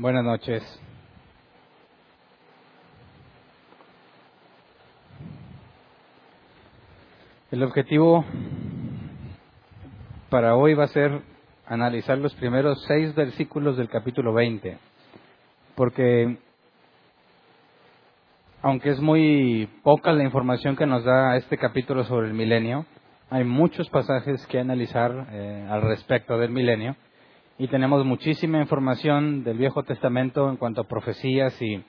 Buenas noches. El objetivo para hoy va a ser analizar los primeros seis versículos del capítulo 20, porque aunque es muy poca la información que nos da este capítulo sobre el milenio, hay muchos pasajes que analizar eh, al respecto del milenio y tenemos muchísima información del Viejo Testamento en cuanto a profecías y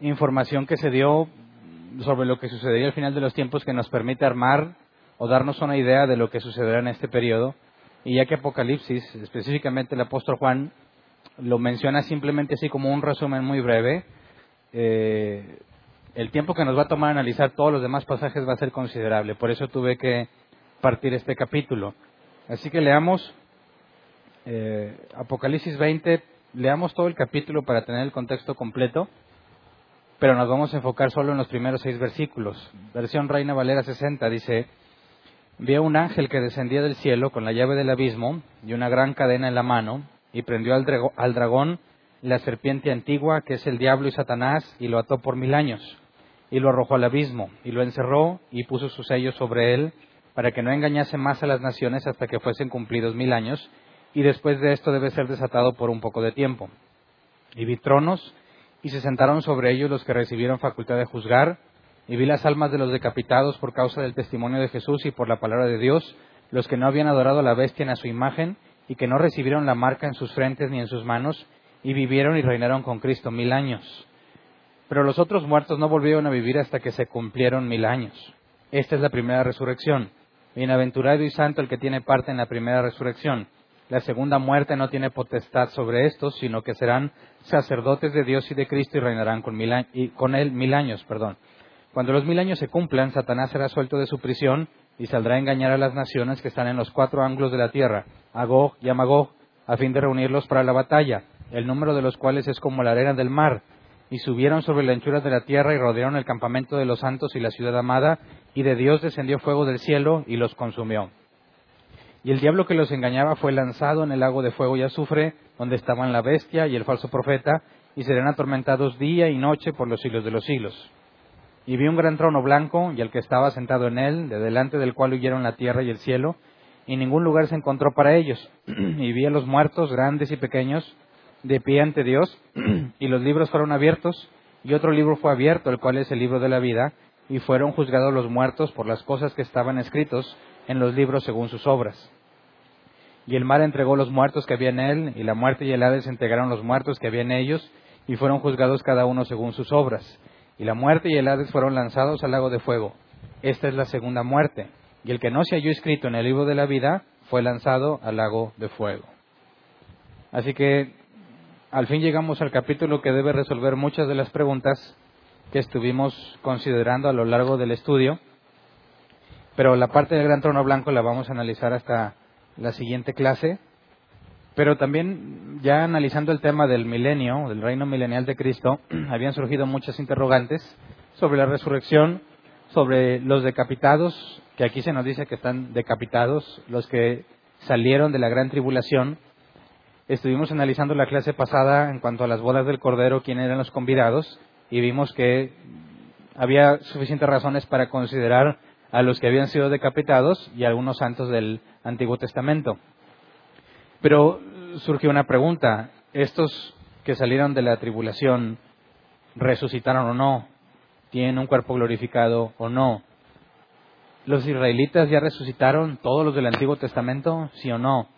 información que se dio sobre lo que sucedería al final de los tiempos que nos permite armar o darnos una idea de lo que sucederá en este periodo. Y ya que Apocalipsis, específicamente el apóstol Juan, lo menciona simplemente así como un resumen muy breve, eh, el tiempo que nos va a tomar analizar todos los demás pasajes va a ser considerable. Por eso tuve que partir este capítulo. Así que leamos eh, Apocalipsis 20, leamos todo el capítulo para tener el contexto completo pero nos vamos a enfocar solo en los primeros seis versículos. Versión Reina Valera 60 dice, vi a un ángel que descendía del cielo con la llave del abismo y una gran cadena en la mano, y prendió al, al dragón, la serpiente antigua, que es el diablo y Satanás, y lo ató por mil años, y lo arrojó al abismo, y lo encerró, y puso su sello sobre él, para que no engañase más a las naciones hasta que fuesen cumplidos mil años, y después de esto debe ser desatado por un poco de tiempo. Y vi tronos, y se sentaron sobre ellos los que recibieron facultad de juzgar, y vi las almas de los decapitados por causa del testimonio de Jesús y por la palabra de Dios, los que no habían adorado a la bestia ni a su imagen, y que no recibieron la marca en sus frentes ni en sus manos, y vivieron y reinaron con Cristo mil años. Pero los otros muertos no volvieron a vivir hasta que se cumplieron mil años. Esta es la primera resurrección. Bienaventurado y santo el que tiene parte en la primera resurrección. La segunda muerte no tiene potestad sobre estos, sino que serán sacerdotes de Dios y de Cristo y reinarán con, y con él mil años. Perdón. Cuando los mil años se cumplan, Satanás será suelto de su prisión y saldrá a engañar a las naciones que están en los cuatro ángulos de la tierra, a Gog y a Magog, a fin de reunirlos para la batalla, el número de los cuales es como la arena del mar. Y subieron sobre la anchura de la tierra y rodearon el campamento de los santos y la ciudad amada, y de Dios descendió fuego del cielo y los consumió. Y el diablo que los engañaba fue lanzado en el lago de fuego y azufre, donde estaban la bestia y el falso profeta, y serán atormentados día y noche por los siglos de los siglos. Y vi un gran trono blanco, y el que estaba sentado en él, de delante del cual huyeron la tierra y el cielo, y ningún lugar se encontró para ellos. y vi a los muertos, grandes y pequeños, de pie ante Dios, y los libros fueron abiertos, y otro libro fue abierto, el cual es el libro de la vida, y fueron juzgados los muertos por las cosas que estaban escritos en los libros según sus obras. Y el mar entregó los muertos que había en él, y la muerte y el Hades entregaron los muertos que había en ellos, y fueron juzgados cada uno según sus obras. Y la muerte y el Hades fueron lanzados al lago de fuego. Esta es la segunda muerte. Y el que no se halló escrito en el libro de la vida fue lanzado al lago de fuego. Así que al fin llegamos al capítulo que debe resolver muchas de las preguntas que estuvimos considerando a lo largo del estudio pero la parte del gran trono blanco la vamos a analizar hasta la siguiente clase. Pero también, ya analizando el tema del milenio, del reino milenial de Cristo, habían surgido muchas interrogantes sobre la resurrección, sobre los decapitados, que aquí se nos dice que están decapitados, los que salieron de la gran tribulación. Estuvimos analizando la clase pasada en cuanto a las bodas del Cordero, quiénes eran los convidados, y vimos que había suficientes razones para considerar a los que habían sido decapitados y a algunos santos del Antiguo Testamento. Pero surgió una pregunta, ¿estos que salieron de la tribulación resucitaron o no? ¿Tienen un cuerpo glorificado o no? ¿Los israelitas ya resucitaron, todos los del Antiguo Testamento, sí o no?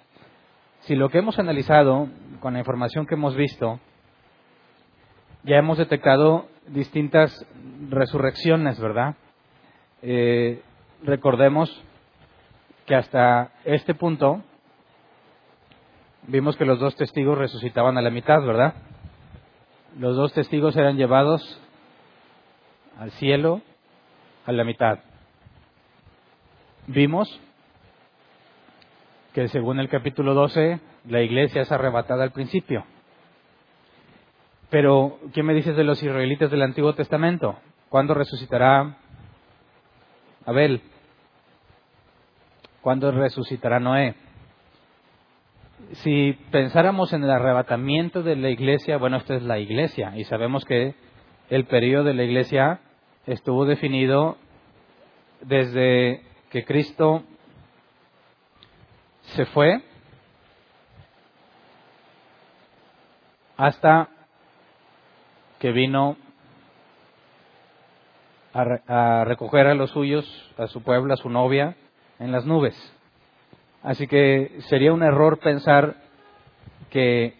Si lo que hemos analizado con la información que hemos visto, ya hemos detectado distintas resurrecciones, ¿verdad? Eh, recordemos que hasta este punto vimos que los dos testigos resucitaban a la mitad, ¿verdad? Los dos testigos eran llevados al cielo a la mitad. Vimos que según el capítulo 12, la iglesia es arrebatada al principio. Pero, ¿qué me dices de los israelitas del Antiguo Testamento? ¿Cuándo resucitará Abel, ¿cuándo resucitará Noé? si pensáramos en el arrebatamiento de la iglesia, bueno, esta es la iglesia y sabemos que el periodo de la iglesia estuvo definido desde que Cristo se fue hasta que vino a, recoger a los suyos, a su pueblo, a su novia, en las nubes. Así que sería un error pensar que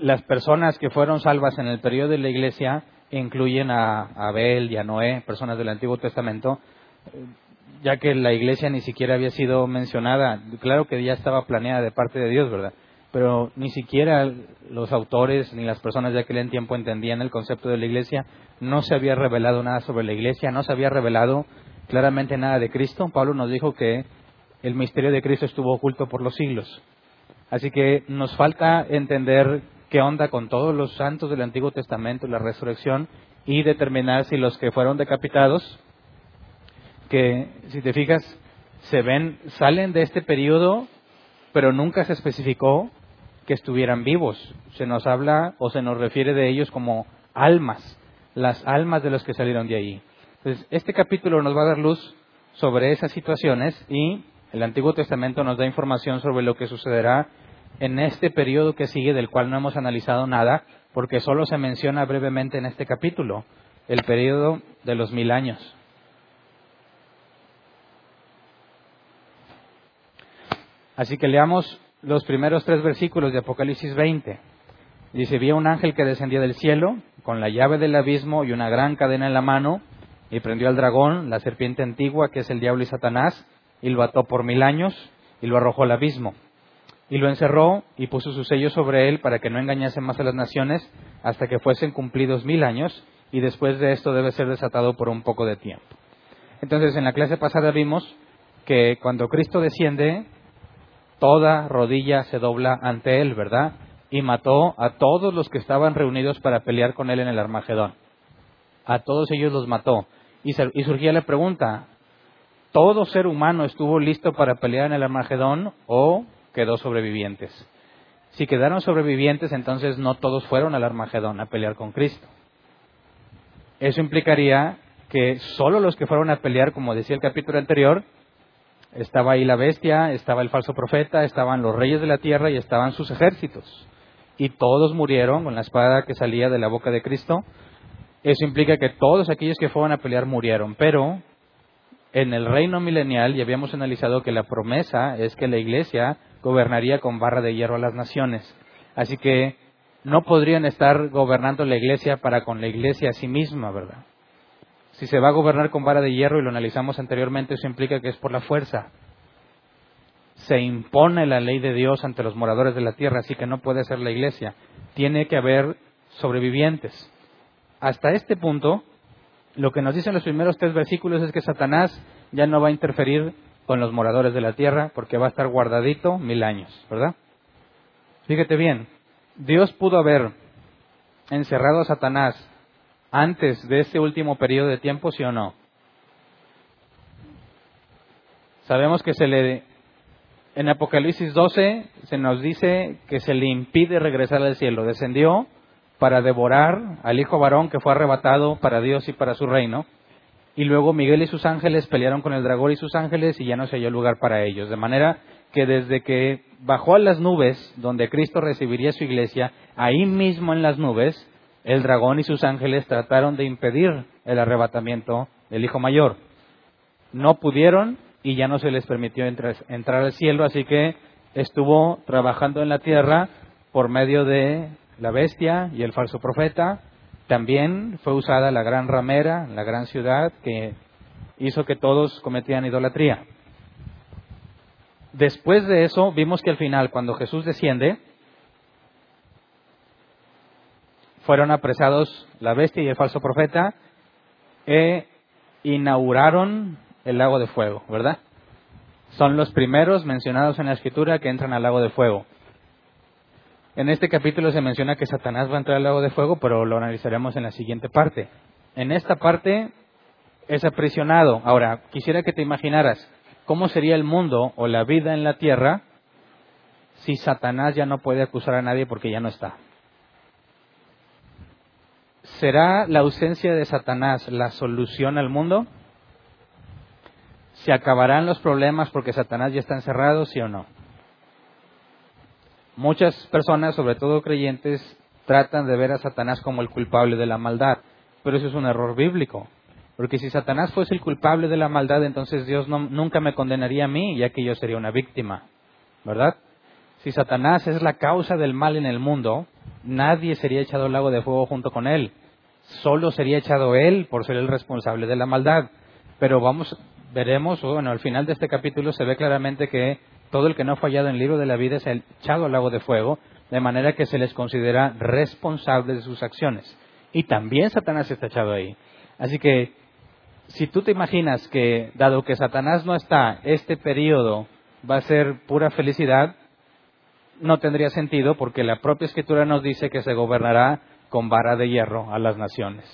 las personas que fueron salvas en el periodo de la iglesia incluyen a Abel y a Noé, personas del Antiguo Testamento, ya que la iglesia ni siquiera había sido mencionada. Claro que ya estaba planeada de parte de Dios, ¿verdad? Pero ni siquiera los autores ni las personas de aquel tiempo entendían el concepto de la iglesia. No se había revelado nada sobre la iglesia, no se había revelado claramente nada de Cristo. Pablo nos dijo que el misterio de Cristo estuvo oculto por los siglos. Así que nos falta entender qué onda con todos los santos del Antiguo Testamento, la resurrección, y determinar si los que fueron decapitados, que si te fijas, se ven, salen de este periodo, pero nunca se especificó que estuvieran vivos. Se nos habla o se nos refiere de ellos como almas, las almas de los que salieron de ahí. Entonces, este capítulo nos va a dar luz sobre esas situaciones y el Antiguo Testamento nos da información sobre lo que sucederá en este periodo que sigue, del cual no hemos analizado nada, porque solo se menciona brevemente en este capítulo, el periodo de los mil años. Así que leamos los primeros tres versículos de Apocalipsis 20. Dice, vi un ángel que descendía del cielo, con la llave del abismo y una gran cadena en la mano, y prendió al dragón, la serpiente antigua, que es el diablo y Satanás, y lo ató por mil años y lo arrojó al abismo. Y lo encerró y puso su sello sobre él para que no engañase más a las naciones hasta que fuesen cumplidos mil años y después de esto debe ser desatado por un poco de tiempo. Entonces en la clase pasada vimos que cuando Cristo desciende, toda rodilla se dobla ante él, ¿verdad? Y mató a todos los que estaban reunidos para pelear con él en el Armagedón. A todos ellos los mató. Y, surgía la pregunta, todo ser humano estuvo listo para pelear en el Armagedón o quedó sobrevivientes. Si quedaron sobrevivientes, entonces no todos fueron al Armagedón a pelear con Cristo. Eso implicaría que solo los que fueron a pelear, como decía el capítulo anterior, estaba ahí la bestia, estaba el falso profeta, estaban los reyes de la tierra y estaban sus ejércitos. Y todos murieron con la espada que salía de la boca de Cristo. Eso implica que todos aquellos que fueron a pelear murieron. Pero en el reino milenial ya habíamos analizado que la promesa es que la iglesia gobernaría con barra de hierro a las naciones. Así que no podrían estar gobernando la iglesia para con la iglesia a sí misma, ¿verdad? Si se va a gobernar con vara de hierro, y lo analizamos anteriormente, eso implica que es por la fuerza. Se impone la ley de Dios ante los moradores de la tierra, así que no puede ser la iglesia. Tiene que haber sobrevivientes. Hasta este punto, lo que nos dicen los primeros tres versículos es que Satanás ya no va a interferir con los moradores de la tierra porque va a estar guardadito mil años, ¿verdad? Fíjate bien, Dios pudo haber encerrado a Satanás antes de este último periodo de tiempo, sí o no. Sabemos que se le en Apocalipsis 12 se nos dice que se le impide regresar al cielo, descendió para devorar al hijo varón que fue arrebatado para Dios y para su reino. Y luego Miguel y sus ángeles pelearon con el dragón y sus ángeles y ya no se halló lugar para ellos. De manera que desde que bajó a las nubes, donde Cristo recibiría su iglesia, ahí mismo en las nubes, el dragón y sus ángeles trataron de impedir el arrebatamiento del hijo mayor. No pudieron y ya no se les permitió entrar, al cielo, así que estuvo trabajando en la tierra por medio de la bestia y el falso profeta. También fue usada la gran ramera, la gran ciudad, que hizo que todos cometían idolatría. Después de eso, vimos que al final, cuando Jesús desciende, fueron apresados la bestia y el falso profeta e inauguraron el lago de fuego, ¿verdad? Son los primeros mencionados en la escritura que entran al lago de fuego. En este capítulo se menciona que Satanás va a entrar al lago de fuego, pero lo analizaremos en la siguiente parte. En esta parte es aprisionado. Ahora, quisiera que te imaginaras cómo sería el mundo o la vida en la tierra si Satanás ya no puede acusar a nadie porque ya no está? ¿Será la ausencia de Satanás la solución al mundo? ¿Se acabarán los problemas porque Satanás ya está encerrado, sí o no? Muchas personas, sobre todo creyentes, tratan de ver a Satanás como el culpable de la maldad, pero eso es un error bíblico. Porque si Satanás fuese el culpable de la maldad, entonces Dios nunca me condenaría a mí, ya que yo sería una víctima. ¿Verdad? Si Satanás es la causa del mal en el mundo, nadie sería echado al lago de fuego junto con él. Solo sería echado él por ser el responsable de la maldad. Pero vamos, veremos, bueno, al final de este capítulo se ve claramente que todo el que no ha fallado en el libro de la vida es echado al lago de fuego, de manera que se les considera responsables de sus acciones. Y también Satanás está echado ahí. Así que si tú te imaginas que, dado que Satanás no está, este periodo va a ser pura felicidad, no tendría sentido porque la propia escritura nos dice que se gobernará con vara de hierro a las naciones.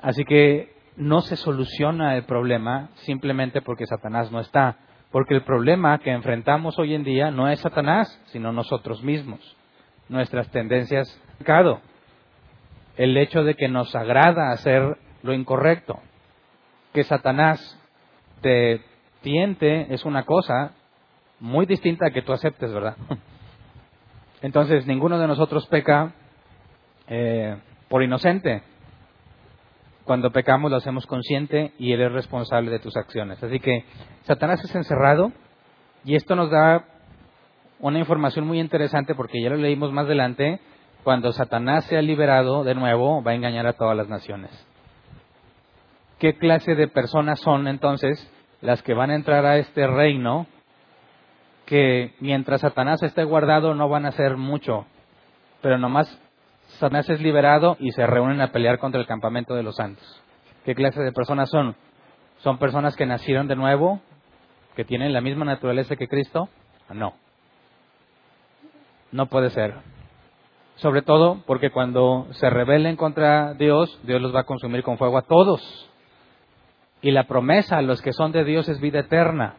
Así que no se soluciona el problema simplemente porque Satanás no está, porque el problema que enfrentamos hoy en día no es Satanás, sino nosotros mismos, nuestras tendencias pecado, el hecho de que nos agrada hacer lo incorrecto, que Satanás te tiente es una cosa muy distinta a que tú aceptes, ¿verdad? Entonces, ninguno de nosotros peca eh, por inocente. Cuando pecamos lo hacemos consciente y eres responsable de tus acciones. Así que Satanás es encerrado y esto nos da una información muy interesante porque ya lo leímos más adelante. Cuando Satanás sea liberado de nuevo, va a engañar a todas las naciones qué clase de personas son entonces las que van a entrar a este reino que mientras Satanás esté guardado no van a hacer mucho, pero nomás Satanás es liberado y se reúnen a pelear contra el campamento de los santos. ¿Qué clase de personas son? ¿Son personas que nacieron de nuevo, que tienen la misma naturaleza que Cristo? No. No puede ser. Sobre todo porque cuando se rebelen contra Dios, Dios los va a consumir con fuego a todos. Y la promesa a los que son de Dios es vida eterna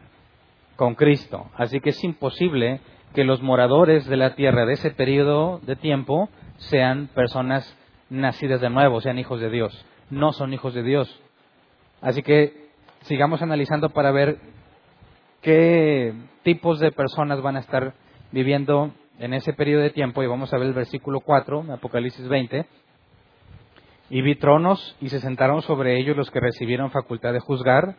con Cristo. Así que es imposible que los moradores de la tierra de ese periodo de tiempo sean personas nacidas de nuevo, sean hijos de Dios. No son hijos de Dios. Así que sigamos analizando para ver qué tipos de personas van a estar viviendo en ese periodo de tiempo. Y vamos a ver el versículo 4, Apocalipsis 20. Y vi tronos y se sentaron sobre ellos los que recibieron facultad de juzgar,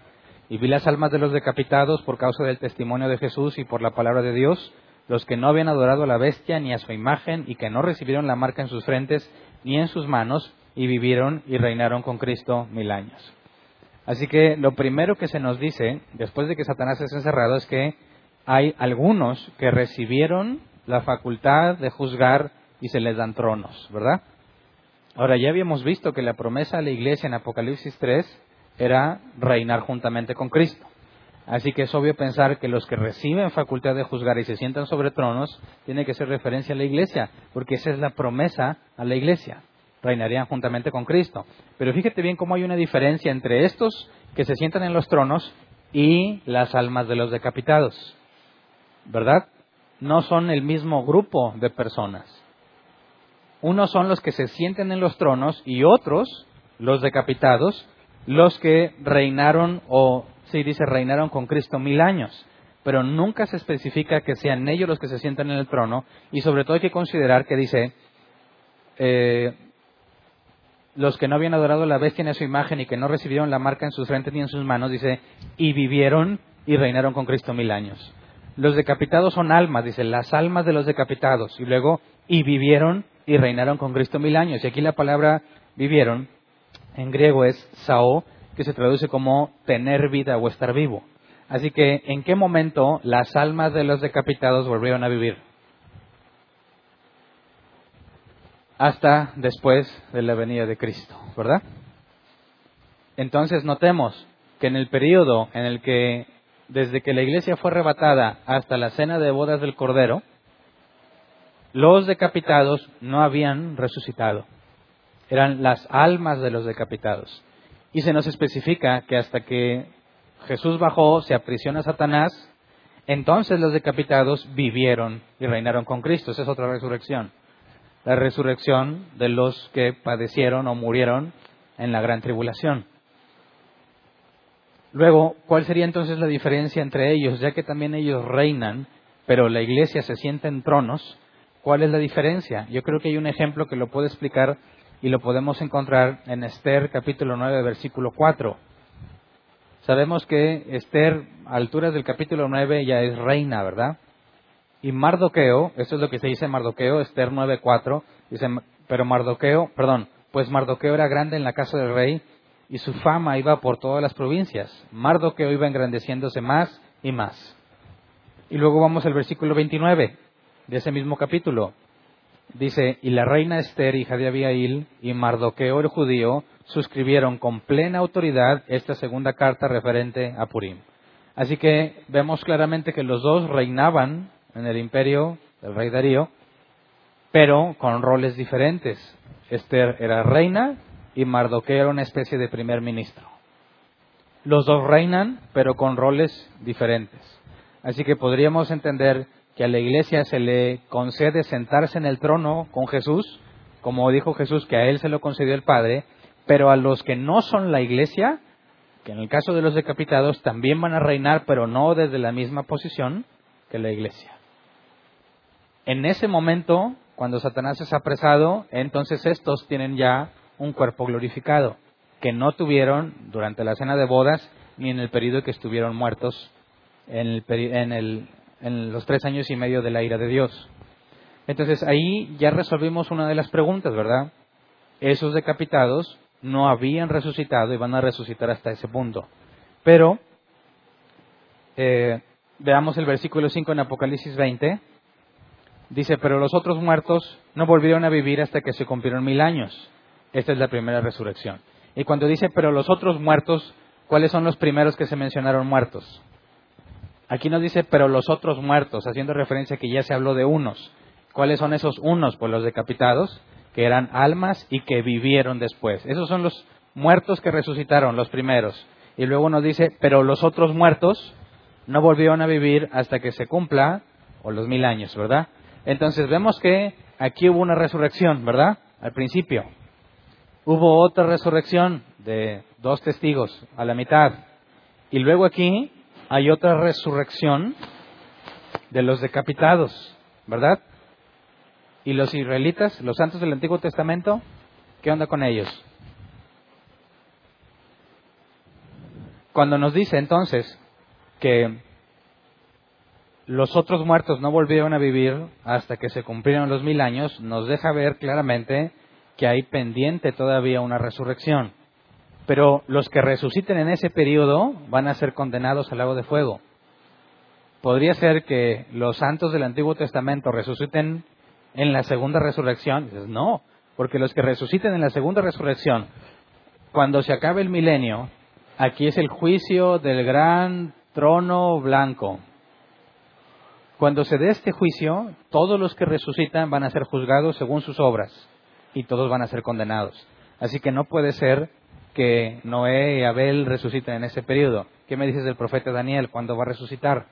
y vi las almas de los decapitados por causa del testimonio de Jesús y por la palabra de Dios, los que no habían adorado a la bestia ni a su imagen, y que no recibieron la marca en sus frentes ni en sus manos, y vivieron y reinaron con Cristo mil años. Así que lo primero que se nos dice, después de que Satanás es encerrado, es que hay algunos que recibieron la facultad de juzgar y se les dan tronos, ¿verdad? Ahora, ya habíamos visto que la promesa a la iglesia en Apocalipsis 3 era reinar juntamente con Cristo. Así que es obvio pensar que los que reciben facultad de juzgar y se sientan sobre tronos, tiene que ser referencia a la iglesia, porque esa es la promesa a la iglesia. Reinarían juntamente con Cristo. Pero fíjate bien cómo hay una diferencia entre estos que se sientan en los tronos y las almas de los decapitados. ¿Verdad? No son el mismo grupo de personas. Unos son los que se sienten en los tronos y otros, los decapitados, los que reinaron o, sí dice, reinaron con Cristo mil años. Pero nunca se especifica que sean ellos los que se sientan en el trono y sobre todo hay que considerar que dice, eh, los que no habían adorado la bestia a su imagen y que no recibieron la marca en sus frentes ni en sus manos, dice, y vivieron y reinaron con Cristo mil años. Los decapitados son almas, dice, las almas de los decapitados. Y luego, y vivieron y reinaron con Cristo mil años. Y aquí la palabra vivieron en griego es sao, que se traduce como tener vida o estar vivo. Así que, ¿en qué momento las almas de los decapitados volvieron a vivir? Hasta después de la venida de Cristo, ¿verdad? Entonces notemos que en el periodo en el que, desde que la iglesia fue arrebatada hasta la cena de bodas del Cordero, los decapitados no habían resucitado. Eran las almas de los decapitados. Y se nos especifica que hasta que Jesús bajó, se aprisiona Satanás, Entonces los decapitados vivieron y reinaron con Cristo. Esa es otra resurrección. La resurrección de los que padecieron o murieron en la gran tribulación. Luego, ¿cuál sería entonces la diferencia entre ellos? Ya que también ellos reinan, pero la iglesia se sienta en tronos, ¿cuál es la diferencia? Yo creo que hay un ejemplo que lo puede explicar y lo podemos encontrar en Esther capítulo 9, versículo 4. Sabemos que Esther, a alturas del capítulo 9, ya es reina, ¿verdad? Y Mardoqueo, eso es lo que se dice Mardoqueo, Esther 9, 4, dice, pero Mardoqueo, perdón, pues Mardoqueo era grande en la casa del rey y su fama iba por todas las provincias. Mardoqueo iba engrandeciéndose más y más. Y luego vamos al versículo 29 de ese mismo capítulo. Dice, y la reina Esther, hija de Abiail, y Mardoqueo el judío, suscribieron con plena autoridad esta segunda carta referente a Purim. Así que vemos claramente que los dos reinaban en el imperio del rey Darío, pero con roles diferentes. Esther era reina y Mardoqueo era una especie de primer ministro. Los dos reinan, pero con roles diferentes. Así que podríamos entender que a la iglesia se le concede sentarse en el trono con Jesús, como dijo Jesús que a él se lo concedió el Padre, pero a los que no son la iglesia, que en el caso de los decapitados también van a reinar, pero no desde la misma posición que la iglesia. En ese momento, cuando Satanás es apresado, entonces estos tienen ya un cuerpo glorificado, que no tuvieron durante la cena de bodas ni en el periodo que estuvieron muertos en, en los tres años y medio de la ira de Dios. Entonces ahí ya resolvimos una de las preguntas, ¿verdad? Esos decapitados no habían resucitado y van a resucitar hasta ese punto. Pero, eh, veamos el versículo 5 en Apocalipsis 20. Dice, pero los otros muertos no volvieron a vivir hasta que se cumplieron mil años. Esta es la primera resurrección. Y cuando dice, pero los otros muertos, ¿cuáles son los primeros que se mencionaron muertos? Aquí nos dice, pero los otros muertos, haciendo referencia que ya se habló de unos. ¿Cuáles son esos unos? Pues los decapitados que eran almas y que vivieron después. Esos son los muertos que resucitaron, los primeros. Y luego nos dice, pero los otros muertos no volvieron a vivir hasta que se cumpla, o los mil años, ¿verdad? Entonces vemos que aquí hubo una resurrección, ¿verdad? Al principio. Hubo otra resurrección de dos testigos a la mitad. Y luego aquí hay otra resurrección de los decapitados, ¿verdad? ¿Y los israelitas, los santos del Antiguo Testamento, qué onda con ellos? Cuando nos dice entonces que los otros muertos no volvieron a vivir hasta que se cumplieron los mil años, nos deja ver claramente que hay pendiente todavía una resurrección. Pero los que resuciten en ese periodo van a ser condenados al lago de fuego. Podría ser que los santos del Antiguo Testamento resuciten en la segunda resurrección? No, porque los que resuciten en la segunda resurrección, cuando se acabe el milenio, aquí es el juicio del gran trono blanco. Cuando se dé este juicio, todos los que resucitan van a ser juzgados según sus obras y todos van a ser condenados. Así que no puede ser que Noé y Abel resuciten en ese periodo. ¿Qué me dices del profeta Daniel? ¿Cuándo va a resucitar?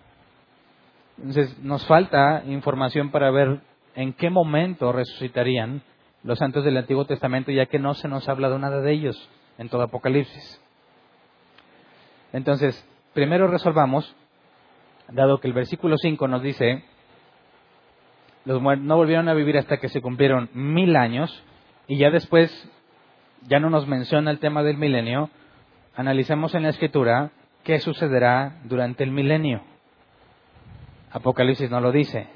Entonces, nos falta información para ver en qué momento resucitarían los santos del Antiguo Testamento, ya que no se nos ha hablado nada de ellos en todo Apocalipsis. Entonces, primero resolvamos, dado que el versículo 5 nos dice, los no volvieron a vivir hasta que se cumplieron mil años, y ya después, ya no nos menciona el tema del milenio, analicemos en la escritura qué sucederá durante el milenio. Apocalipsis no lo dice.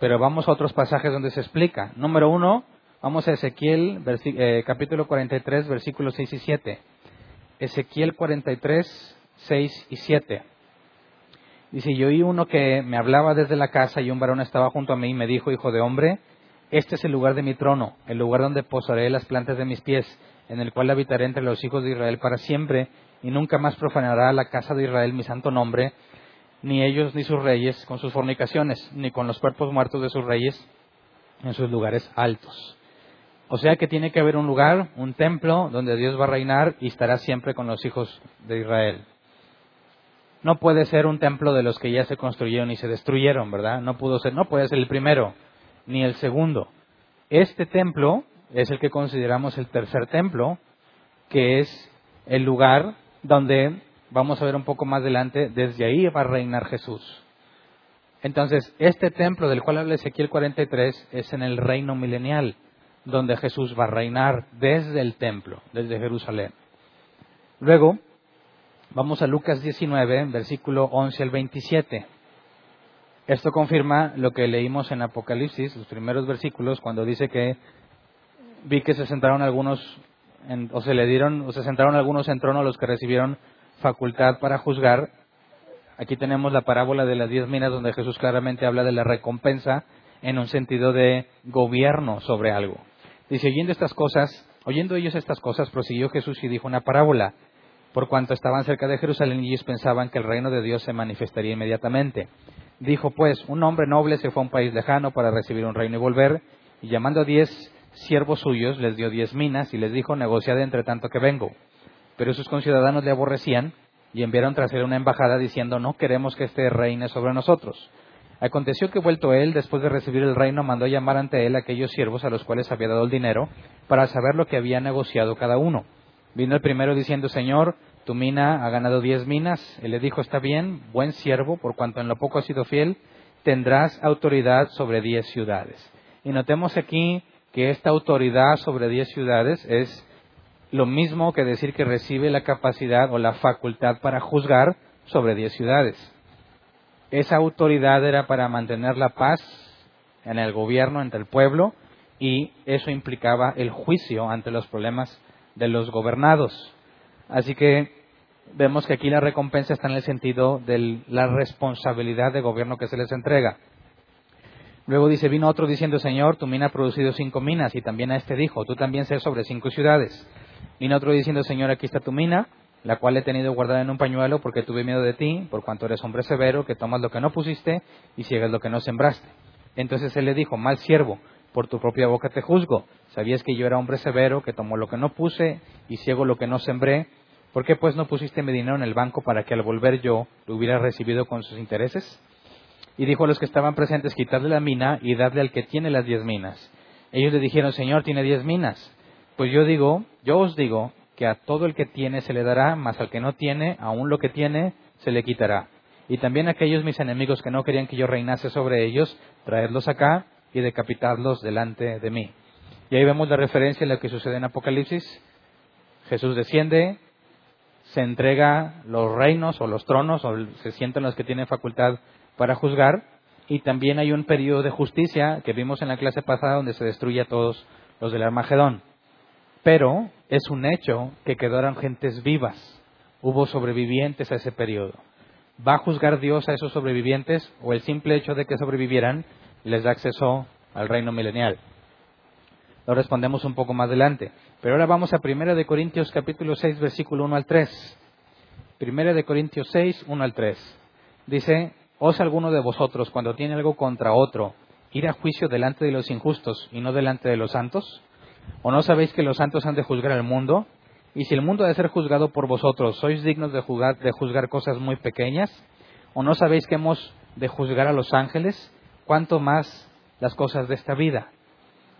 Pero vamos a otros pasajes donde se explica. Número uno, vamos a Ezequiel eh, capítulo 43, versículos 6 y 7. Ezequiel 43, 6 y 7. Dice, yo oí uno que me hablaba desde la casa y un varón estaba junto a mí y me dijo, hijo de hombre, este es el lugar de mi trono, el lugar donde posaré las plantas de mis pies, en el cual habitaré entre los hijos de Israel para siempre, y nunca más profanará la casa de Israel mi santo nombre, ni ellos ni sus reyes con sus fornicaciones, ni con los cuerpos muertos de sus reyes en sus lugares altos. O sea que tiene que haber un lugar, un templo, donde Dios va a reinar y estará siempre con los hijos de Israel. no puede ser un templo de los que ya se construyeron y se destruyeron, ¿verdad? No pudo ser, no puede ser el primero ni el segundo. Este templo es el que consideramos el tercer templo, que es el lugar donde vamos a ver un poco más adelante, desde ahí va a reinar Jesús. Entonces, este templo del cual habla Ezequiel 43 es en el reino milenial, donde Jesús va a reinar desde el templo, desde Jerusalén. Luego, vamos a Lucas 19, versículo 11 al 27. Esto confirma lo que leímos en Apocalipsis, los primeros versículos, cuando dice que vi que se sentaron algunos, o se le dieron, o se sentaron algunos en trono los que recibieron facultad para juzgar. Aquí tenemos la parábola de las diez minas donde Jesús claramente habla de la recompensa en un sentido de gobierno sobre algo. Dice, oyendo estas cosas, oyendo ellos estas cosas, prosiguió Jesús y dijo una parábola, por cuanto estaban cerca de Jerusalén y ellos pensaban que el reino de Dios se manifestaría inmediatamente. Dijo pues, un hombre noble se fue a un país lejano para recibir un reino y volver, y llamando a diez siervos suyos, les dio diez minas y les dijo, negociad entre tanto que vengo. Pero sus conciudadanos le aborrecían y enviaron tras él una embajada diciendo, no queremos que este reine sobre nosotros. Aconteció que vuelto él, después de recibir el reino, mandó llamar ante él a aquellos siervos a los cuales había dado el dinero, para saber lo que había negociado cada uno. Vino el primero diciendo, Señor, tu mina ha ganado diez minas. Él le dijo, está bien, buen siervo, por cuanto en lo poco has sido fiel, tendrás autoridad sobre diez ciudades. Y notemos aquí que esta autoridad sobre diez ciudades es lo mismo que decir que recibe la capacidad o la facultad para juzgar sobre diez ciudades. Esa autoridad era para mantener la paz en el gobierno, entre el pueblo, y eso implicaba el juicio ante los problemas de los gobernados. Así que vemos que aquí la recompensa está en el sentido de la responsabilidad de gobierno que se les entrega. Luego dice, vino otro diciendo, Señor, tu mina ha producido cinco minas, y también a este dijo, tú también sé sobre cinco ciudades. Vino otro diciendo, Señor, aquí está tu mina, la cual he tenido guardada en un pañuelo porque tuve miedo de ti, por cuanto eres hombre severo, que tomas lo que no pusiste y ciegas lo que no sembraste. Entonces él le dijo, mal siervo, por tu propia boca te juzgo. Sabías que yo era hombre severo, que tomó lo que no puse y ciego lo que no sembré. ¿Por qué pues no pusiste mi dinero en el banco para que al volver yo lo hubiera recibido con sus intereses? Y dijo a los que estaban presentes, quitadle la mina y dadle al que tiene las diez minas. Ellos le dijeron, Señor, tiene diez minas. Pues yo digo, yo os digo que a todo el que tiene se le dará, mas al que no tiene, aún lo que tiene, se le quitará. Y también aquellos mis enemigos que no querían que yo reinase sobre ellos, traedlos acá y decapitarlos delante de mí. Y ahí vemos la referencia a lo que sucede en Apocalipsis. Jesús desciende, se entrega los reinos o los tronos, o se sientan los que tienen facultad para juzgar, y también hay un periodo de justicia que vimos en la clase pasada donde se destruye a todos los del Armagedón. Pero es un hecho que quedaron gentes vivas. Hubo sobrevivientes a ese periodo. ¿Va a juzgar Dios a esos sobrevivientes o el simple hecho de que sobrevivieran les da acceso al reino milenial? Lo respondemos un poco más adelante. Pero ahora vamos a 1 de Corintios capítulo 6 versículo 1 al 3. 1 de Corintios 6, 1 al 3. Dice, ¿os alguno de vosotros cuando tiene algo contra otro ir a juicio delante de los injustos y no delante de los santos? ¿O no sabéis que los santos han de juzgar al mundo? Y si el mundo ha de ser juzgado por vosotros, ¿sois dignos de juzgar, de juzgar cosas muy pequeñas? ¿O no sabéis que hemos de juzgar a los ángeles? ¿Cuánto más las cosas de esta vida?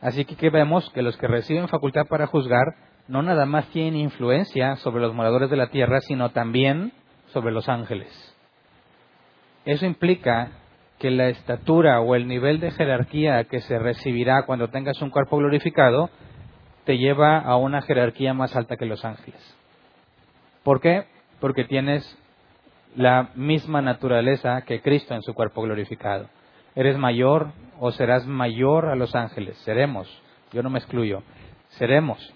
Así que, vemos que los que reciben facultad para juzgar no nada más tienen influencia sobre los moradores de la tierra, sino también sobre los ángeles. Eso implica que la estatura o el nivel de jerarquía que se recibirá cuando tengas un cuerpo glorificado te lleva a una jerarquía más alta que los ángeles. ¿Por qué? Porque tienes la misma naturaleza que Cristo en su cuerpo glorificado. Eres mayor o serás mayor a los ángeles. Seremos. Yo no me excluyo. Seremos.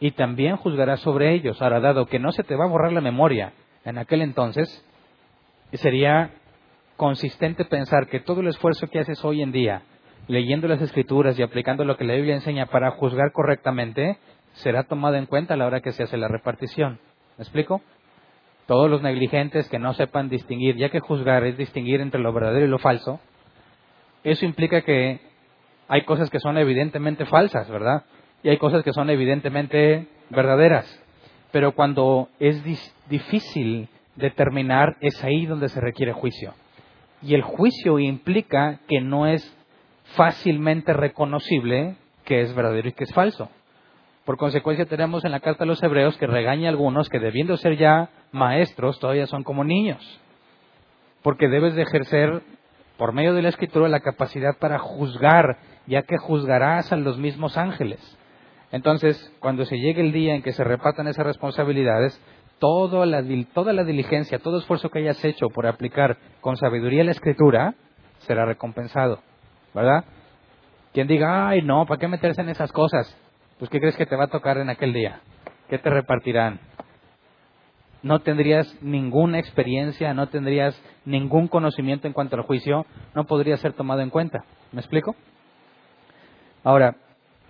Y también juzgarás sobre ellos. Ahora, dado que no se te va a borrar la memoria en aquel entonces, sería consistente pensar que todo el esfuerzo que haces hoy en día leyendo las escrituras y aplicando lo que la Biblia enseña para juzgar correctamente, será tomado en cuenta a la hora que se hace la repartición. ¿Me explico? Todos los negligentes que no sepan distinguir, ya que juzgar es distinguir entre lo verdadero y lo falso, eso implica que hay cosas que son evidentemente falsas, ¿verdad? Y hay cosas que son evidentemente verdaderas. Pero cuando es difícil determinar, es ahí donde se requiere juicio. Y el juicio implica que no es fácilmente reconocible que es verdadero y que es falso. Por consecuencia tenemos en la carta a los hebreos que regaña a algunos que debiendo ser ya maestros todavía son como niños. Porque debes de ejercer por medio de la escritura la capacidad para juzgar, ya que juzgarás a los mismos ángeles. Entonces, cuando se llegue el día en que se repartan esas responsabilidades, toda la, toda la diligencia, todo esfuerzo que hayas hecho por aplicar con sabiduría la escritura, será recompensado. ¿Verdad? Quien diga, ay, no, ¿para qué meterse en esas cosas? Pues, ¿qué crees que te va a tocar en aquel día? ¿Qué te repartirán? No tendrías ninguna experiencia, no tendrías ningún conocimiento en cuanto al juicio, no podría ser tomado en cuenta. ¿Me explico? Ahora,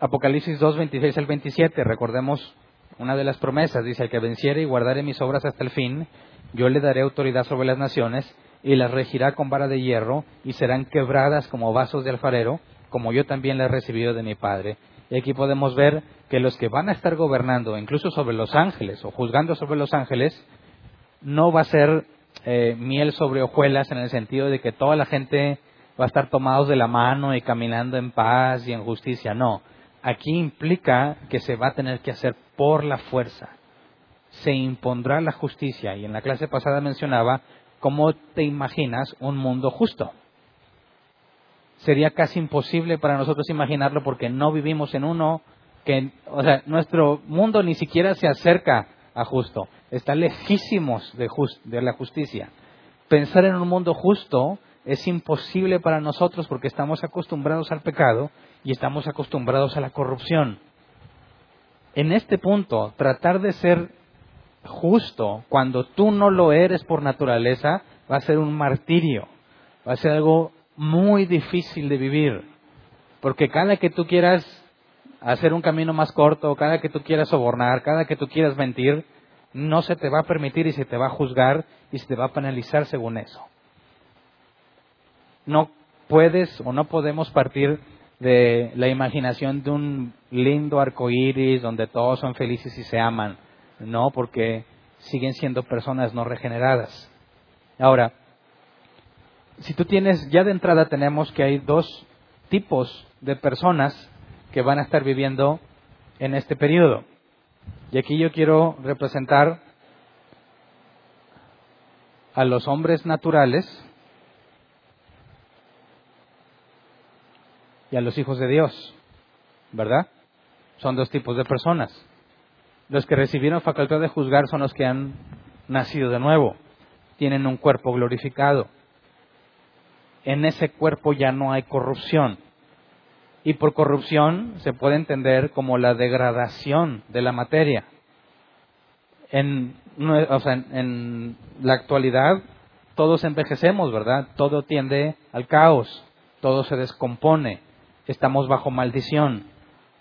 Apocalipsis 2, 26 al 27, recordemos una de las promesas, dice, el que venciere y guardare mis obras hasta el fin, yo le daré autoridad sobre las naciones y las regirá con vara de hierro y serán quebradas como vasos de alfarero, como yo también las he recibido de mi Padre. Y aquí podemos ver que los que van a estar gobernando, incluso sobre los ángeles o juzgando sobre los ángeles, no va a ser eh, miel sobre hojuelas en el sentido de que toda la gente va a estar tomados de la mano y caminando en paz y en justicia. No, aquí implica que se va a tener que hacer por la fuerza. Se impondrá la justicia. Y en la clase pasada mencionaba cómo te imaginas un mundo justo. Sería casi imposible para nosotros imaginarlo porque no vivimos en uno que, o sea, nuestro mundo ni siquiera se acerca a justo. Está lejísimos de, de la justicia. Pensar en un mundo justo es imposible para nosotros porque estamos acostumbrados al pecado y estamos acostumbrados a la corrupción. En este punto, tratar de ser justo cuando tú no lo eres por naturaleza va a ser un martirio, va a ser algo muy difícil de vivir, porque cada que tú quieras hacer un camino más corto, cada que tú quieras sobornar, cada que tú quieras mentir, no se te va a permitir y se te va a juzgar y se te va a penalizar según eso. No puedes o no podemos partir de la imaginación de un lindo arco iris donde todos son felices y se aman. No, porque siguen siendo personas no regeneradas. Ahora, si tú tienes, ya de entrada tenemos que hay dos tipos de personas que van a estar viviendo en este periodo. Y aquí yo quiero representar a los hombres naturales y a los hijos de Dios, ¿verdad? Son dos tipos de personas. Los que recibieron facultad de juzgar son los que han nacido de nuevo, tienen un cuerpo glorificado. En ese cuerpo ya no hay corrupción. Y por corrupción se puede entender como la degradación de la materia. En, en la actualidad todos envejecemos, ¿verdad? Todo tiende al caos, todo se descompone, estamos bajo maldición.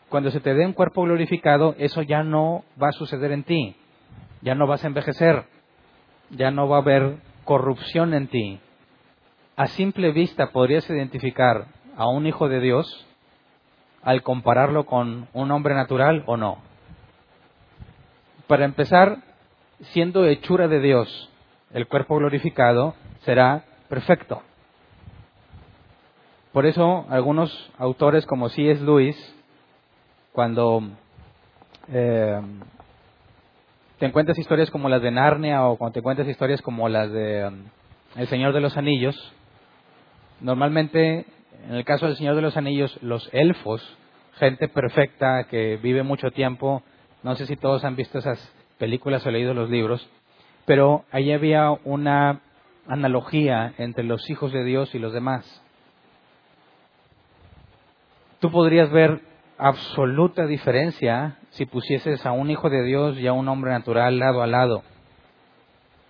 Cuando se te dé un cuerpo glorificado, eso ya no va a suceder en ti, ya no vas a envejecer, ya no va a haber corrupción en ti. A simple vista podrías identificar a un hijo de Dios al compararlo con un hombre natural o no. Para empezar, siendo hechura de Dios, el cuerpo glorificado será perfecto. Por eso algunos autores como C.S. Lewis, cuando eh, te encuentras historias como las de Narnia o cuando te encuentras historias como las de um, El Señor de los Anillos, normalmente en el caso del Señor de los Anillos, los elfos, gente perfecta que vive mucho tiempo, no sé si todos han visto esas películas o leído los libros, pero ahí había una analogía entre los hijos de Dios y los demás tú podrías ver absoluta diferencia si pusieses a un hijo de Dios y a un hombre natural lado a lado.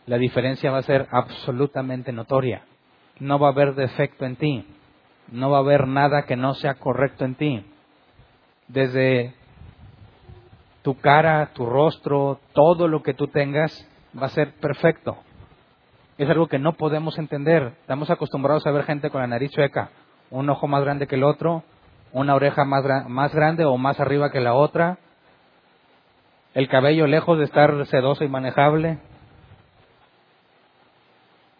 La diferencia va a ser absolutamente notoria. No va a haber defecto en ti. No va a haber nada que no sea correcto en ti. Desde tu cara, tu rostro, todo lo que tú tengas va a ser perfecto. Es algo que no podemos entender. Estamos acostumbrados a ver gente con la nariz chueca, un ojo más grande que el otro, una oreja más, más grande o más arriba que la otra, el cabello lejos de estar sedoso y manejable.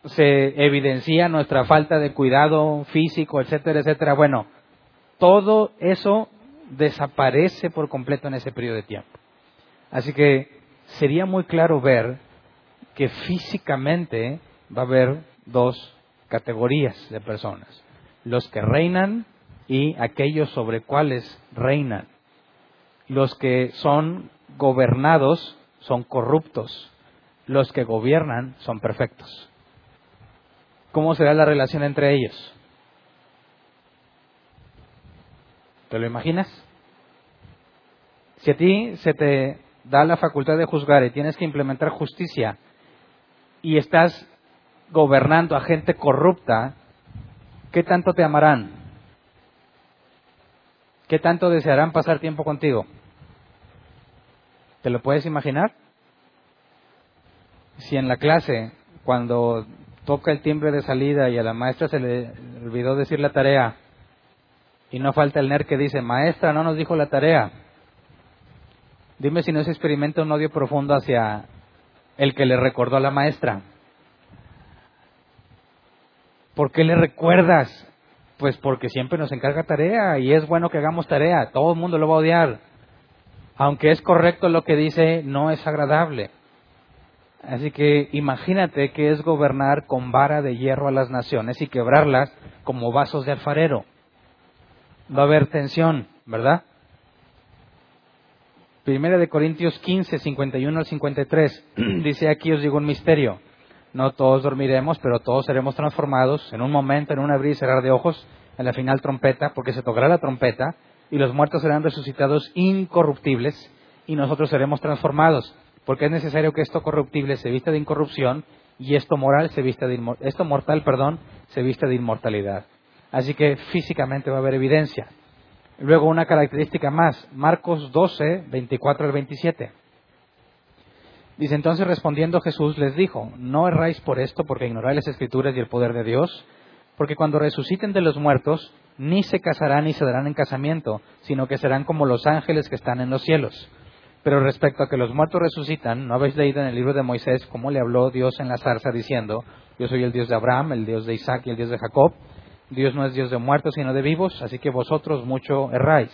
se evidencia nuestra falta de cuidado físico, etcétera, etcétera. Bueno, todo eso desaparece por completo en ese periodo de tiempo. Así que sería muy claro ver que físicamente va a haber dos categorías de personas, los que reinan y aquellos sobre cuales reinan. Los que son gobernados son corruptos, los que gobiernan son perfectos. ¿Cómo será la relación entre ellos? ¿Te lo imaginas? Si a ti se te da la facultad de juzgar y tienes que implementar justicia y estás gobernando a gente corrupta, ¿qué tanto te amarán? ¿Qué tanto desearán pasar tiempo contigo? ¿Te lo puedes imaginar? Si en la clase, cuando toca el timbre de salida y a la maestra se le olvidó decir la tarea, y no falta el nerd que dice, maestra, no nos dijo la tarea. Dime si no se experimenta un odio profundo hacia el que le recordó a la maestra. ¿Por qué le recuerdas? Pues porque siempre nos encarga tarea y es bueno que hagamos tarea. Todo el mundo lo va a odiar. Aunque es correcto lo que dice, no es agradable. Así que imagínate que es gobernar con vara de hierro a las naciones y quebrarlas como vasos de alfarero. Va a haber tensión, ¿verdad? Primera de Corintios 15, 51 al 53, dice aquí os digo un misterio. No todos dormiremos, pero todos seremos transformados en un momento, en un abrir y cerrar de ojos, en la final trompeta, porque se tocará la trompeta, y los muertos serán resucitados incorruptibles, y nosotros seremos transformados, porque es necesario que esto corruptible se vista de incorrupción, y esto moral se vista de esto mortal, perdón, se vista de inmortalidad. Así que físicamente va a haber evidencia. Luego una característica más, Marcos 12, 24 al 27. Dice entonces respondiendo Jesús les dijo, no erráis por esto porque ignoráis las escrituras y el poder de Dios, porque cuando resuciten de los muertos, ni se casarán ni se darán en casamiento, sino que serán como los ángeles que están en los cielos. Pero respecto a que los muertos resucitan, ¿no habéis leído en el libro de Moisés cómo le habló Dios en la zarza diciendo, yo soy el Dios de Abraham, el Dios de Isaac y el Dios de Jacob? Dios no es Dios de muertos, sino de vivos, así que vosotros mucho erráis.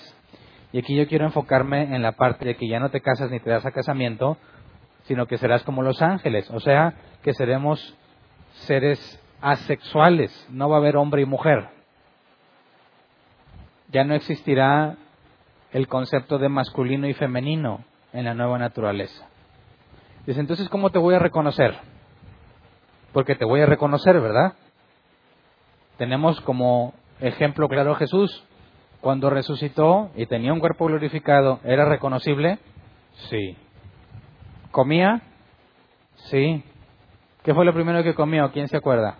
Y aquí yo quiero enfocarme en la parte de que ya no te casas ni te das a casamiento, sino que serás como los ángeles, o sea, que seremos seres asexuales, no va a haber hombre y mujer. Ya no existirá el concepto de masculino y femenino en la nueva naturaleza. Dice, entonces, ¿cómo te voy a reconocer? Porque te voy a reconocer, ¿verdad? Tenemos como ejemplo claro Jesús. Cuando resucitó y tenía un cuerpo glorificado, ¿era reconocible? Sí. ¿Comía? Sí. ¿Qué fue lo primero que comió? ¿Quién se acuerda?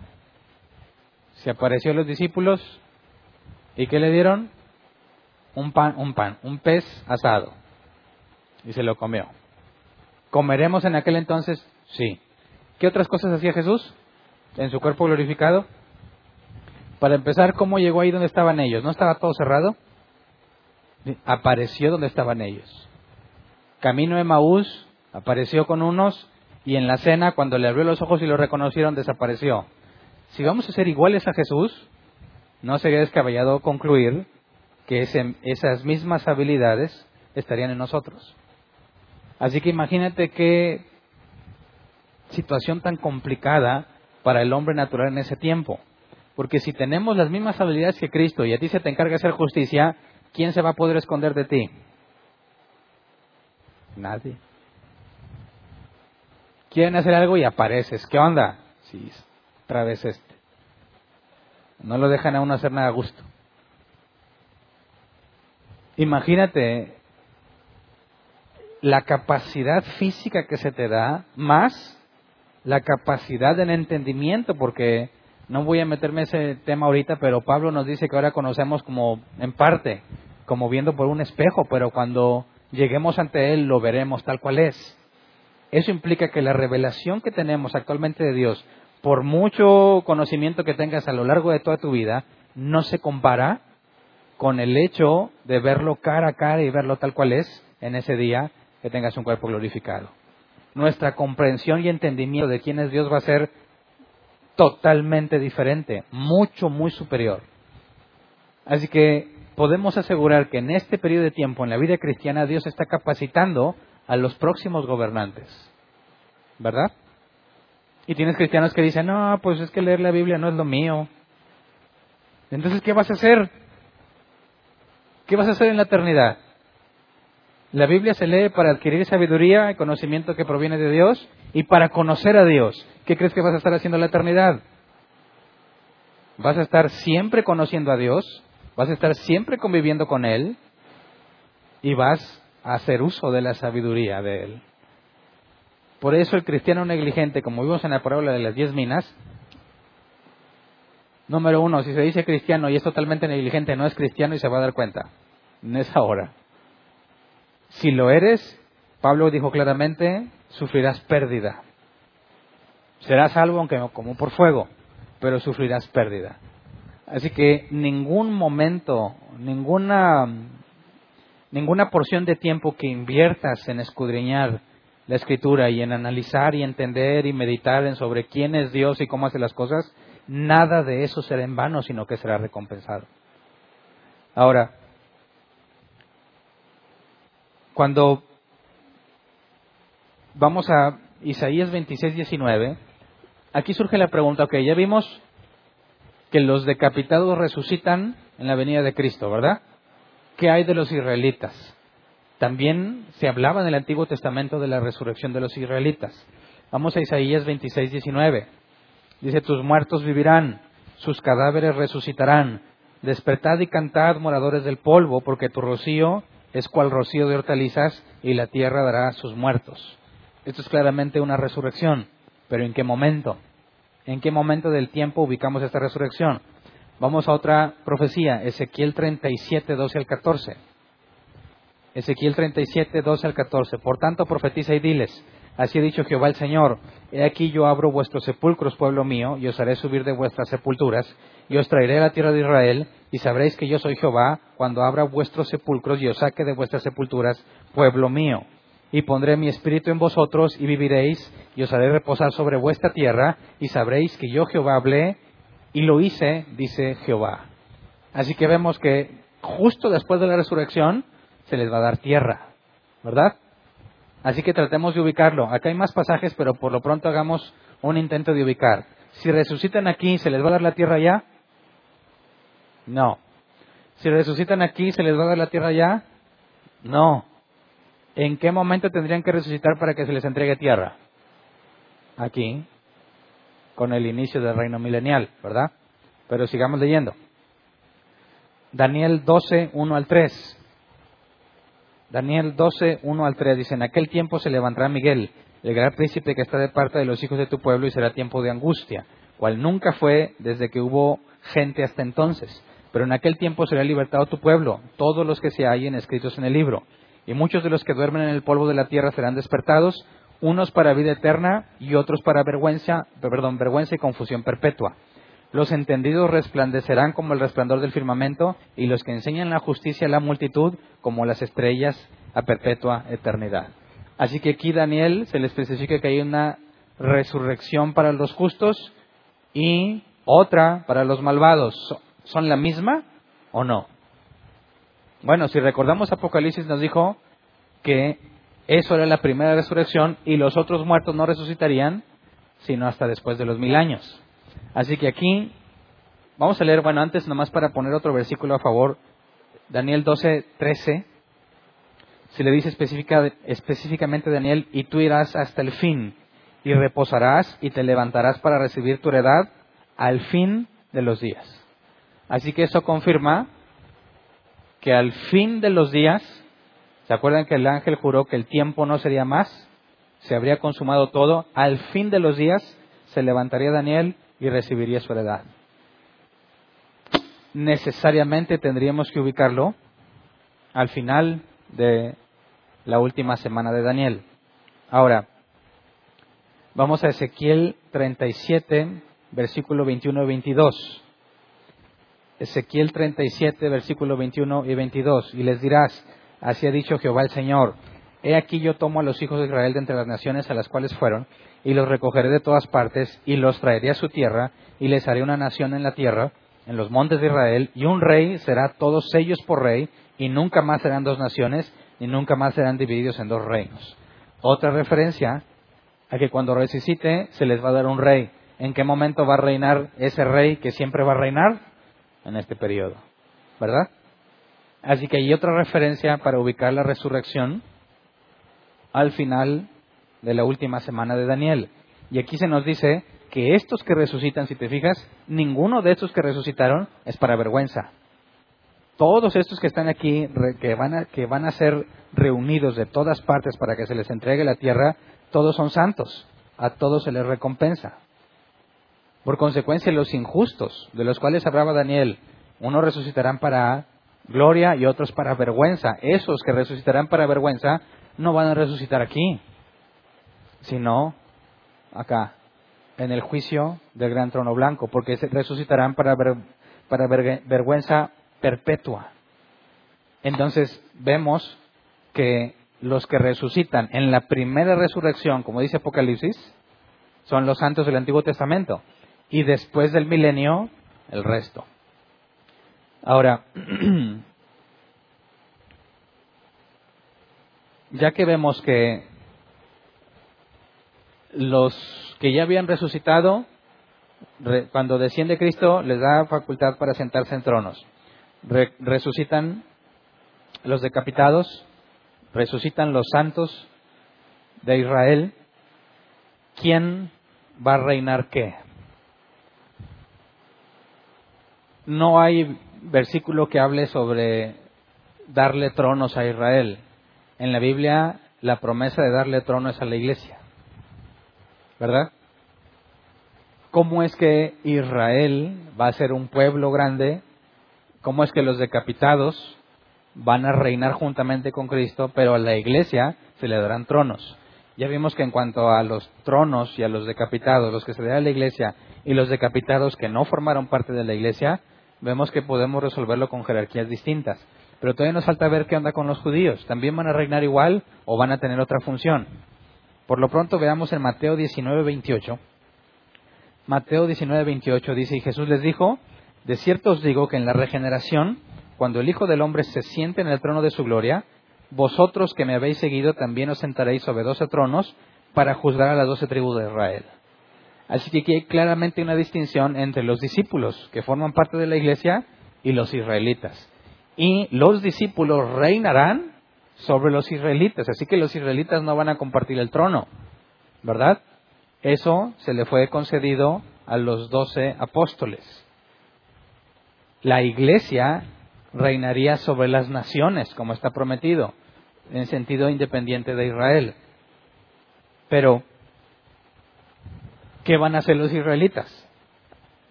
Se apareció a los discípulos y ¿qué le dieron? Un pan, un pan, un pez asado. Y se lo comió. ¿Comeremos en aquel entonces? Sí. ¿Qué otras cosas hacía Jesús en su cuerpo glorificado? Para empezar, ¿cómo llegó ahí donde estaban ellos? ¿No estaba todo cerrado? Apareció donde estaban ellos. Camino de Maús, apareció con unos y en la cena, cuando le abrió los ojos y lo reconocieron, desapareció. Si vamos a ser iguales a Jesús, no sería descabellado concluir que esas mismas habilidades estarían en nosotros. Así que imagínate qué situación tan complicada para el hombre natural en ese tiempo. Porque si tenemos las mismas habilidades que Cristo y a ti se te encarga hacer justicia, ¿quién se va a poder esconder de ti? Nadie. Quieren hacer algo y apareces. ¿Qué onda? Sí, otra vez este. No lo dejan a uno hacer nada a gusto. Imagínate la capacidad física que se te da, más la capacidad del entendimiento, porque no voy a meterme en ese tema ahorita, pero Pablo nos dice que ahora conocemos como en parte, como viendo por un espejo, pero cuando lleguemos ante Él lo veremos tal cual es. Eso implica que la revelación que tenemos actualmente de Dios, por mucho conocimiento que tengas a lo largo de toda tu vida, no se compara con el hecho de verlo cara a cara y verlo tal cual es en ese día que tengas un cuerpo glorificado. Nuestra comprensión y entendimiento de quién es Dios va a ser totalmente diferente, mucho, muy superior. Así que podemos asegurar que en este periodo de tiempo, en la vida cristiana, Dios está capacitando a los próximos gobernantes. ¿Verdad? Y tienes cristianos que dicen, no, pues es que leer la Biblia no es lo mío. Entonces, ¿qué vas a hacer? ¿Qué vas a hacer en la eternidad? La Biblia se lee para adquirir sabiduría y conocimiento que proviene de Dios y para conocer a Dios. ¿Qué crees que vas a estar haciendo en la eternidad? ¿Vas a estar siempre conociendo a Dios? ¿Vas a estar siempre conviviendo con Él? Y vas hacer uso de la sabiduría de Él. Por eso el cristiano negligente, como vimos en la parábola de las diez minas, número uno, si se dice cristiano y es totalmente negligente, no es cristiano y se va a dar cuenta en esa hora. Si lo eres, Pablo dijo claramente, sufrirás pérdida. Serás salvo aunque como por fuego, pero sufrirás pérdida. Así que ningún momento, ninguna, ninguna porción de tiempo que inviertas en escudriñar la escritura y en analizar y entender y meditar en sobre quién es Dios y cómo hace las cosas, nada de eso será en vano, sino que será recompensado. Ahora, cuando vamos a Isaías 26, 19, aquí surge la pregunta, ok, ya vimos que los decapitados resucitan en la venida de Cristo, ¿verdad? ¿Qué hay de los israelitas? También se hablaba en el Antiguo Testamento de la resurrección de los israelitas. Vamos a Isaías 26, 19. Dice, tus muertos vivirán, sus cadáveres resucitarán. Despertad y cantad, moradores del polvo, porque tu rocío es cual rocío de hortalizas y la tierra dará a sus muertos. Esto es claramente una resurrección, pero ¿en qué momento? ¿En qué momento del tiempo ubicamos esta resurrección? Vamos a otra profecía, Ezequiel 37, 12 al 14. Ezequiel 37, 12 al 14. Por tanto, profetiza y diles, así ha dicho Jehová el Señor, he aquí yo abro vuestros sepulcros, pueblo mío, y os haré subir de vuestras sepulturas, y os traeré a la tierra de Israel, y sabréis que yo soy Jehová cuando abra vuestros sepulcros y os saque de vuestras sepulturas, pueblo mío. Y pondré mi espíritu en vosotros y viviréis, y os haré reposar sobre vuestra tierra, y sabréis que yo Jehová hablé y lo hice, dice Jehová. Así que vemos que justo después de la resurrección se les va a dar tierra, ¿verdad? Así que tratemos de ubicarlo. Acá hay más pasajes, pero por lo pronto hagamos un intento de ubicar. Si resucitan aquí, ¿se les va a dar la tierra ya? No. Si resucitan aquí, ¿se les va a dar la tierra ya? No. ¿En qué momento tendrían que resucitar para que se les entregue tierra? Aquí, con el inicio del reino milenial, ¿verdad? Pero sigamos leyendo. Daniel 12, 1 al 3. Daniel 12, 1 al 3 dice, en aquel tiempo se levantará Miguel, el gran príncipe que está de parte de los hijos de tu pueblo, y será tiempo de angustia, cual nunca fue desde que hubo gente hasta entonces pero en aquel tiempo será libertado tu pueblo, todos los que se hallen escritos en el libro. Y muchos de los que duermen en el polvo de la tierra serán despertados, unos para vida eterna y otros para vergüenza, perdón, vergüenza y confusión perpetua. Los entendidos resplandecerán como el resplandor del firmamento y los que enseñan la justicia a la multitud como las estrellas a perpetua eternidad. Así que aquí Daniel se le especifica que hay una resurrección para los justos y otra para los malvados. ¿Son la misma o no? Bueno, si recordamos Apocalipsis nos dijo que eso era la primera resurrección y los otros muertos no resucitarían sino hasta después de los mil años. Así que aquí vamos a leer, bueno, antes nomás para poner otro versículo a favor, Daniel 12, 13, se le dice específica, específicamente Daniel, y tú irás hasta el fin y reposarás y te levantarás para recibir tu heredad al fin de los días. Así que eso confirma que al fin de los días, ¿se acuerdan que el ángel juró que el tiempo no sería más? Se habría consumado todo. Al fin de los días se levantaría Daniel y recibiría su heredad. Necesariamente tendríamos que ubicarlo al final de la última semana de Daniel. Ahora, vamos a Ezequiel 37, versículo 21 y 22. Ezequiel 37, versículo 21 y 22, y les dirás, así ha dicho Jehová el Señor, He aquí yo tomo a los hijos de Israel de entre las naciones a las cuales fueron, y los recogeré de todas partes, y los traeré a su tierra, y les haré una nación en la tierra, en los montes de Israel, y un rey será todos ellos por rey, y nunca más serán dos naciones, ni nunca más serán divididos en dos reinos. Otra referencia a que cuando resucite se les va a dar un rey. ¿En qué momento va a reinar ese rey que siempre va a reinar? En este periodo. ¿Verdad? Así que hay otra referencia para ubicar la resurrección al final de la última semana de Daniel. Y aquí se nos dice que estos que resucitan, si te fijas, ninguno de estos que resucitaron es para vergüenza. Todos estos que están aquí, que van, a, que van a ser reunidos de todas partes para que se les entregue la tierra, todos son santos. A todos se les recompensa. Por consecuencia, los injustos, de los cuales hablaba Daniel, unos resucitarán para gloria y otros para vergüenza. Esos que resucitarán para vergüenza no van a resucitar aquí, sino acá, en el juicio del gran trono blanco, porque resucitarán para, para vergüenza perpetua. Entonces vemos que los que resucitan en la primera resurrección, como dice Apocalipsis, son los santos del Antiguo Testamento. Y después del milenio, el resto. Ahora, ya que vemos que los que ya habían resucitado, cuando desciende Cristo, les da facultad para sentarse en tronos. resucitan los decapitados, resucitan los santos de Israel. ¿Quién va a reinar qué? No hay versículo que hable sobre darle tronos a Israel en la Biblia la promesa de darle trono es a la iglesia. ¿Verdad? ¿Cómo es que Israel va a ser un pueblo grande? ¿Cómo es que los decapitados van a reinar juntamente con Cristo, pero a la iglesia se le darán tronos? Ya vimos que en cuanto a los tronos y a los decapitados, los que se le dan a la iglesia y los decapitados que no formaron parte de la iglesia, vemos que podemos resolverlo con jerarquías distintas. Pero todavía nos falta ver qué onda con los judíos. ¿También van a reinar igual o van a tener otra función? Por lo pronto veamos en Mateo 19, 28. Mateo 19, 28 dice, y Jesús les dijo, de cierto os digo que en la regeneración, cuando el Hijo del Hombre se siente en el trono de su gloria, vosotros que me habéis seguido también os sentaréis sobre doce tronos para juzgar a las doce tribus de Israel. Así que aquí hay claramente una distinción entre los discípulos que forman parte de la iglesia y los israelitas y los discípulos reinarán sobre los israelitas. Así que los israelitas no van a compartir el trono, ¿verdad? Eso se le fue concedido a los doce apóstoles. La iglesia reinaría sobre las naciones, como está prometido, en sentido independiente de Israel. Pero, ¿qué van a hacer los israelitas?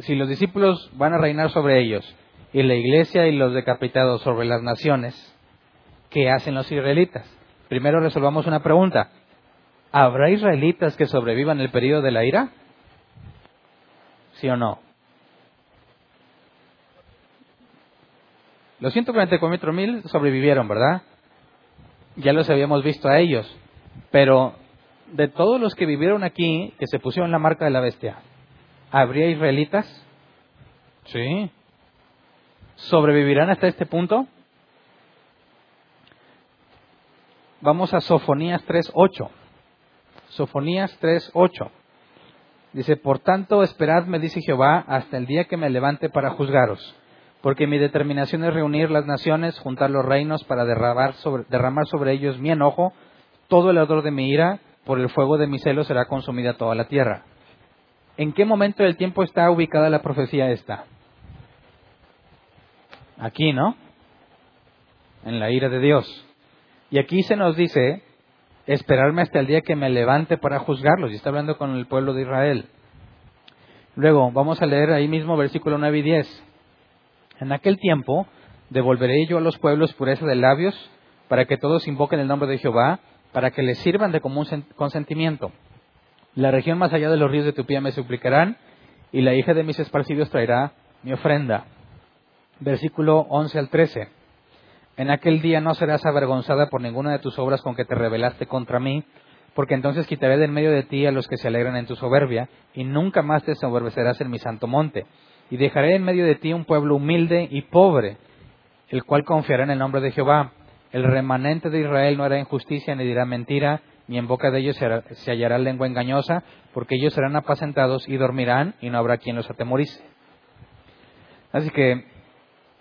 Si los discípulos van a reinar sobre ellos y la iglesia y los decapitados sobre las naciones, ¿qué hacen los israelitas? Primero resolvamos una pregunta. ¿Habrá israelitas que sobrevivan el periodo de la ira? ¿Sí o no? Los 144 mil sobrevivieron, ¿verdad? Ya los habíamos visto a ellos. Pero de todos los que vivieron aquí, que se pusieron la marca de la bestia, ¿habría israelitas? Sí sobrevivirán hasta este punto? Vamos a Sofonías 3.8. Sofonías 3.8. Dice, por tanto, esperadme, dice Jehová, hasta el día que me levante para juzgaros, porque mi determinación es reunir las naciones, juntar los reinos para derramar sobre, derramar sobre ellos mi enojo, todo el odor de mi ira, por el fuego de mi celo será consumida toda la tierra. ¿En qué momento del tiempo está ubicada la profecía esta? Aquí, ¿no? En la ira de Dios. Y aquí se nos dice, esperarme hasta el día que me levante para juzgarlos. Y está hablando con el pueblo de Israel. Luego, vamos a leer ahí mismo versículo 9 y 10. En aquel tiempo devolveré yo a los pueblos pureza de labios, para que todos invoquen el nombre de Jehová, para que les sirvan de común consentimiento. La región más allá de los ríos de Tupía me suplicarán, y la hija de mis esparcidos traerá mi ofrenda versículo 11 al 13. En aquel día no serás avergonzada por ninguna de tus obras con que te rebelaste contra mí, porque entonces quitaré de en medio de ti a los que se alegran en tu soberbia, y nunca más te soberbecerás en mi santo monte. Y dejaré en medio de ti un pueblo humilde y pobre, el cual confiará en el nombre de Jehová. El remanente de Israel no hará injusticia ni dirá mentira, ni en boca de ellos se hallará lengua engañosa, porque ellos serán apacentados y dormirán, y no habrá quien los atemorice. Así que,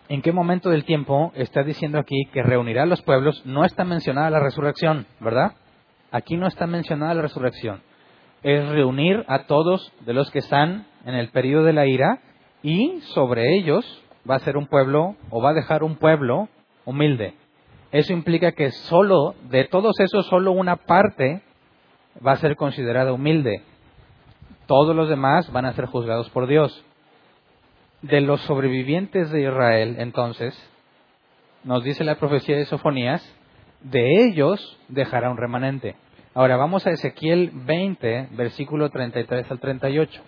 ¿en qué momento del tiempo está diciendo aquí que reunirá a los pueblos? No está mencionada la resurrección, ¿verdad? Aquí no está mencionada la resurrección. Es reunir a todos de los que están en el periodo de la ira y sobre ellos va a ser un pueblo o va a dejar un pueblo humilde, eso implica que solo, de todos esos, solo una parte va a ser considerada humilde. Todos los demás van a ser juzgados por Dios. De los sobrevivientes de Israel, entonces, nos dice la profecía de Sofonías, de ellos dejará un remanente. Ahora vamos a Ezequiel 20, versículo 33 al 38.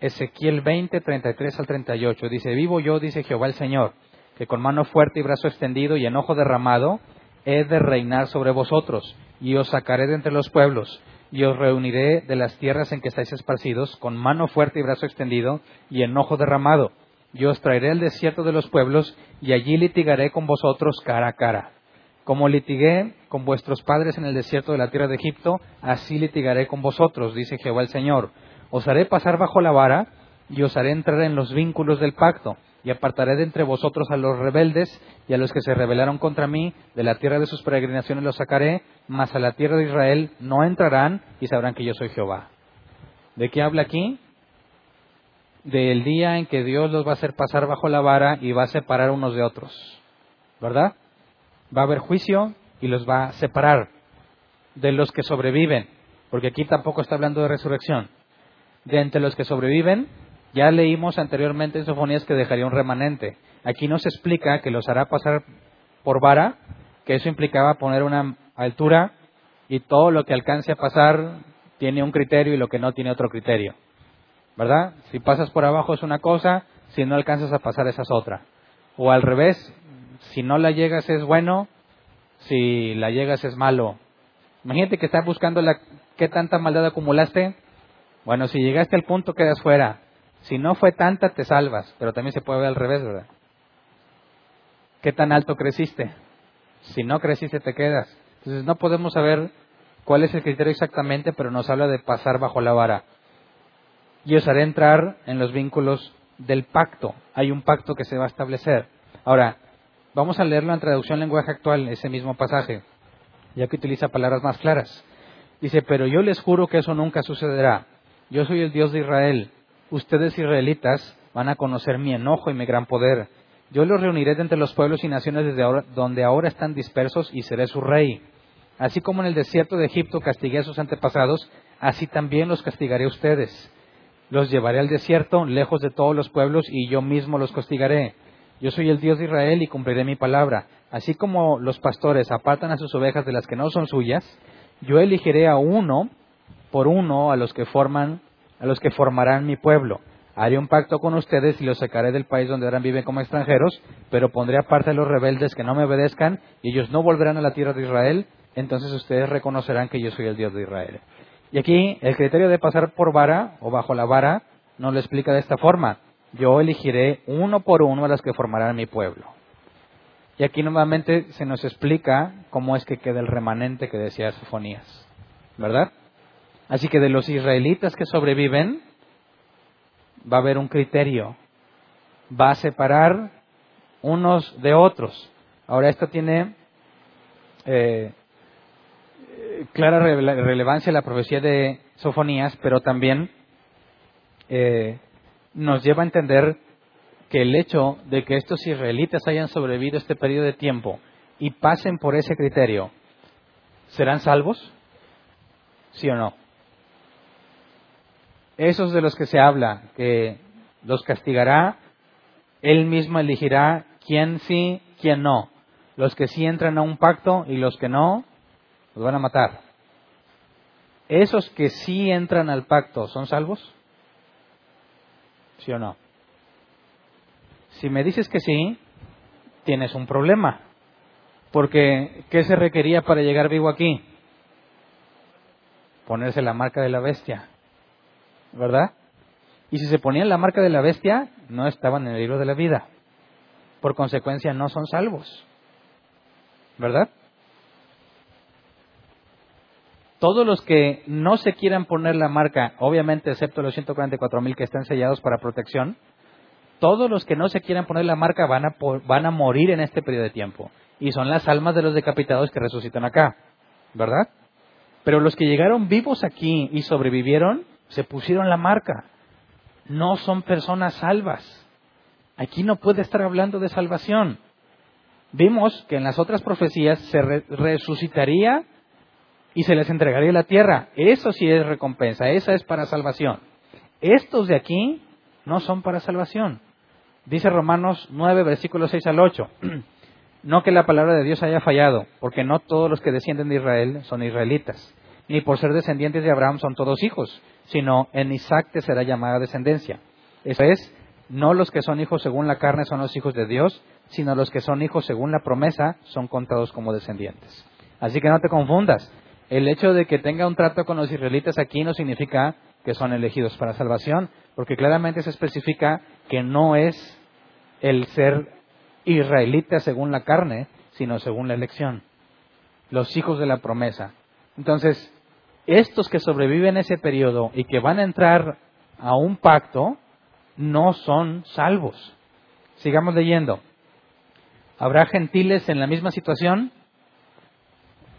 Ezequiel 20, 33 al 38. Dice, vivo yo, dice Jehová el Señor que con mano fuerte y brazo extendido y enojo derramado he de reinar sobre vosotros, y os sacaré de entre los pueblos, y os reuniré de las tierras en que estáis esparcidos, con mano fuerte y brazo extendido y enojo derramado. Y os traeré al desierto de los pueblos, y allí litigaré con vosotros cara a cara. Como litigué con vuestros padres en el desierto de la tierra de Egipto, así litigaré con vosotros, dice Jehová el Señor. Os haré pasar bajo la vara, y os haré entrar en los vínculos del pacto y apartaré de entre vosotros a los rebeldes y a los que se rebelaron contra mí, de la tierra de sus peregrinaciones los sacaré, mas a la tierra de Israel no entrarán y sabrán que yo soy Jehová. ¿De qué habla aquí? Del día en que Dios los va a hacer pasar bajo la vara y va a separar unos de otros. ¿Verdad? Va a haber juicio y los va a separar de los que sobreviven, porque aquí tampoco está hablando de resurrección. De entre los que sobreviven, ya leímos anteriormente en Sofonías que dejaría un remanente. Aquí nos explica que los hará pasar por vara, que eso implicaba poner una altura y todo lo que alcance a pasar tiene un criterio y lo que no tiene otro criterio. ¿Verdad? Si pasas por abajo es una cosa, si no alcanzas a pasar esa es otra. O al revés, si no la llegas es bueno, si la llegas es malo. Imagínate que estás buscando la, qué tanta maldad acumulaste. Bueno, si llegaste al punto quedas fuera. Si no fue tanta, te salvas, pero también se puede ver al revés, ¿verdad? ¿Qué tan alto creciste? Si no creciste, te quedas. Entonces no podemos saber cuál es el criterio exactamente, pero nos habla de pasar bajo la vara. Y os haré entrar en los vínculos del pacto. Hay un pacto que se va a establecer. Ahora, vamos a leerlo en traducción lenguaje actual, ese mismo pasaje, ya que utiliza palabras más claras. Dice, pero yo les juro que eso nunca sucederá. Yo soy el Dios de Israel ustedes israelitas van a conocer mi enojo y mi gran poder. Yo los reuniré de entre los pueblos y naciones desde ahora, donde ahora están dispersos y seré su rey. Así como en el desierto de Egipto castigué a sus antepasados, así también los castigaré a ustedes. Los llevaré al desierto, lejos de todos los pueblos, y yo mismo los castigaré. Yo soy el Dios de Israel y cumpliré mi palabra. Así como los pastores apartan a sus ovejas de las que no son suyas, yo elegiré a uno por uno a los que forman a los que formarán mi pueblo. Haré un pacto con ustedes y los sacaré del país donde ahora viven como extranjeros, pero pondré aparte a los rebeldes que no me obedezcan y ellos no volverán a la tierra de Israel, entonces ustedes reconocerán que yo soy el Dios de Israel. Y aquí el criterio de pasar por vara o bajo la vara nos lo explica de esta forma. Yo elegiré uno por uno a los que formarán mi pueblo. Y aquí nuevamente se nos explica cómo es que queda el remanente que decía Sofonías. ¿Verdad? Así que de los israelitas que sobreviven, va a haber un criterio. Va a separar unos de otros. Ahora, esto tiene eh, clara relevancia la profecía de Sofonías, pero también eh, nos lleva a entender que el hecho de que estos israelitas hayan sobrevivido este periodo de tiempo y pasen por ese criterio, ¿serán salvos? ¿Sí o no? Esos de los que se habla, que los castigará, él mismo elegirá quién sí, quién no. Los que sí entran a un pacto y los que no, los van a matar. ¿Esos que sí entran al pacto son salvos? ¿Sí o no? Si me dices que sí, tienes un problema. Porque, ¿qué se requería para llegar vivo aquí? Ponerse la marca de la bestia. ¿Verdad? Y si se ponían la marca de la bestia, no estaban en el libro de la vida. Por consecuencia, no son salvos. ¿Verdad? Todos los que no se quieran poner la marca, obviamente excepto los 144 mil que están sellados para protección, todos los que no se quieran poner la marca van a, van a morir en este periodo de tiempo. Y son las almas de los decapitados que resucitan acá. ¿Verdad? Pero los que llegaron vivos aquí y sobrevivieron, se pusieron la marca. No son personas salvas. Aquí no puede estar hablando de salvación. Vimos que en las otras profecías se resucitaría y se les entregaría la tierra. Eso sí es recompensa, esa es para salvación. Estos de aquí no son para salvación. Dice Romanos 9, versículos 6 al 8. No que la palabra de Dios haya fallado, porque no todos los que descienden de Israel son israelitas, ni por ser descendientes de Abraham son todos hijos, sino en Isaac te será llamada descendencia. Eso es, no los que son hijos según la carne son los hijos de Dios, sino los que son hijos según la promesa son contados como descendientes. Así que no te confundas. El hecho de que tenga un trato con los israelitas aquí no significa que son elegidos para salvación, porque claramente se especifica que no es el ser israelita según la carne, sino según la elección. Los hijos de la promesa. Entonces, estos que sobreviven ese periodo y que van a entrar a un pacto, no son salvos. Sigamos leyendo. ¿Habrá gentiles en la misma situación?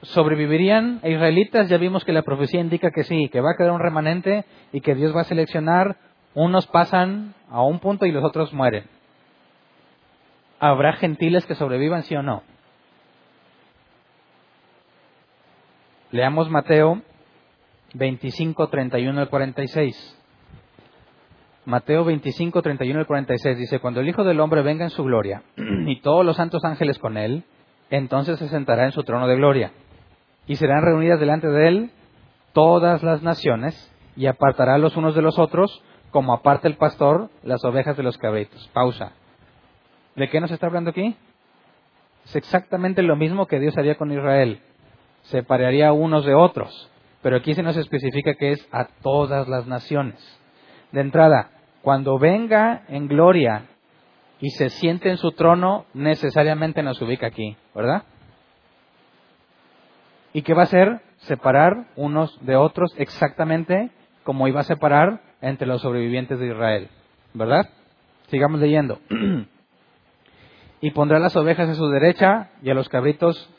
¿Sobrevivirían israelitas? Ya vimos que la profecía indica que sí, que va a quedar un remanente y que Dios va a seleccionar. Unos pasan a un punto y los otros mueren. ¿Habrá gentiles que sobrevivan, sí o no? Leamos Mateo 25, 31 al 46. Mateo 25, 31 al 46 dice, cuando el Hijo del Hombre venga en su gloria y todos los santos ángeles con él, entonces se sentará en su trono de gloria y serán reunidas delante de él todas las naciones y apartará los unos de los otros como aparta el pastor las ovejas de los cabritos. Pausa. ¿De qué nos está hablando aquí? Es exactamente lo mismo que Dios haría con Israel. Separaría unos de otros. Pero aquí se nos especifica que es a todas las naciones. De entrada, cuando venga en gloria y se siente en su trono, necesariamente nos ubica aquí, ¿verdad? ¿Y qué va a hacer? Separar unos de otros exactamente como iba a separar entre los sobrevivientes de Israel, ¿verdad? Sigamos leyendo. y pondrá las ovejas a su derecha y a los cabritos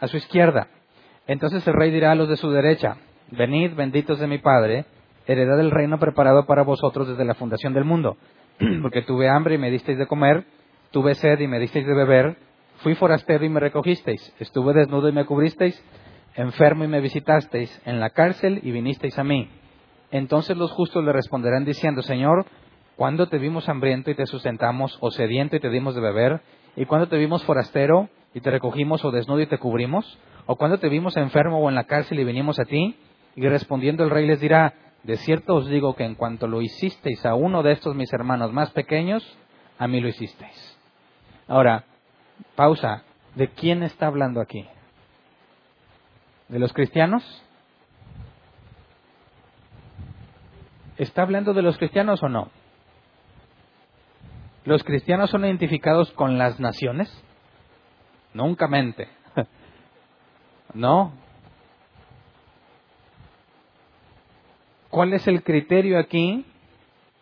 a su izquierda. Entonces el rey dirá a los de su derecha, venid benditos de mi Padre, heredad del reino preparado para vosotros desde la fundación del mundo, porque tuve hambre y me disteis de comer, tuve sed y me disteis de beber, fui forastero y me recogisteis, estuve desnudo y me cubristeis, enfermo y me visitasteis, en la cárcel y vinisteis a mí. Entonces los justos le responderán diciendo, Señor, ¿cuándo te vimos hambriento y te sustentamos, o sediento y te dimos de beber? ¿Y cuándo te vimos forastero y te recogimos, o desnudo y te cubrimos? ¿O cuando te vimos enfermo o en la cárcel y vinimos a ti? Y respondiendo el rey les dirá, de cierto os digo que en cuanto lo hicisteis a uno de estos mis hermanos más pequeños, a mí lo hicisteis. Ahora, pausa, ¿de quién está hablando aquí? ¿De los cristianos? ¿Está hablando de los cristianos o no? ¿Los cristianos son identificados con las naciones? Nunca mente. No. ¿Cuál es el criterio aquí?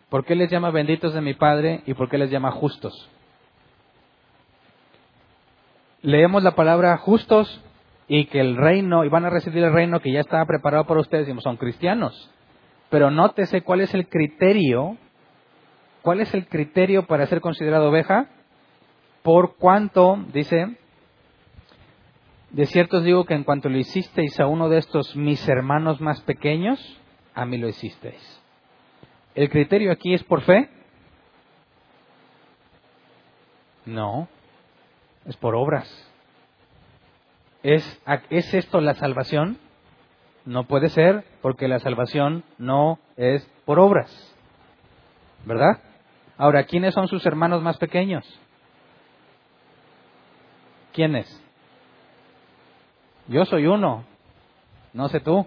¿Por qué les llama benditos de mi Padre y por qué les llama justos? Leemos la palabra justos y que el reino, y van a recibir el reino que ya estaba preparado para ustedes, y son cristianos. Pero nótese cuál es el criterio, cuál es el criterio para ser considerado oveja, por cuanto, dice, de cierto os digo que en cuanto lo hicisteis a uno de estos mis hermanos más pequeños, a mí lo hicisteis. ¿El criterio aquí es por fe? No, es por obras. ¿Es, ¿Es esto la salvación? No puede ser porque la salvación no es por obras. ¿Verdad? Ahora, ¿quiénes son sus hermanos más pequeños? ¿Quiénes? Yo soy uno, no sé tú.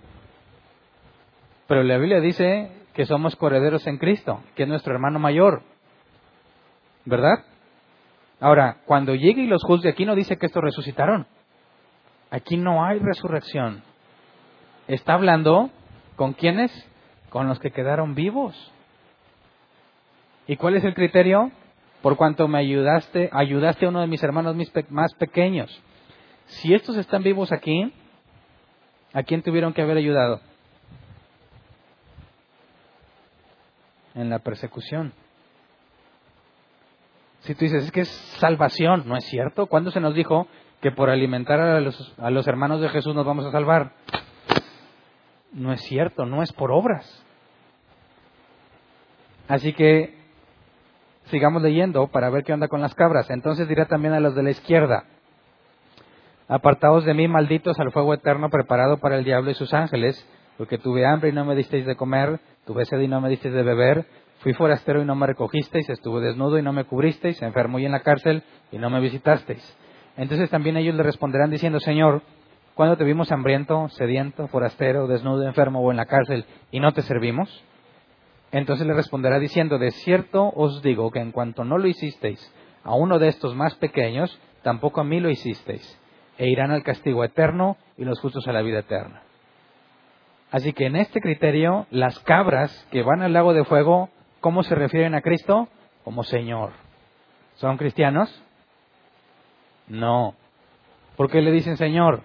Pero la Biblia dice que somos correderos en Cristo, que es nuestro hermano mayor. ¿Verdad? Ahora, cuando llegue y los juzgue, aquí no dice que estos resucitaron. Aquí no hay resurrección. Está hablando con quienes? Con los que quedaron vivos. ¿Y cuál es el criterio? Por cuanto me ayudaste, ayudaste a uno de mis hermanos más pequeños. Si estos están vivos aquí, ¿a quién tuvieron que haber ayudado? En la persecución. Si tú dices, es que es salvación, ¿no es cierto? ¿Cuándo se nos dijo que por alimentar a los, a los hermanos de Jesús nos vamos a salvar? No es cierto, no es por obras. Así que sigamos leyendo para ver qué onda con las cabras. Entonces dirá también a los de la izquierda, apartaos de mí, malditos, al fuego eterno preparado para el diablo y sus ángeles, porque tuve hambre y no me disteis de comer, tuve sed y no me disteis de beber, fui forastero y no me recogisteis, estuve desnudo y no me cubristeis, enfermo y en la cárcel y no me visitasteis. Entonces también ellos le responderán diciendo, Señor, ¿cuándo te vimos hambriento, sediento, forastero, desnudo, enfermo o en la cárcel y no te servimos? Entonces le responderá diciendo, de cierto os digo que en cuanto no lo hicisteis a uno de estos más pequeños, tampoco a mí lo hicisteis, e irán al castigo eterno y los justos a la vida eterna. Así que en este criterio, las cabras que van al lago de fuego, ¿cómo se refieren a Cristo? Como Señor. ¿Son cristianos? No. ¿Por qué le dicen Señor?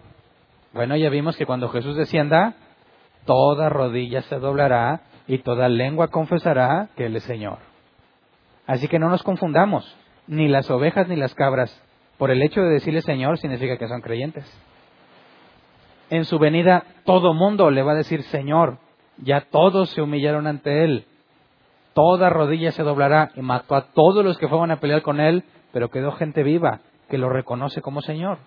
Bueno, ya vimos que cuando Jesús descienda, toda rodilla se doblará y toda lengua confesará que Él es Señor. Así que no nos confundamos, ni las ovejas ni las cabras, por el hecho de decirle Señor significa que son creyentes. En su venida todo mundo le va a decir Señor, ya todos se humillaron ante Él, toda rodilla se doblará y mató a todos los que fueron a pelear con Él, pero quedó gente viva que lo reconoce como Señor.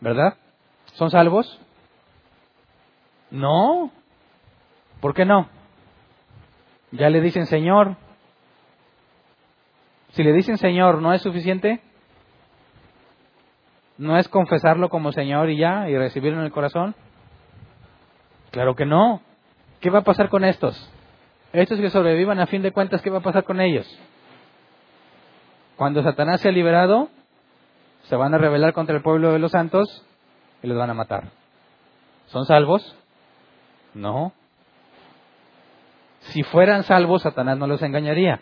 ¿Verdad? ¿Son salvos? No, ¿Por qué no? Ya le dicen Señor. Si le dicen Señor, ¿no es suficiente? ¿No es confesarlo como Señor y ya, y recibirlo en el corazón? Claro que no. ¿Qué va a pasar con estos? Estos que sobrevivan, a fin de cuentas, ¿qué va a pasar con ellos? Cuando Satanás sea liberado, se van a rebelar contra el pueblo de los santos y los van a matar. ¿Son salvos? No. Si fueran salvos, Satanás no los engañaría.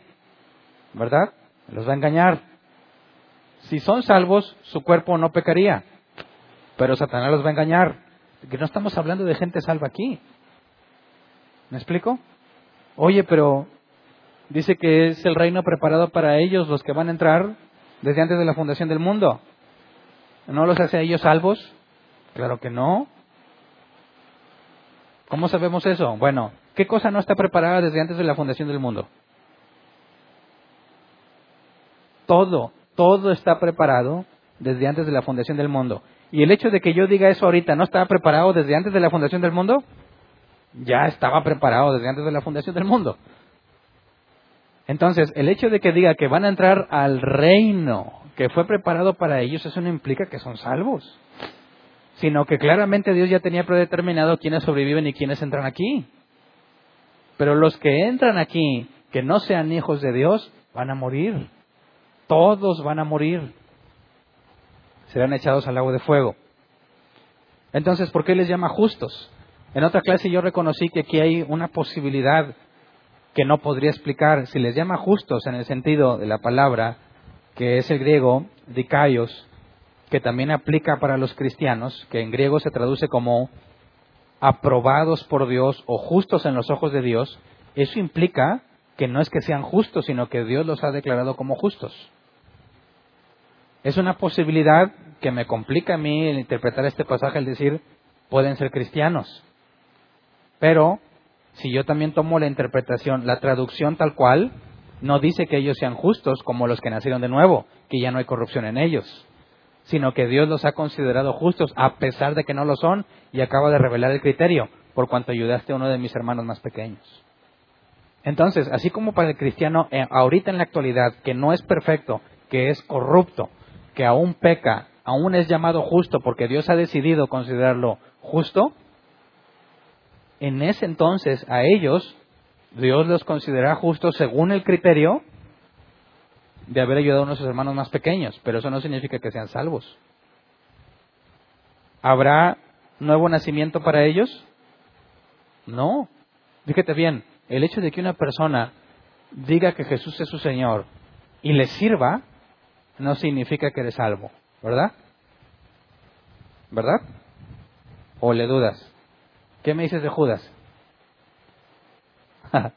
¿Verdad? Los va a engañar. Si son salvos, su cuerpo no pecaría. Pero Satanás los va a engañar. Que no estamos hablando de gente salva aquí. ¿Me explico? Oye, pero dice que es el reino preparado para ellos, los que van a entrar desde antes de la fundación del mundo. ¿No los hace a ellos salvos? Claro que no. ¿Cómo sabemos eso? Bueno, ¿Qué cosa no está preparada desde antes de la fundación del mundo? Todo, todo está preparado desde antes de la fundación del mundo. Y el hecho de que yo diga eso ahorita, ¿no estaba preparado desde antes de la fundación del mundo? Ya estaba preparado desde antes de la fundación del mundo. Entonces, el hecho de que diga que van a entrar al reino que fue preparado para ellos, eso no implica que son salvos, sino que claramente Dios ya tenía predeterminado quiénes sobreviven y quiénes entran aquí. Pero los que entran aquí, que no sean hijos de Dios, van a morir. Todos van a morir. Serán echados al agua de fuego. Entonces, ¿por qué les llama justos? En otra clase yo reconocí que aquí hay una posibilidad que no podría explicar. Si les llama justos en el sentido de la palabra, que es el griego dikaios, que también aplica para los cristianos, que en griego se traduce como aprobados por Dios o justos en los ojos de Dios, eso implica que no es que sean justos, sino que Dios los ha declarado como justos. Es una posibilidad que me complica a mí el interpretar este pasaje, el decir, pueden ser cristianos. Pero, si yo también tomo la interpretación, la traducción tal cual, no dice que ellos sean justos como los que nacieron de nuevo, que ya no hay corrupción en ellos sino que Dios los ha considerado justos a pesar de que no lo son y acaba de revelar el criterio por cuanto ayudaste a uno de mis hermanos más pequeños. Entonces, así como para el cristiano eh, ahorita en la actualidad, que no es perfecto, que es corrupto, que aún peca, aún es llamado justo porque Dios ha decidido considerarlo justo, en ese entonces a ellos Dios los considera justos según el criterio de haber ayudado a nuestros hermanos más pequeños, pero eso no significa que sean salvos. ¿Habrá nuevo nacimiento para ellos? No. Fíjate bien, el hecho de que una persona diga que Jesús es su Señor y le sirva, no significa que eres salvo, ¿verdad? ¿Verdad? ¿O le dudas? ¿Qué me dices de Judas?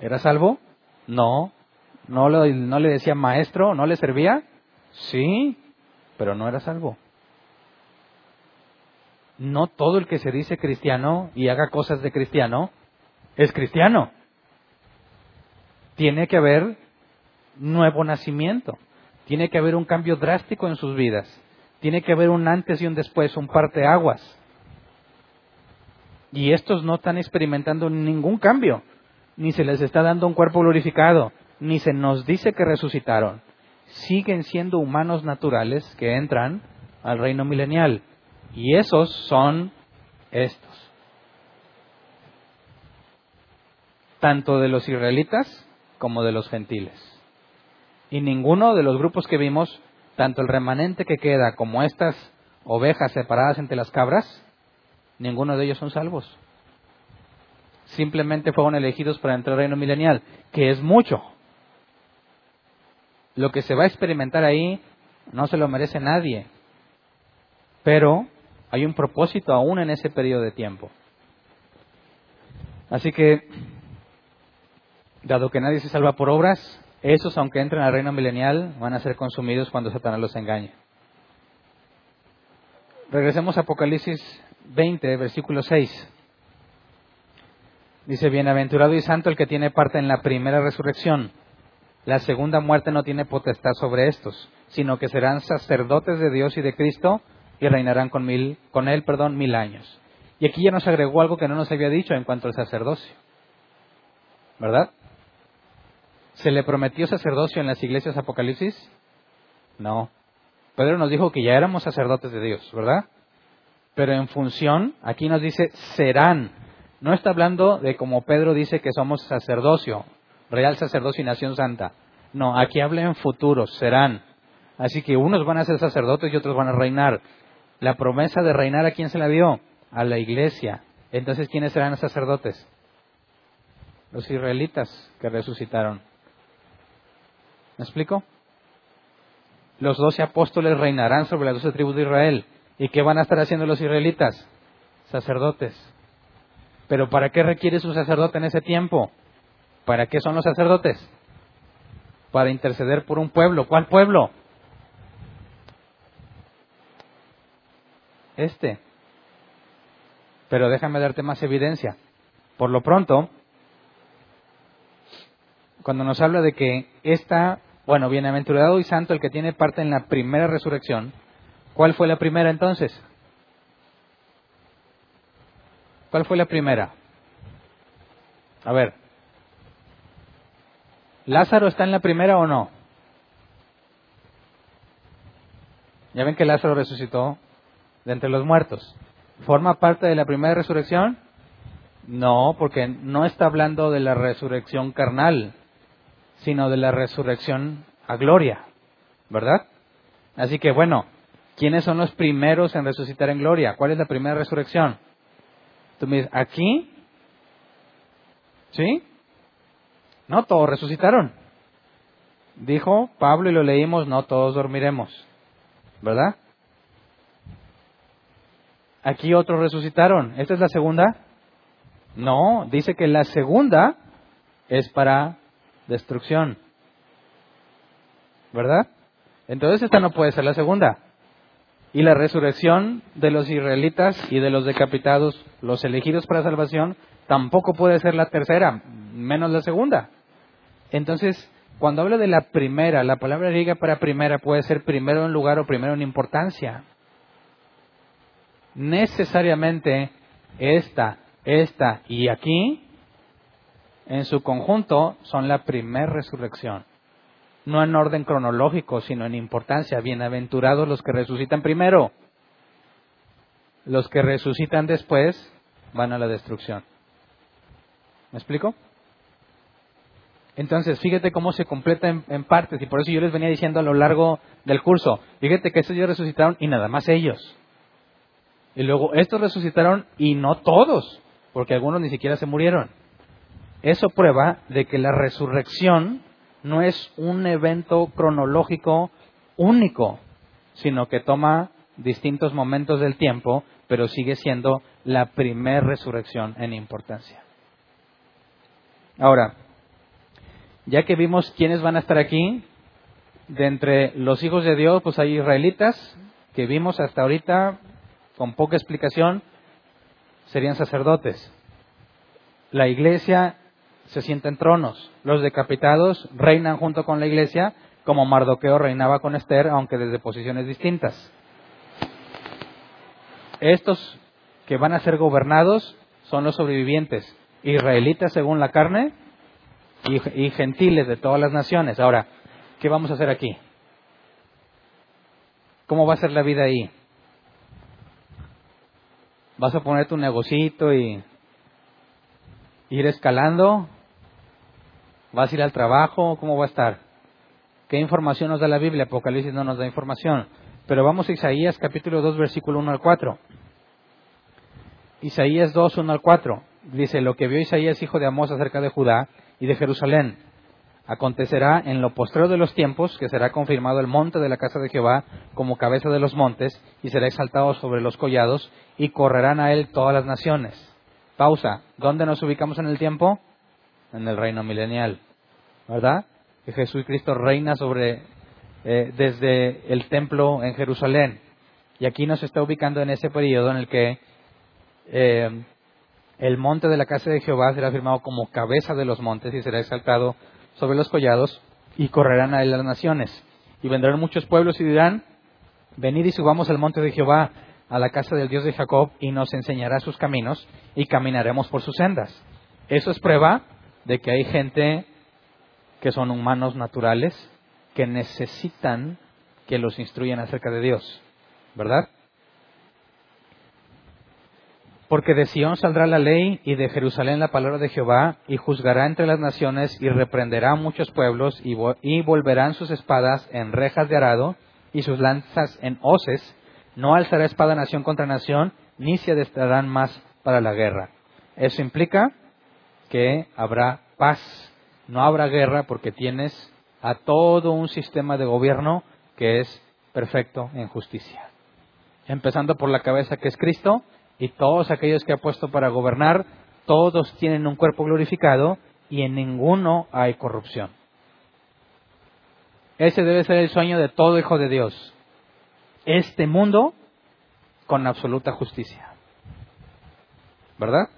¿Era salvo? No. ¿No, ¿No le decía maestro? ¿No le servía? Sí, pero no era salvo. No todo el que se dice cristiano y haga cosas de cristiano es cristiano. Tiene que haber nuevo nacimiento. Tiene que haber un cambio drástico en sus vidas. Tiene que haber un antes y un después, un parteaguas. Y estos no están experimentando ningún cambio. Ni se les está dando un cuerpo glorificado. Ni se nos dice que resucitaron. Siguen siendo humanos naturales que entran al reino milenial. Y esos son estos. Tanto de los israelitas como de los gentiles. Y ninguno de los grupos que vimos, tanto el remanente que queda como estas ovejas separadas entre las cabras, ninguno de ellos son salvos. Simplemente fueron elegidos para entrar al reino milenial, que es mucho. Lo que se va a experimentar ahí no se lo merece nadie. Pero hay un propósito aún en ese periodo de tiempo. Así que, dado que nadie se salva por obras, esos, aunque entren al reino milenial, van a ser consumidos cuando Satanás los engañe. Regresemos a Apocalipsis 20, versículo 6. Dice, bienaventurado y santo el que tiene parte en la primera resurrección. La segunda muerte no tiene potestad sobre estos, sino que serán sacerdotes de Dios y de Cristo y reinarán con, mil, con él perdón, mil años. Y aquí ya nos agregó algo que no nos había dicho en cuanto al sacerdocio. ¿Verdad? ¿Se le prometió sacerdocio en las iglesias Apocalipsis? No. Pedro nos dijo que ya éramos sacerdotes de Dios, ¿verdad? Pero en función, aquí nos dice serán. No está hablando de como Pedro dice que somos sacerdocio, real sacerdocio y nación santa. No, aquí habla en futuro, serán. Así que unos van a ser sacerdotes y otros van a reinar. La promesa de reinar a quién se la dio? A la iglesia. Entonces, ¿quiénes serán sacerdotes? Los israelitas que resucitaron. ¿Me explico? Los doce apóstoles reinarán sobre las doce tribus de Israel. ¿Y qué van a estar haciendo los israelitas? Sacerdotes. ¿Pero para qué requiere su sacerdote en ese tiempo? ¿Para qué son los sacerdotes? Para interceder por un pueblo. ¿Cuál pueblo? Este. Pero déjame darte más evidencia. Por lo pronto, cuando nos habla de que esta bueno, bienaventurado y santo el que tiene parte en la primera resurrección. ¿Cuál fue la primera entonces? ¿Cuál fue la primera? A ver. ¿Lázaro está en la primera o no? Ya ven que Lázaro resucitó de entre los muertos. ¿Forma parte de la primera resurrección? No, porque no está hablando de la resurrección carnal, sino de la resurrección a gloria, ¿verdad? Así que bueno, ¿quiénes son los primeros en resucitar en gloria? ¿Cuál es la primera resurrección? Tú me dices, ¿aquí? ¿Sí? No todos resucitaron. Dijo Pablo y lo leímos, no todos dormiremos, ¿verdad? Aquí otros resucitaron. ¿Esta es la segunda? No, dice que la segunda es para destrucción. ¿Verdad? Entonces esta no puede ser la segunda. Y la resurrección de los israelitas y de los decapitados, los elegidos para salvación, tampoco puede ser la tercera, menos la segunda. Entonces, cuando habla de la primera, la palabra griega para primera puede ser primero en lugar o primero en importancia. Necesariamente esta, esta y aquí en su conjunto son la primer resurrección. no en orden cronológico, sino en importancia. Bienaventurados los que resucitan primero. Los que resucitan después van a la destrucción. ¿Me explico? Entonces, fíjate cómo se completa en, partes, y por eso yo les venía diciendo a lo largo del curso, fíjate que estos ya resucitaron y nada más ellos. Y luego estos resucitaron y no todos, porque algunos ni siquiera se murieron. Eso prueba de que la resurrección no es un evento cronológico único, sino que toma distintos momentos del tiempo, pero sigue siendo la primer resurrección en importancia. Ahora, ya que vimos quiénes van a estar aquí, de entre los hijos de Dios, pues hay israelitas, que vimos hasta ahorita con poca explicación, serían sacerdotes. La iglesia se sienta en tronos. Los decapitados reinan junto con la iglesia, como Mardoqueo reinaba con Esther, aunque desde posiciones distintas. Estos que van a ser gobernados son los sobrevivientes, israelitas según la carne y, gentiles de todas las naciones. Ahora, ¿qué vamos a hacer aquí? ¿Cómo va a ser la vida ahí? ¿Vas a poner tu negocito y ir escalando? ¿Vas a ir al trabajo? ¿Cómo va a estar? ¿Qué información nos da la Biblia? Apocalipsis no nos da información. Pero vamos a Isaías capítulo 2, versículo 1 al 4. Isaías 2, 1 al 4. Dice, lo que vio Isaías, hijo de Amós, acerca de Judá y de Jerusalén. Acontecerá en lo postrero de los tiempos que será confirmado el monte de la casa de Jehová como cabeza de los montes y será exaltado sobre los collados y correrán a él todas las naciones. Pausa. ¿Dónde nos ubicamos en el tiempo? En el reino milenial. ¿Verdad? Que Jesús Cristo reina sobre eh, desde el templo en Jerusalén. Y aquí nos está ubicando en ese periodo en el que eh, el monte de la casa de Jehová será firmado como cabeza de los montes y será exaltado sobre los collados y correrán a él las naciones. Y vendrán muchos pueblos y dirán, venid y subamos al monte de Jehová, a la casa del Dios de Jacob, y nos enseñará sus caminos y caminaremos por sus sendas. Eso es prueba de que hay gente que son humanos naturales que necesitan que los instruyan acerca de Dios, ¿verdad? Porque de Sión saldrá la ley y de Jerusalén la palabra de Jehová, y juzgará entre las naciones y reprenderá muchos pueblos, y, volverán sus espadas en rejas de arado y sus lanzas en hoces. No alzará espada nación contra nación, ni se adestrarán más para la guerra. Eso implica que habrá paz, no habrá guerra porque tienes a todo un sistema de gobierno que es perfecto en justicia. Empezando por la cabeza que es Cristo, y todos aquellos que ha puesto para gobernar, todos tienen un cuerpo glorificado y en ninguno hay corrupción. Ese debe ser el sueño de todo hijo de Dios. Este mundo con absoluta justicia. ¿Verdad?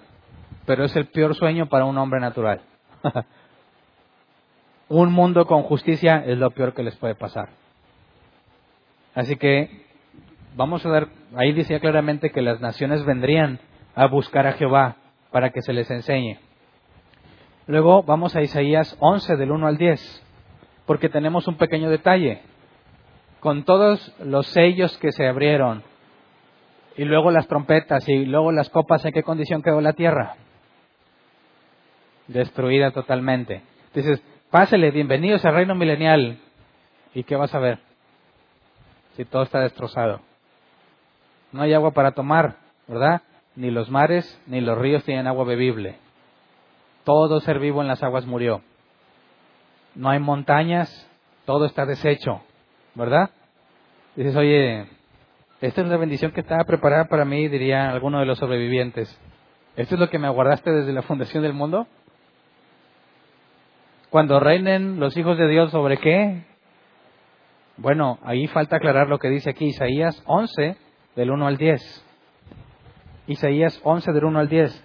Pero es el peor sueño para un hombre natural. un mundo con justicia es lo peor que les puede pasar. Así que vamos a ver, ahí decía claramente que las naciones vendrían a buscar a Jehová para que se les enseñe. Luego vamos a Isaías 11 del 1 al 10, porque tenemos un pequeño detalle. Con todos los sellos que se abrieron, y luego las trompetas, y luego las copas, ¿en qué condición quedó la tierra? Destruida totalmente. Dices, pásele, bienvenidos al reino milenial. ¿Y qué vas a ver? Si todo está destrozado. No hay agua para tomar, ¿verdad? Ni los mares ni los ríos tienen agua bebible. Todo ser vivo en las aguas murió. No hay montañas, todo está deshecho, ¿verdad? Dices, oye, esta es la bendición que estaba preparada para mí, diría alguno de los sobrevivientes. ¿Esto es lo que me aguardaste desde la fundación del mundo? Cuando reinen los hijos de Dios sobre qué? Bueno, ahí falta aclarar lo que dice aquí Isaías 11, del 1 al 10. Isaías 11 del 1 al 10.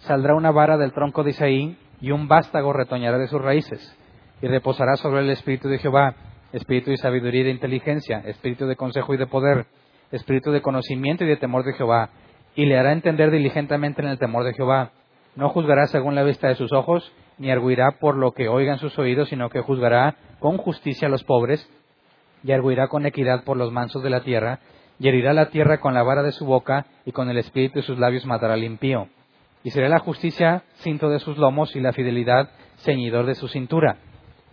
Saldrá una vara del tronco de Isaí y un vástago retoñará de sus raíces y reposará sobre el espíritu de Jehová, espíritu de sabiduría y de inteligencia, espíritu de consejo y de poder, espíritu de conocimiento y de temor de Jehová, y le hará entender diligentemente en el temor de Jehová. No juzgará según la vista de sus ojos, ni arguirá por lo que oigan sus oídos, sino que juzgará con justicia a los pobres, y arguirá con equidad por los mansos de la tierra, y herirá la tierra con la vara de su boca, y con el espíritu de sus labios matará al impío. Y será la justicia cinto de sus lomos, y la fidelidad ceñidor de su cintura.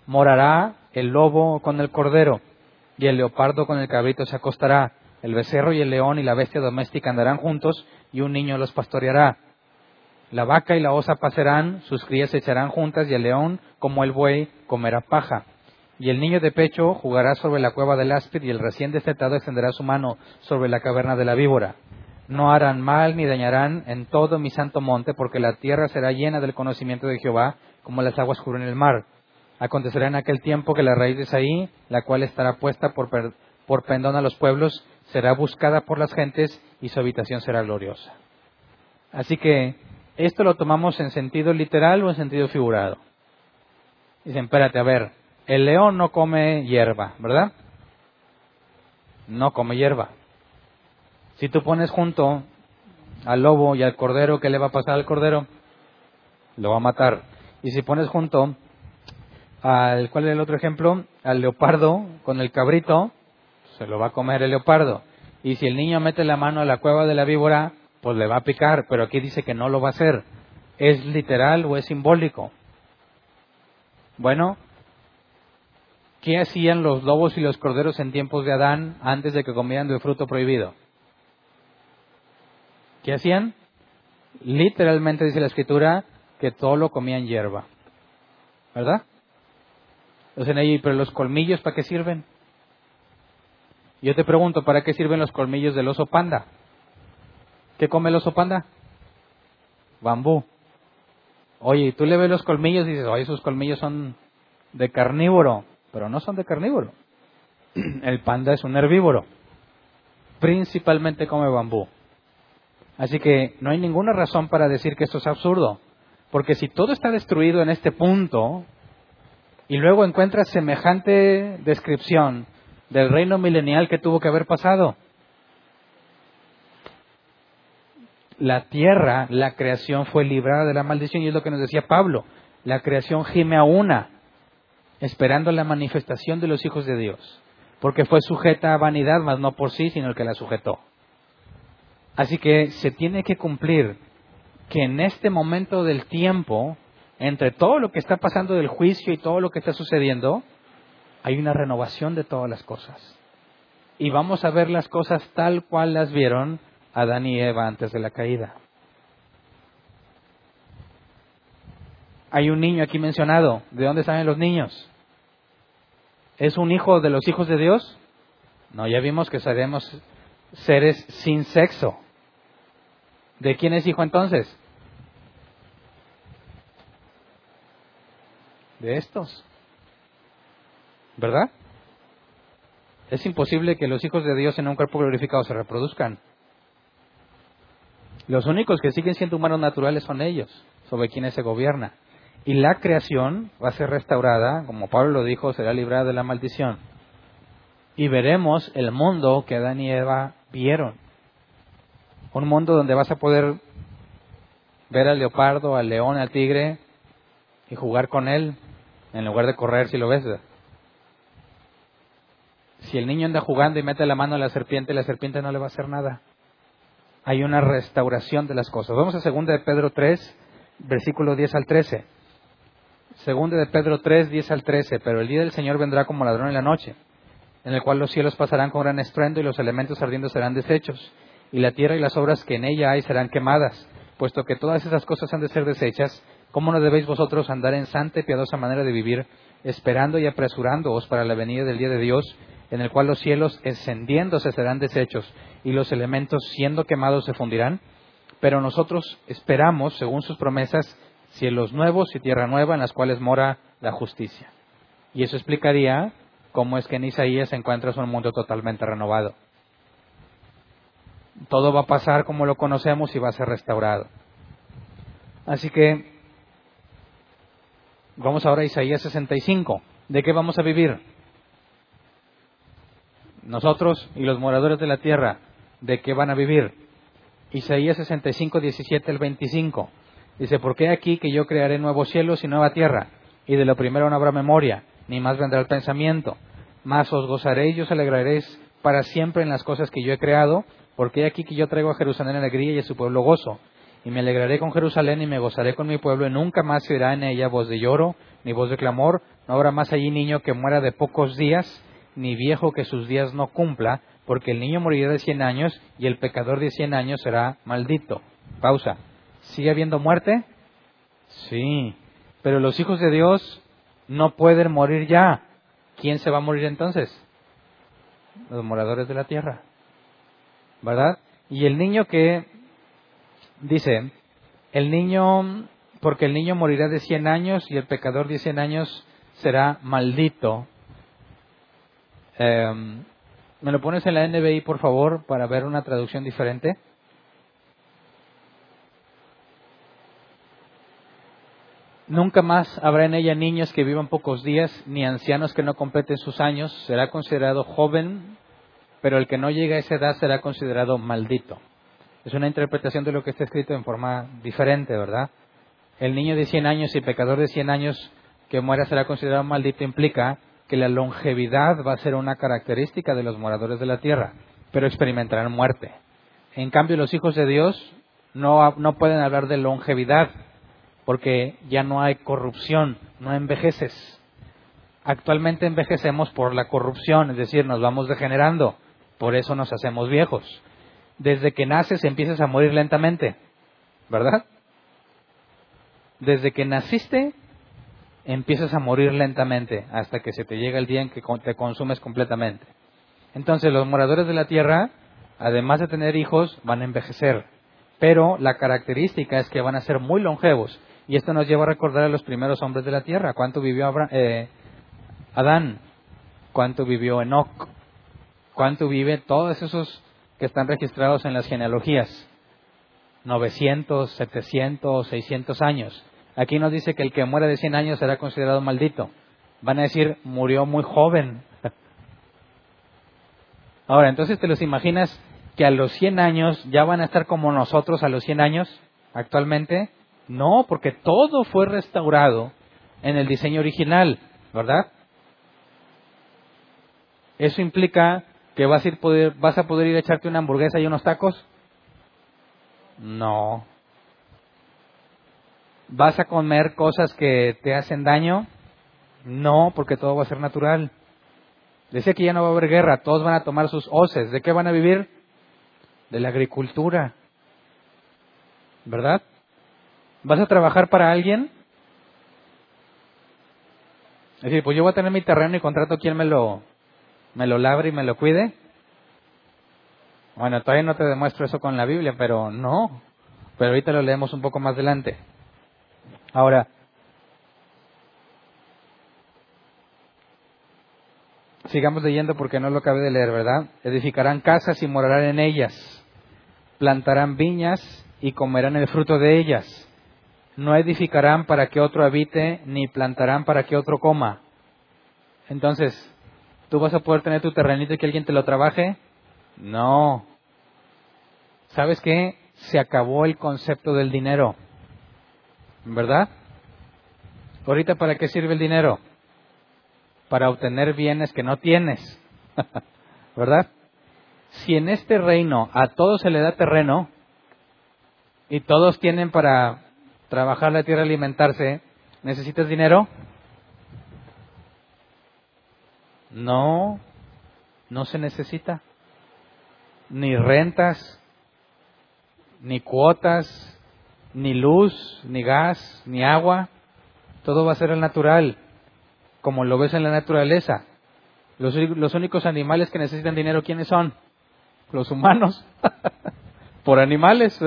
Morará el lobo con el cordero, y el leopardo con el cabrito se acostará, el becerro y el león y la bestia doméstica andarán juntos, y un niño los pastoreará. La vaca y la osa pasarán, sus crías se echarán juntas, y el león, como el buey, comerá paja. Y el niño de pecho jugará sobre la cueva del áspid, y el recién destetado extenderá su mano sobre la caverna de la víbora. No harán mal ni dañarán en todo mi santo monte, porque la tierra será llena del conocimiento de Jehová, como las aguas cubren el mar. Acontecerá en aquel tiempo que la raíz de Saí, la cual estará puesta por, por pendón a los pueblos, será buscada por las gentes y su habitación será gloriosa. Así que, ¿esto lo tomamos en sentido literal o en sentido figurado? Dicen, espérate, a ver, el león no come hierba, ¿verdad? No come hierba. Si tú pones junto al lobo y al cordero, ¿qué le va a pasar al cordero? Lo va a matar. Y si pones junto al, ¿cuál es el otro ejemplo? Al leopardo con el cabrito, se lo va a comer el leopardo. Y si el niño mete la mano a la cueva de la víbora, pues le va a picar, pero aquí dice que no lo va a hacer. ¿Es literal o es simbólico? Bueno, ¿qué hacían los lobos y los corderos en tiempos de Adán antes de que comieran del fruto prohibido? ¿Qué hacían? Literalmente dice la escritura que todo lo comían hierba. ¿Verdad? Entonces, pero los colmillos, ¿para qué sirven? Yo te pregunto, ¿para qué sirven los colmillos del oso panda? ¿Qué come el oso panda? Bambú. Oye, tú le ves los colmillos y dices, oye, esos colmillos son de carnívoro, pero no son de carnívoro. El panda es un herbívoro. Principalmente come bambú. Así que no hay ninguna razón para decir que esto es absurdo. Porque si todo está destruido en este punto, y luego encuentras semejante descripción del reino milenial que tuvo que haber pasado. La tierra, la creación fue librada de la maldición y es lo que nos decía Pablo. La creación gime a una, esperando la manifestación de los hijos de Dios, porque fue sujeta a vanidad, mas no por sí, sino el que la sujetó. Así que se tiene que cumplir que en este momento del tiempo entre todo lo que está pasando del juicio y todo lo que está sucediendo, hay una renovación de todas las cosas. Y vamos a ver las cosas tal cual las vieron Adán y Eva antes de la caída. Hay un niño aquí mencionado. ¿De dónde salen los niños? ¿Es un hijo de los hijos de Dios? No, ya vimos que seremos seres sin sexo. ¿De quién es hijo entonces? de estos. ¿Verdad? Es imposible que los hijos de Dios en un cuerpo glorificado se reproduzcan. Los únicos que siguen siendo humanos naturales son ellos, sobre quienes se gobierna. Y la creación va a ser restaurada, como Pablo lo dijo, será librada de la maldición. Y veremos el mundo que Adán y Eva vieron. Un mundo donde vas a poder ver al leopardo, al león, al tigre y jugar con él, en lugar de correr si lo ves. Si el niño anda jugando y mete la mano a la serpiente, la serpiente no le va a hacer nada. Hay una restauración de las cosas. Vamos a 2 de Pedro 3, versículo 10 al 13. 2 de Pedro 3, 10 al 13. Pero el día del Señor vendrá como ladrón en la noche, en el cual los cielos pasarán con gran estruendo y los elementos ardiendo serán deshechos, y la tierra y las obras que en ella hay serán quemadas, puesto que todas esas cosas han de ser deshechas ¿Cómo no debéis vosotros andar en santa y piadosa manera de vivir, esperando y apresurándoos para la venida del día de Dios, en el cual los cielos encendiéndose serán deshechos y los elementos siendo quemados se fundirán? Pero nosotros esperamos, según sus promesas, cielos nuevos y tierra nueva en las cuales mora la justicia. Y eso explicaría cómo es que en Isaías encuentras un mundo totalmente renovado. Todo va a pasar como lo conocemos y va a ser restaurado. Así que Vamos ahora a Isaías 65. ¿De qué vamos a vivir? Nosotros y los moradores de la tierra, ¿de qué van a vivir? Isaías 65, 17 al 25. Dice, porque aquí que yo crearé nuevos cielos y nueva tierra, y de lo primero no habrá memoria, ni más vendrá el pensamiento. Más os gozaréis y os alegraréis para siempre en las cosas que yo he creado, porque aquí que yo traigo a Jerusalén alegría y a su pueblo gozo. Y me alegraré con Jerusalén y me gozaré con mi pueblo, y nunca más se oirá en ella voz de lloro, ni voz de clamor, no habrá más allí niño que muera de pocos días, ni viejo que sus días no cumpla, porque el niño morirá de cien años y el pecador de cien años será maldito. Pausa. ¿Sigue habiendo muerte? Sí. Pero los hijos de Dios no pueden morir ya. ¿Quién se va a morir entonces? Los moradores de la tierra. ¿Verdad? Y el niño que dice, el niño, porque el niño morirá de cien años y el pecador de cien años será maldito. Em, ¿Me lo pones en la NBI, por favor, para ver una traducción diferente? Nunca más habrá en ella niños que vivan pocos días, ni ancianos que no completen sus años. Será considerado joven, pero el que no llegue a esa edad será considerado maldito. Es una interpretación de lo que está escrito en forma diferente, ¿verdad? El niño de 100 años y pecador de 100 años que muera será considerado maldito implica que la longevidad va a ser una característica de los moradores de la tierra, pero experimentarán muerte. En cambio, los hijos de Dios no, no pueden hablar de longevidad, porque ya no hay corrupción, no envejeces. Actualmente envejecemos por la corrupción, es decir, nos vamos degenerando, por eso nos hacemos viejos. Desde que naces empiezas a morir lentamente, ¿verdad? Desde que naciste empiezas a morir lentamente hasta que se te llega el día en que te consumes completamente. Entonces los moradores de la tierra, además de tener hijos, van a envejecer, pero la característica es que van a ser muy longevos. Y esto nos lleva a recordar a los primeros hombres de la tierra. ¿Cuánto vivió eh, Adán? ¿Cuánto vivió Enoch? ¿Cuánto vive todos esos que están registrados en las genealogías? 900, 700, 600 años. Aquí nos dice que el que muere de 100 años será considerado maldito. Van a decir, murió muy joven. Ahora, entonces te los imaginas que a los 100 años ya van a estar como nosotros a los 100 años actualmente. No, porque todo fue restaurado en el diseño original, ¿verdad? ¿Eso implica que vas a, ir poder, vas a poder ir a echarte una hamburguesa y unos tacos? No. ¿Vas a comer cosas que te hacen daño? No, porque todo va a ser natural. Decía que ya no va a haber guerra, todos van a tomar sus hoces. ¿De qué van a vivir? De la agricultura. ¿Verdad? ¿Vas a trabajar para alguien? Es decir, pues yo voy a tener mi terreno y contrato quien me lo, me lo labre y me lo cuide. Bueno, todavía no te demuestro eso con la Biblia, pero no. Pero ahorita lo leemos un poco más adelante. Ahora, sigamos leyendo porque no lo acabé de leer, ¿verdad? Edificarán casas y morarán en ellas. Plantarán viñas y comerán el fruto de ellas. No edificarán para que otro habite, ni plantarán para que otro coma. Entonces, ¿tú vas a poder tener tu terrenito y que alguien te lo trabaje? No. ¿Sabes qué? Se acabó el concepto del dinero. ¿Verdad? Ahorita, ¿para qué sirve el dinero? Para obtener bienes que no tienes, ¿verdad? Si en este reino a todos se le da terreno y todos tienen para trabajar la tierra, alimentarse, ¿necesitas dinero? No, no se necesita. Ni rentas, ni cuotas, ni luz, ni gas, ni agua, todo va a ser el natural, como lo ves en la naturaleza. Los, los únicos animales que necesitan dinero, ¿quiénes son? Los humanos, por animales.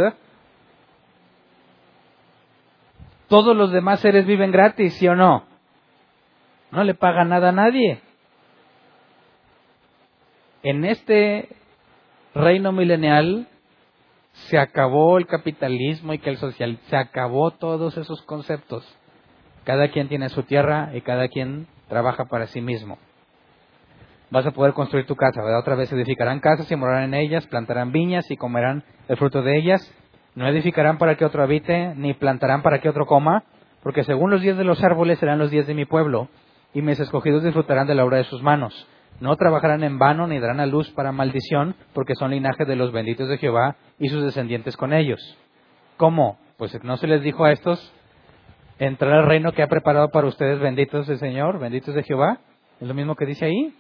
Todos los demás seres viven gratis, ¿sí o no? No le pagan nada a nadie. En este reino milenial se acabó el capitalismo y que el social, se acabó todos esos conceptos. Cada quien tiene su tierra y cada quien trabaja para sí mismo. Vas a poder construir tu casa, ¿verdad? Otra vez edificarán casas y morarán en ellas, plantarán viñas y comerán el fruto de ellas. No edificarán para que otro habite, ni plantarán para que otro coma, porque según los días de los árboles serán los días de mi pueblo, y mis escogidos disfrutarán de la obra de sus manos. No trabajarán en vano ni darán a luz para maldición, porque son linaje de los benditos de Jehová y sus descendientes con ellos. ¿Cómo? Pues no se les dijo a estos entrar al reino que ha preparado para ustedes benditos del Señor, benditos de Jehová. Es lo mismo que dice ahí.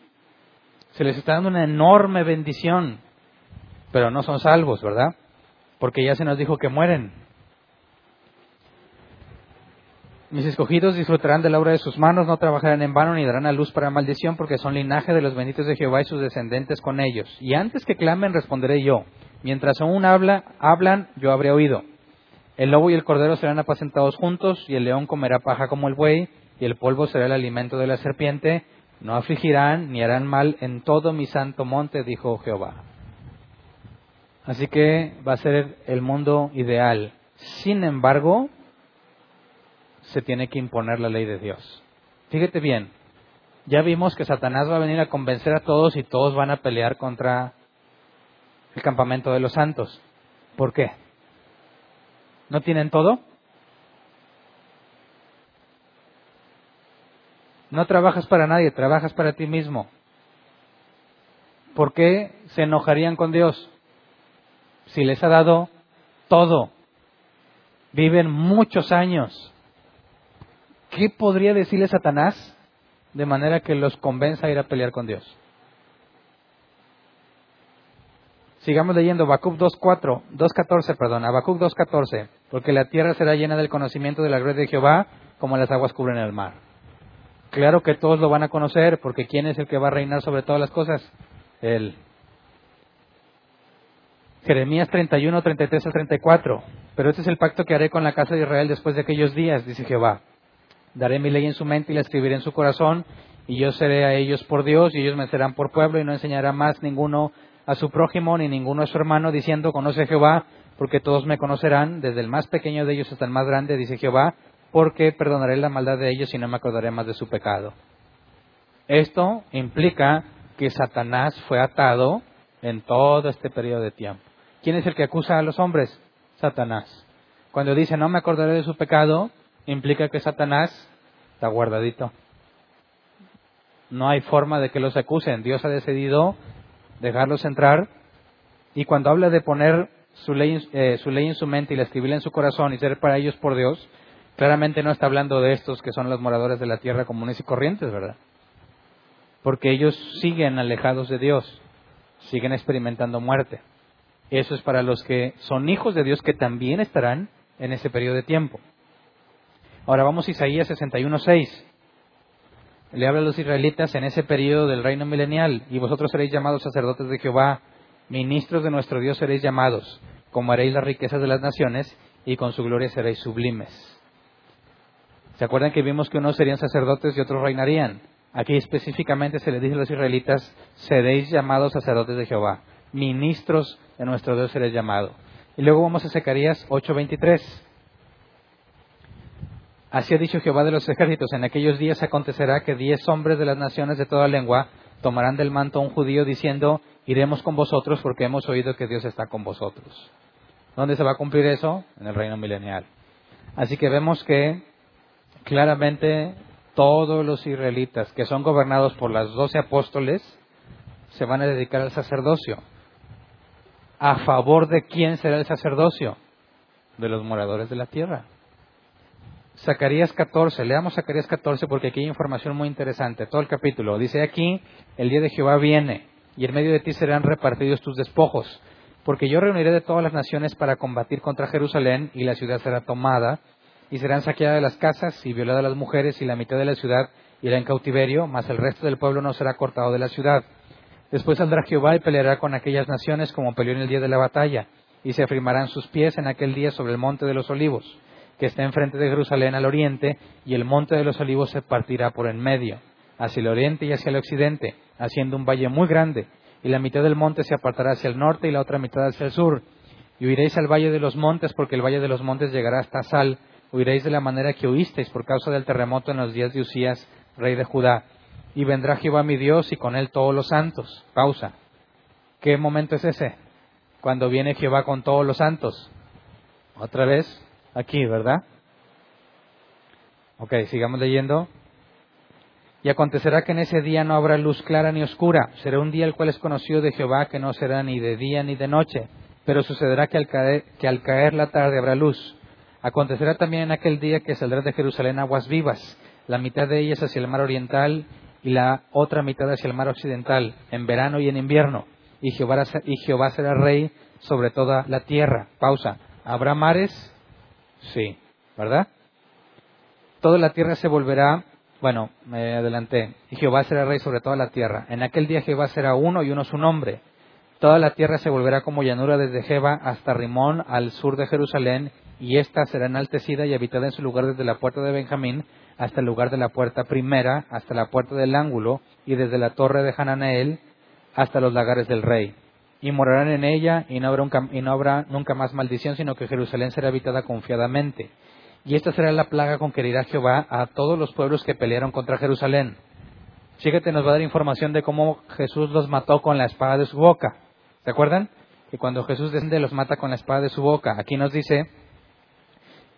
Se les está dando una enorme bendición, pero no son salvos, ¿verdad? Porque ya se nos dijo que mueren. Mis escogidos disfrutarán de la obra de sus manos, no trabajarán en vano ni darán a luz para maldición, porque son linaje de los benditos de Jehová y sus descendientes con ellos. Y antes que clamen, responderé yo. Mientras aún habla, hablan, yo habré oído. El lobo y el cordero serán apacentados juntos, y el león comerá paja como el buey, y el polvo será el alimento de la serpiente. No afligirán ni harán mal en todo mi santo monte, dijo Jehová. Así que va a ser el mundo ideal. Sin embargo, se tiene que imponer la ley de Dios. Fíjate bien, ya vimos que Satanás va a venir a convencer a todos y todos van a pelear contra el campamento de los santos. ¿Por qué? ¿No tienen todo? No trabajas para nadie, trabajas para ti mismo. ¿Por qué se enojarían con Dios? Si les ha dado todo. Viven muchos años. ¿Qué podría decirle Satanás de manera que los convenza a ir a pelear con Dios? Sigamos leyendo Habacuc 2.4, 2.14, perdón, Habacuc 2.14, porque la tierra será llena del conocimiento de la gloria de Jehová como las aguas cubren el mar. Claro que todos lo van a conocer, porque ¿quién es el que va a reinar sobre todas las cosas? Él. Jeremías 31, 33 al 34. Pero este es el pacto que haré con la casa de Israel después de aquellos días, dice Jehová. Daré mi ley en su mente y la escribiré en su corazón, y yo seré a ellos por Dios, y ellos me serán por pueblo, y no enseñará más ninguno a su prójimo, ni ninguno a su hermano, diciendo, conoce a Jehová, porque todos me conocerán, desde el más pequeño de ellos hasta el más grande, dice Jehová, porque perdonaré la maldad de ellos y no me acordaré más de su pecado. Esto implica que Satanás fue atado en todo este periodo de tiempo. ¿Quién es el que acusa a los hombres? Satanás. Cuando dice no me acordaré de su pecado, implica que Satanás está guardadito. No hay forma de que los acusen. Dios ha decidido dejarlos entrar. Y cuando habla de poner su ley, eh, su ley en su mente y la escribirla en su corazón y ser para ellos por Dios, claramente no está hablando de estos que son los moradores de la tierra comunes y corrientes, ¿verdad? Porque ellos siguen alejados de Dios, siguen experimentando muerte. Eso es para los que son hijos de Dios que también estarán en ese periodo de tiempo. Ahora vamos a Isaías 61.6. Le habla a los israelitas en ese periodo del reino milenial, y vosotros seréis llamados sacerdotes de Jehová, ministros de nuestro Dios seréis llamados, como haréis las riquezas de las naciones, y con su gloria seréis sublimes. ¿Se acuerdan que vimos que unos serían sacerdotes y otros reinarían? Aquí específicamente se le dice a los israelitas, seréis llamados sacerdotes de Jehová, ministros de nuestro Dios seréis llamados. Y luego vamos a Zacarías 8:23. Así ha dicho Jehová de los ejércitos, en aquellos días acontecerá que diez hombres de las naciones de toda lengua tomarán del manto a un judío diciendo, iremos con vosotros porque hemos oído que Dios está con vosotros. ¿Dónde se va a cumplir eso? En el reino milenial. Así que vemos que claramente todos los israelitas que son gobernados por las doce apóstoles se van a dedicar al sacerdocio. ¿A favor de quién será el sacerdocio? De los moradores de la tierra. Zacarías 14, leamos Zacarías 14 porque aquí hay información muy interesante, todo el capítulo. Dice aquí, el día de Jehová viene y en medio de ti serán repartidos tus despojos, porque yo reuniré de todas las naciones para combatir contra Jerusalén y la ciudad será tomada y serán saqueadas las casas y violadas las mujeres y la mitad de la ciudad irá en cautiverio, mas el resto del pueblo no será cortado de la ciudad. Después saldrá Jehová y peleará con aquellas naciones como peleó en el día de la batalla, y se afirmarán sus pies en aquel día sobre el monte de los olivos que está enfrente de Jerusalén al oriente, y el monte de los olivos se partirá por en medio, hacia el oriente y hacia el occidente, haciendo un valle muy grande, y la mitad del monte se apartará hacia el norte y la otra mitad hacia el sur. Y huiréis al valle de los montes, porque el valle de los montes llegará hasta Sal, huiréis de la manera que huisteis por causa del terremoto en los días de Usías, rey de Judá. Y vendrá Jehová mi Dios y con él todos los santos. Pausa. ¿Qué momento es ese? Cuando viene Jehová con todos los santos Otra vez, aquí, ¿verdad? Ok, sigamos leyendo. Y acontecerá que en ese día no habrá luz clara ni oscura. Será un día el cual es conocido de Jehová, que no será ni de día ni de noche. Pero sucederá que al caer, que al caer la tarde habrá luz. Acontecerá también en aquel día que saldrá de Jerusalén aguas vivas, la mitad de ellas hacia el mar oriental y la otra mitad hacia el mar occidental, en verano y en invierno. Y Jehová, y Jehová será rey sobre toda la tierra. Pausa. ¿Habrá mares? Sí, ¿verdad? Toda la tierra se volverá, bueno, me adelanté, y Jehová será rey sobre toda la tierra. En aquel día Jehová será uno y uno su nombre. Toda la tierra se volverá como llanura desde Jeba hasta Rimón, al sur de Jerusalén, y ésta será enaltecida y habitada en su lugar desde la puerta de Benjamín hasta el lugar de la puerta primera, hasta la puerta del ángulo, y desde la torre de Hananeel hasta los lagares del rey. Y morarán en ella, y no habrá, nunca más maldición, sino que Jerusalén será habitada confiadamente. Y esta será la plaga con que herirá Jehová a todos los pueblos que pelearon contra Jerusalén. Fíjate, nos va a dar información de cómo Jesús los mató con la espada de su boca. ¿Se acuerdan? Que cuando Jesús desciende los mata con la espada de su boca. Aquí nos dice,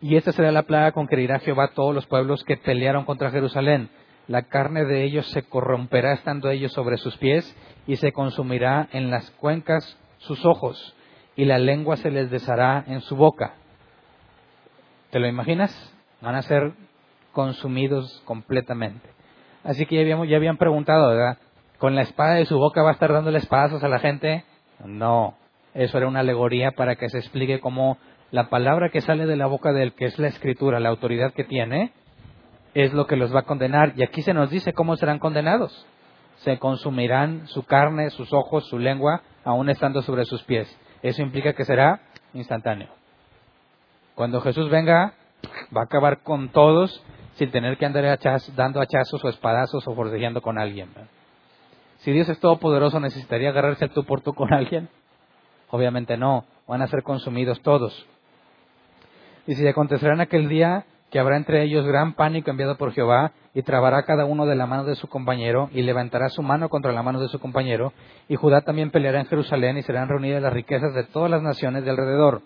y esta será la plaga con que herirá Jehová a todos los pueblos que pelearon contra Jerusalén. La carne de ellos se corromperá estando ellos sobre sus pies y se consumirá en las cuencas sus ojos y la lengua se les deshará en su boca ¿Te lo imaginas? Van a ser consumidos completamente. Así que ya, habíamos, ya habían preguntado, ¿verdad? ¿Con la espada de su boca va a estar dándole espadazos a la gente? No. Eso era una alegoría para que se explique cómo la palabra que sale de la boca del que es la escritura, la autoridad que tiene, es lo que los va a condenar. Y aquí se nos dice cómo serán condenados. Se consumirán su carne, sus ojos, su lengua, aún estando sobre sus pies. Eso implica que será instantáneo. Cuando Jesús venga, va a acabar con todos sin tener que andar dando hachazos o espadazos o forcejeando con alguien. Si Dios es todopoderoso, ¿necesitaría agarrarse tú por tú con alguien? Obviamente no, van a ser consumidos todos. Y si acontecerá en aquel día que habrá entre ellos gran pánico enviado por Jehová, y trabará cada uno de la mano de su compañero, y levantará su mano contra la mano de su compañero, y Judá también peleará en Jerusalén, y serán reunidas las riquezas de todas las naciones de alrededor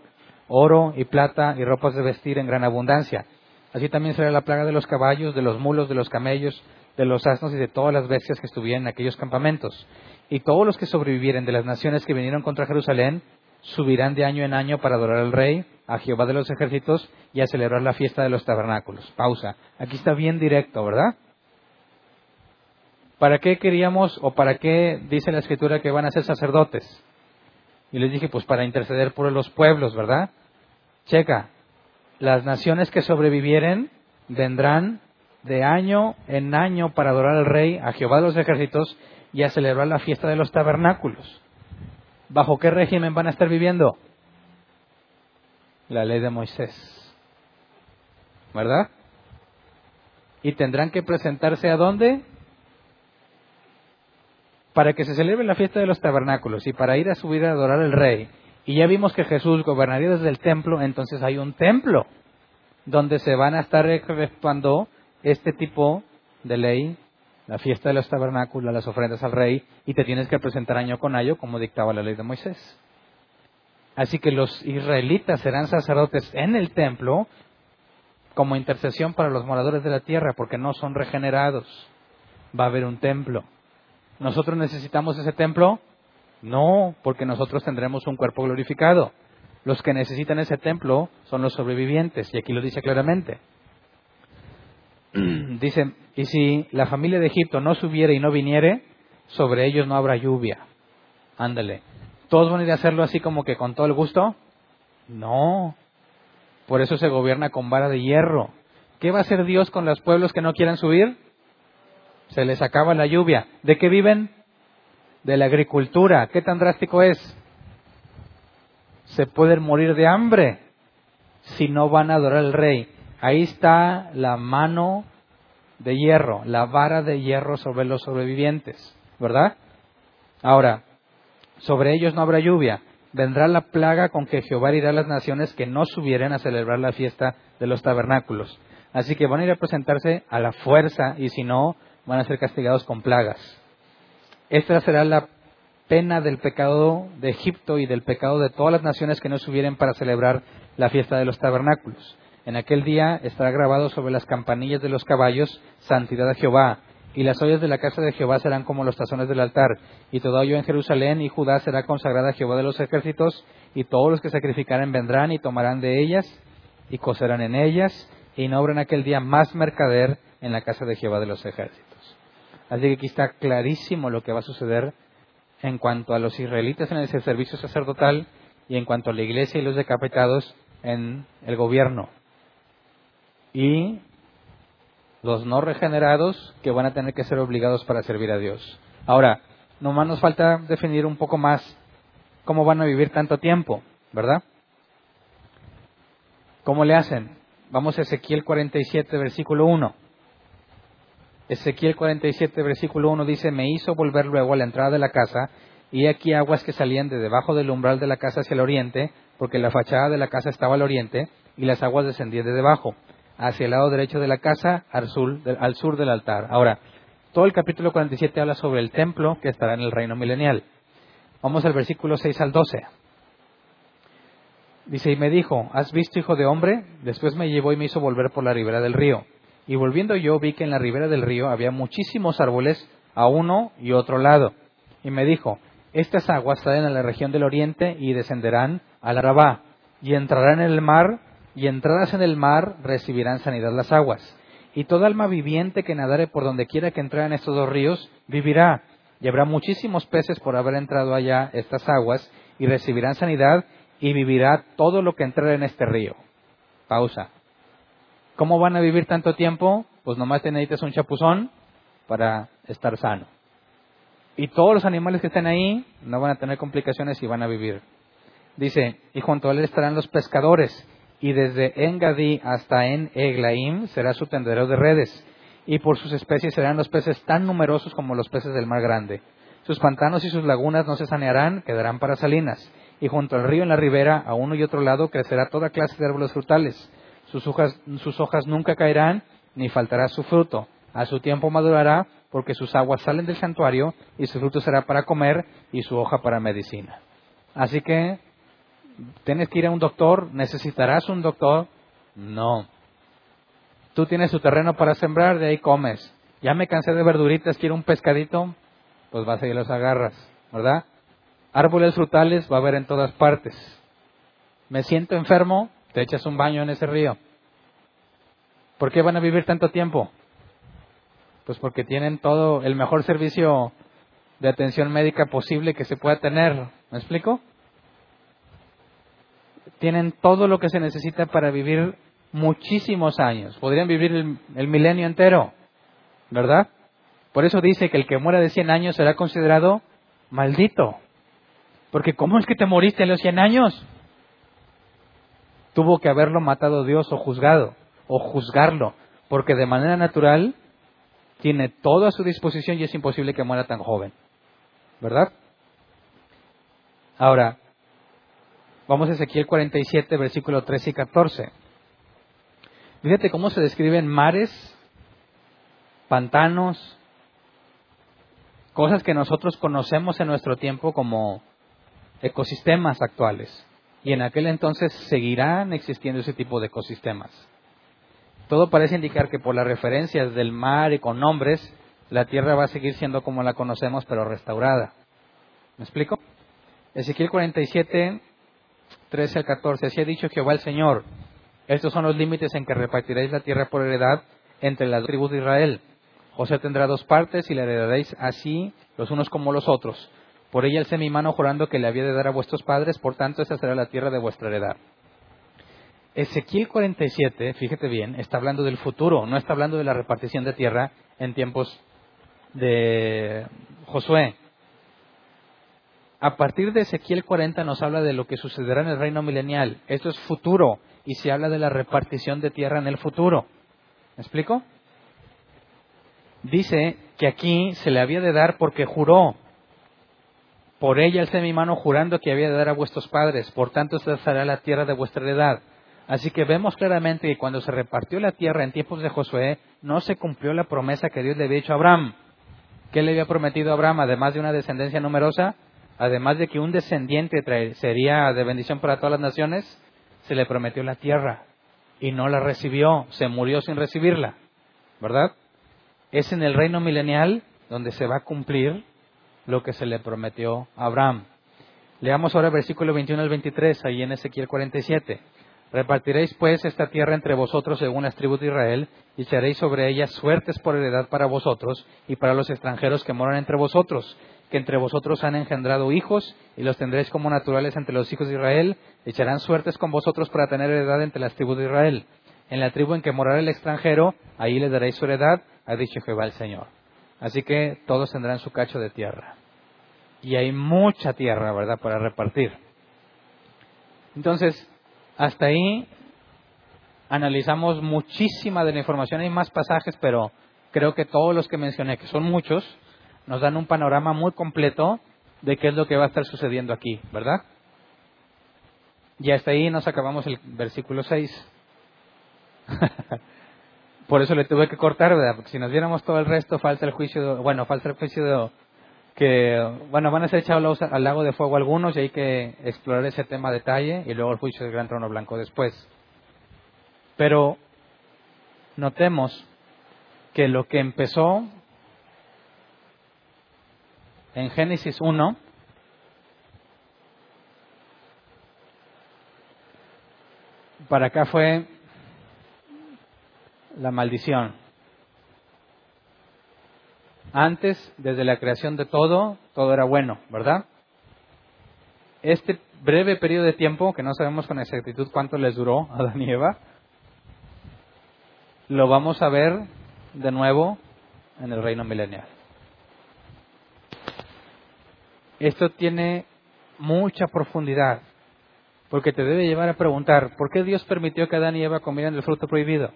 oro y plata y ropas de vestir en gran abundancia. Así también será la plaga de los caballos, de los mulos, de los camellos, de los asnos y de todas las bestias que estuvieran en aquellos campamentos. Y todos los que sobrevivieren de las naciones que vinieron contra Jerusalén subirán de año en año para adorar al Rey, a Jehová de los ejércitos y a celebrar la fiesta de los tabernáculos. Pausa. Aquí está bien directo, ¿verdad? ¿Para qué queríamos o para qué dice la escritura que van a ser sacerdotes? Y les dije, pues para interceder por los pueblos, ¿verdad? Checa, las naciones que sobrevivieren vendrán de año en año para adorar al rey, a Jehová de los ejércitos y a celebrar la fiesta de los tabernáculos. ¿Bajo qué régimen van a estar viviendo? La ley de Moisés. ¿Verdad? Y tendrán que presentarse a dónde? para que se celebre la fiesta de los tabernáculos y para ir a subir a adorar al rey. Y ya vimos que Jesús gobernaría desde el templo, entonces hay un templo donde se van a estar efectuando este tipo de ley, la fiesta de los tabernáculos, las ofrendas al rey, y te tienes que presentar año con año como dictaba la ley de Moisés. Así que los israelitas serán sacerdotes en el templo como intercesión para los moradores de la tierra, porque no son regenerados. Va a haber un templo. ¿Nosotros necesitamos ese templo? No, porque nosotros tendremos un cuerpo glorificado. Los que necesitan ese templo son los sobrevivientes, y aquí lo dice claramente. Dice, y si la familia de Egipto no subiere y no viniere, sobre ellos no habrá lluvia. Ándale. ¿Todos van a ir a hacerlo así como que con todo el gusto? No. Por eso se gobierna con vara de hierro. ¿Qué va a hacer Dios con los pueblos que no quieran subir? se les acaba la lluvia. ¿De qué viven? De la agricultura. ¿Qué tan drástico es? Se pueden morir de hambre si no van a adorar al rey. Ahí está la mano de hierro, la vara de hierro sobre los sobrevivientes, ¿verdad? Ahora, sobre ellos no habrá lluvia. Vendrá la plaga con que Jehová irá a las naciones que no subieren a celebrar la fiesta de los tabernáculos. Así que van a ir a presentarse a la fuerza y si no, van a ser castigados con plagas. Esta será la pena del pecado de Egipto y del pecado de todas las naciones que no subieran para celebrar la fiesta de los tabernáculos. En aquel día estará grabado sobre las campanillas de los caballos, santidad a Jehová, y las ollas de la casa de Jehová serán como los tazones del altar, y todo ello en Jerusalén y Judá será consagrada a Jehová de los ejércitos, y todos los que sacrificaren vendrán y tomarán de ellas, y cocerán en ellas, y no habrá en aquel día más mercader en la casa de Jehová de los ejércitos. Así que aquí está clarísimo lo que va a suceder en cuanto a los israelitas en el servicio sacerdotal y en cuanto a la iglesia y los decapitados en el gobierno. Y los no regenerados que van a tener que ser obligados para servir a Dios. Ahora, nomás nos falta definir un poco más cómo van a vivir tanto tiempo, ¿verdad? ¿Cómo le hacen? Vamos a Ezequiel 47, versículo 1. Ezequiel 47, versículo 1 dice, me hizo volver luego a la entrada de la casa, y aquí aguas que salían de debajo del umbral de la casa hacia el oriente, porque la fachada de la casa estaba al oriente, y las aguas descendían de debajo, hacia el lado derecho de la casa, al sur, al sur del altar. Ahora, todo el capítulo 47 habla sobre el templo que estará en el reino milenial. Vamos al versículo 6 al 12. Dice, y me dijo, ¿has visto, hijo de hombre? Después me llevó y me hizo volver por la ribera del río y volviendo yo vi que en la ribera del río había muchísimos árboles a uno y otro lado. Y me dijo, estas aguas salen a la región del oriente y descenderán al Arabá, y entrarán en el mar, y entradas en el mar recibirán sanidad las aguas. Y toda alma viviente que nadare por donde quiera que entre en estos dos ríos, vivirá. Y habrá muchísimos peces por haber entrado allá estas aguas, y recibirán sanidad, y vivirá todo lo que entre en este río. Pausa. ¿Cómo van a vivir tanto tiempo? Pues nomás te necesitas un chapuzón para estar sano. Y todos los animales que estén ahí no van a tener complicaciones y van a vivir. Dice, y junto a él estarán los pescadores, y desde Engadí hasta en Eglaim será su tendedero de redes, y por sus especies serán los peces tan numerosos como los peces del mar grande. Sus pantanos y sus lagunas no se sanearán, quedarán para salinas, y junto al río en la ribera, a uno y otro lado, crecerá toda clase de árboles frutales sus hojas, sus hojas nunca caerán, ni faltará su fruto. A su tiempo madurará, porque sus aguas salen del santuario, y su fruto será para comer, y su hoja para medicina. Así que, ¿tienes que ir a un doctor? ¿Necesitarás un doctor? No. Tú tienes tu terreno para sembrar, de ahí comes. Ya me cansé de verduritas, quiero un pescadito, pues vas a ir los agarras, ¿verdad? Árboles frutales va a haber en todas partes. Me siento enfermo, te echas un baño en ese río. ¿Por qué van a vivir tanto tiempo? Pues porque tienen todo el mejor servicio de atención médica posible que se pueda tener. ¿Me explico? Tienen todo lo que se necesita para vivir muchísimos años. Podrían vivir el, milenio entero, ¿verdad? Por eso dice que el que muera de 100 años será considerado maldito. Porque ¿cómo es que te moriste a los 100 años? tuvo que haberlo matado Dios o juzgado, o juzgarlo, porque de manera natural tiene todo a su disposición y es imposible que muera tan joven. ¿Verdad? Ahora, vamos a Ezequiel 47, versículo 13 y 14. Fíjate cómo se describen mares, pantanos, cosas que nosotros conocemos en nuestro tiempo como ecosistemas actuales y en aquel entonces seguirán existiendo ese tipo de ecosistemas. Todo parece indicar que por las referencias del mar y con nombres, la tierra va a seguir siendo como la conocemos, pero restaurada. ¿Me explico? Ezequiel 47, 13 al 14. Así ha dicho Jehová el Señor. Estos son los límites en que repartiréis la tierra por heredad entre las tribus de Israel. José tendrá dos partes y la heredaréis así los unos como los otros. Por ella alcé mi mano jurando que le había de dar a vuestros padres, por tanto esa será la tierra de vuestra heredad. Ezequiel 47, fíjate bien, está hablando del futuro, no está hablando de la repartición de tierra en tiempos de Josué. A partir de Ezequiel 40 nos habla de lo que sucederá en el reino milenial. Esto es futuro y se habla de la repartición de tierra en el futuro. ¿Me explico? Dice que aquí se le había de dar porque juró por ella alcé mi mano jurando que había de dar a vuestros padres, por tanto se será la tierra de vuestra heredad. Así que vemos claramente que cuando se repartió la tierra en tiempos de Josué, no se cumplió la promesa que Dios le había hecho a Abraham. ¿Qué le había prometido a Abraham, además de una descendencia numerosa? Además de que un descendiente sería de bendición para todas las naciones, se le prometió la tierra y no la recibió, se murió sin recibirla, ¿verdad? Es en el reino milenial donde se va a cumplir lo que se le prometió a Abraham. Leamos ahora el versículo 21 al 23, ahí en Ezequiel 47. Repartiréis pues esta tierra entre vosotros según las tribus de Israel, y seréis sobre ella suertes por heredad para vosotros y para los extranjeros que moran entre vosotros, que entre vosotros han engendrado hijos, y los tendréis como naturales entre los hijos de Israel, echarán suertes con vosotros para tener heredad entre las tribus de Israel. En la tribu en que morará el extranjero, ahí le daréis su heredad, ha dicho Jehová el Señor. Así que todos tendrán su cacho de tierra. Y hay mucha tierra, ¿verdad?, para repartir. Entonces, hasta ahí analizamos muchísima de la información. Hay más pasajes, pero creo que todos los que mencioné, que son muchos, nos dan un panorama muy completo de qué es lo que va a estar sucediendo aquí, ¿verdad? Y hasta ahí nos acabamos el versículo 6. Por eso le tuve que cortar, ¿verdad? Porque si nos viéramos todo el resto, falta el juicio, bueno, falta el juicio de, que, bueno, van a ser echados al lago de fuego algunos y hay que explorar ese tema a detalle y luego el juicio del gran trono blanco después. Pero notemos que lo que empezó en Génesis 1 para acá fue la maldición. Antes, desde la creación de todo, todo era bueno, ¿verdad? Este breve periodo de tiempo, que no sabemos con exactitud cuánto les duró a Adán y Eva, lo vamos a ver de nuevo en el reino milenial. Esto tiene mucha profundidad, porque te debe llevar a preguntar, ¿por qué Dios permitió que Adán y Eva comieran el fruto prohibido?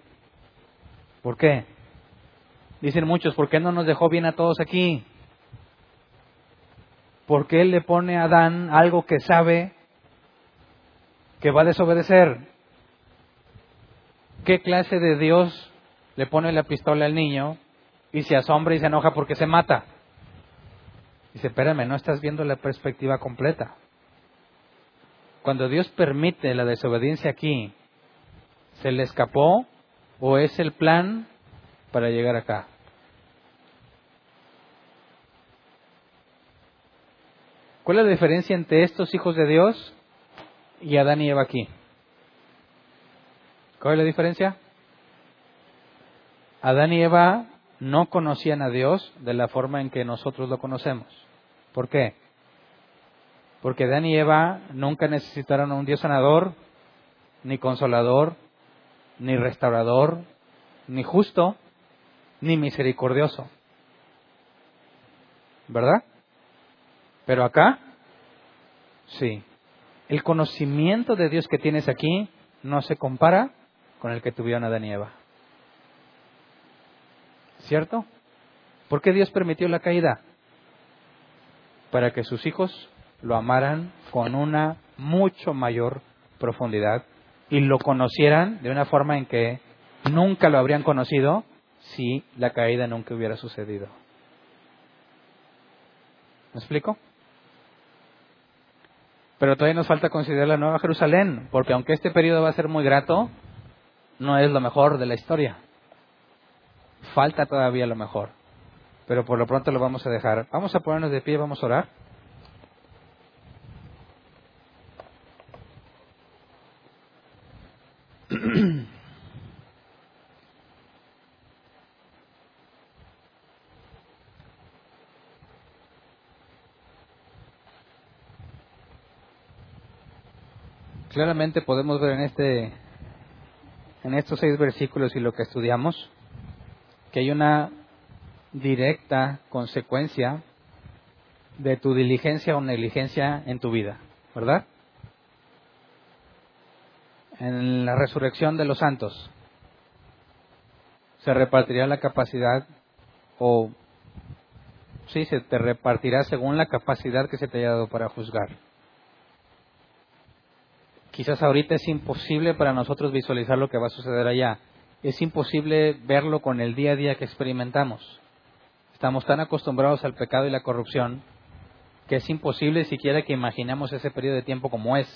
¿Por qué? Dicen muchos, ¿por qué no nos dejó bien a todos aquí? ¿Por qué le pone a Adán algo que sabe que va a desobedecer? ¿Qué clase de Dios le pone la pistola al niño y se asombra y se enoja porque se mata? Dice, espérame, no estás viendo la perspectiva completa. Cuando Dios permite la desobediencia aquí, ¿se le escapó o es el plan para llegar acá? ¿Cuál es la diferencia entre estos hijos de Dios y Adán y Eva aquí? ¿Cuál es la diferencia? Adán y Eva no conocían a Dios de la forma en que nosotros lo conocemos. ¿Por qué? Porque Adán y Eva nunca necesitaron a un Dios sanador, ni consolador, ni restaurador, ni justo, ni misericordioso. ¿Verdad? Pero acá, sí. El conocimiento de Dios que tienes aquí no se compara con el que tuvieron Adán y Eva. ¿Cierto? ¿Por qué Dios permitió la caída? Para que sus hijos lo amaran con una mucho mayor profundidad y lo conocieran de una forma en que nunca lo habrían conocido si la caída nunca hubiera sucedido. ¿Me explico? Pero todavía nos falta considerar la Nueva Jerusalén, porque aunque este periodo va a ser muy grato, no es lo mejor de la historia. Falta todavía lo mejor. Pero por lo pronto lo vamos a dejar. Vamos a ponernos de pie, vamos a orar. Claramente podemos ver en este en estos seis versículos y lo que estudiamos que hay una directa consecuencia de tu diligencia o negligencia en tu vida, ¿verdad? En la resurrección de los santos se repartirá la capacidad o sí, se te repartirá según la capacidad que se te haya dado para juzgar. Quizás ahorita es imposible para nosotros visualizar lo que va a suceder allá. Es imposible verlo con el día a día que experimentamos. Estamos tan acostumbrados al pecado y la corrupción que es imposible siquiera que imaginemos ese periodo de tiempo como es.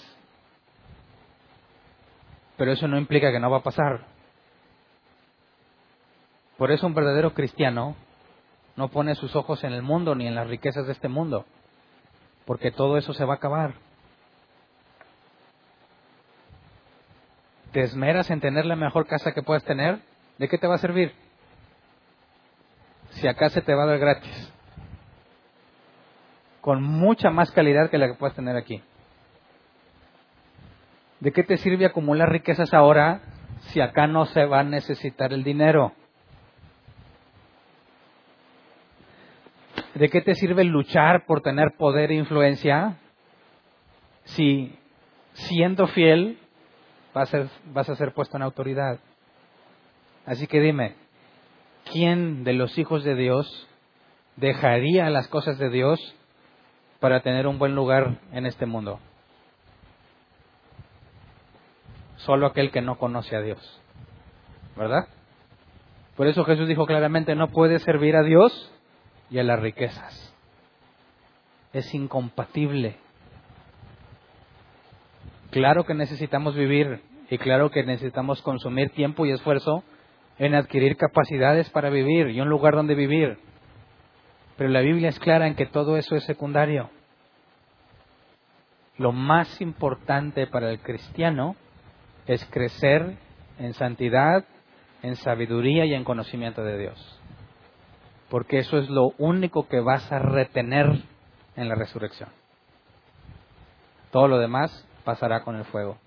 Pero eso no implica que no va a pasar. Por eso un verdadero cristiano no pone sus ojos en el mundo ni en las riquezas de este mundo, porque todo eso se va a acabar. ¿Te esmeras en tener la mejor casa que puedas tener? ¿De qué te va a servir? Si acá se te va a dar gratis. Con mucha más calidad que la que puedas tener aquí. ¿De qué te sirve acumular riquezas ahora si acá no se va a necesitar el dinero? ¿De qué te sirve luchar por tener poder e influencia si siendo fiel vas a ser, vas a ser puesto en autoridad? Así que dime, ¿quién de los hijos de Dios dejaría las cosas de Dios para tener un buen lugar en este mundo? Solo aquel que no conoce a Dios. ¿Verdad? Por eso Jesús dijo claramente, no puedes servir a Dios y a las riquezas. Es incompatible. Claro que necesitamos vivir y claro que necesitamos consumir tiempo y esfuerzo en adquirir capacidades para vivir y un lugar donde vivir. Pero la Biblia es clara en que todo eso es secundario. Lo más importante para el cristiano es crecer en santidad, en sabiduría y en conocimiento de Dios porque eso es lo único que vas a retener en la resurrección. Todo lo demás pasará con el fuego.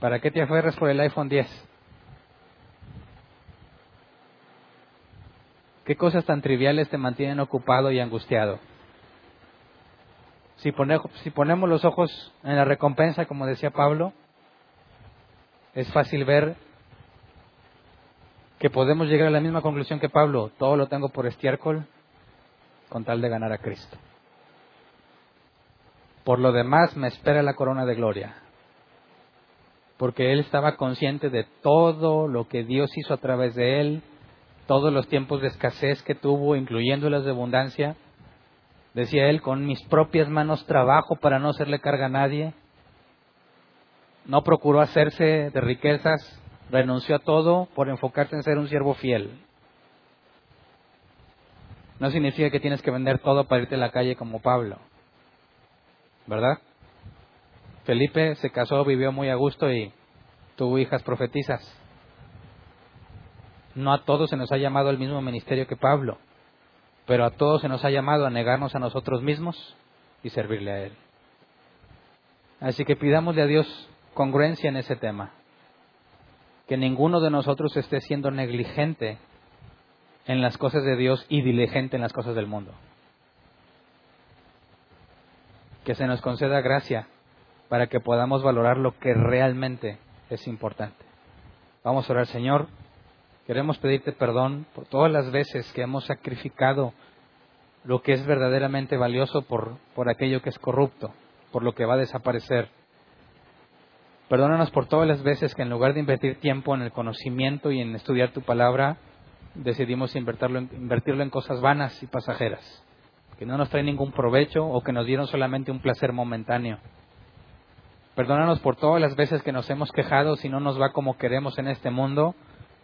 ¿Para qué te aferras por el iPhone 10? ¿Qué cosas tan triviales te mantienen ocupado y angustiado? Si, si ponemos los ojos en la recompensa, como decía Pablo, es fácil ver que podemos llegar a la misma conclusión que Pablo, todo lo tengo por estiércol con tal de ganar a Cristo. Por lo demás me espera la corona de gloria, porque él estaba consciente de todo lo que Dios hizo a través de él, todos los tiempos de escasez que tuvo, incluyendo las de abundancia. Decía él, con mis propias manos trabajo para no hacerle carga a nadie. No procuró hacerse de riquezas renunció a todo por enfocarse en ser un siervo fiel. No significa que tienes que vender todo para irte a la calle como Pablo, ¿verdad? Felipe se casó, vivió muy a gusto y tuvo hijas profetizas. No a todos se nos ha llamado al mismo ministerio que Pablo, pero a todos se nos ha llamado a negarnos a nosotros mismos y servirle a Él. Así que pidámosle a Dios congruencia en ese tema que ninguno de nosotros esté siendo negligente en las cosas de Dios y diligente en las cosas del mundo. Que se nos conceda gracia para que podamos valorar lo que realmente es importante. Vamos a orar, Señor. Queremos pedirte perdón por todas las veces que hemos sacrificado lo que es verdaderamente valioso por, por aquello que es corrupto, por lo que va a desaparecer Perdónanos por todas las veces que en lugar de invertir tiempo en el conocimiento y en estudiar tu palabra, decidimos invertirlo en, invertirlo en cosas vanas y pasajeras, que no nos traen ningún provecho o que nos dieron solamente un placer momentáneo. Perdónanos por todas las veces que nos hemos quejado si no nos va como queremos en este mundo,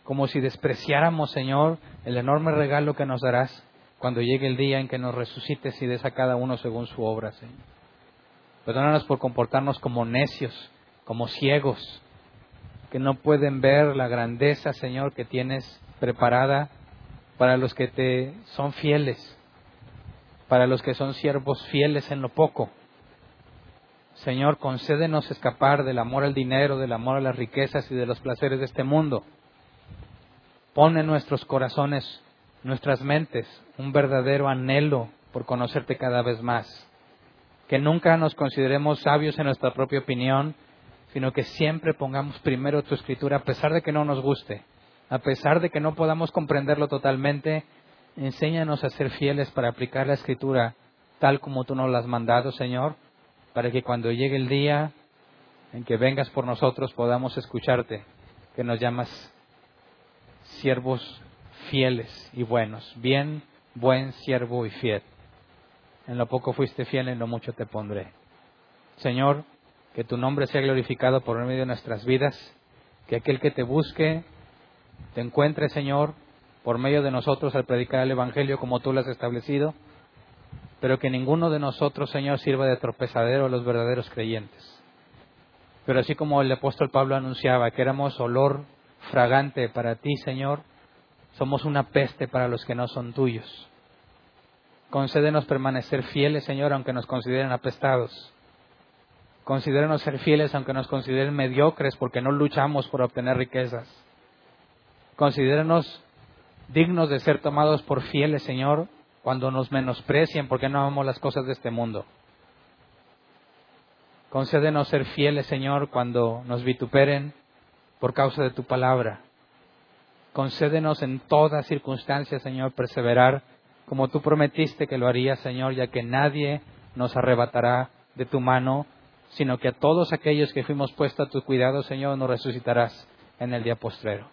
como si despreciáramos, Señor, el enorme regalo que nos darás cuando llegue el día en que nos resucites y des a cada uno según su obra, Señor. Perdónanos por comportarnos como necios como ciegos, que no pueden ver la grandeza, Señor, que tienes preparada para los que te son fieles, para los que son siervos fieles en lo poco. Señor, concédenos escapar del amor al dinero, del amor a las riquezas y de los placeres de este mundo. Pon en nuestros corazones, nuestras mentes, un verdadero anhelo por conocerte cada vez más. Que nunca nos consideremos sabios en nuestra propia opinión, sino que siempre pongamos primero tu escritura, a pesar de que no nos guste, a pesar de que no podamos comprenderlo totalmente, enséñanos a ser fieles para aplicar la escritura tal como tú nos la has mandado, Señor, para que cuando llegue el día en que vengas por nosotros podamos escucharte, que nos llamas siervos fieles y buenos. Bien, buen siervo y fiel. En lo poco fuiste fiel, en lo mucho te pondré. Señor, que tu nombre sea glorificado por medio de nuestras vidas, que aquel que te busque te encuentre, Señor, por medio de nosotros al predicar el Evangelio como tú lo has establecido, pero que ninguno de nosotros, Señor, sirva de tropezadero a los verdaderos creyentes. Pero así como el apóstol Pablo anunciaba que éramos olor fragante para ti, Señor, somos una peste para los que no son tuyos. Concédenos permanecer fieles, Señor, aunque nos consideren apestados. Considérenos ser fieles aunque nos consideren mediocres porque no luchamos por obtener riquezas. Considérenos dignos de ser tomados por fieles, Señor, cuando nos menosprecien porque no amamos las cosas de este mundo. Concédenos ser fieles, Señor, cuando nos vituperen por causa de tu palabra. Concédenos en toda circunstancia, Señor, perseverar como tú prometiste que lo harías, Señor, ya que nadie nos arrebatará de tu mano, sino que a todos aquellos que fuimos puestos a tu cuidado, Señor, nos resucitarás en el día postrero.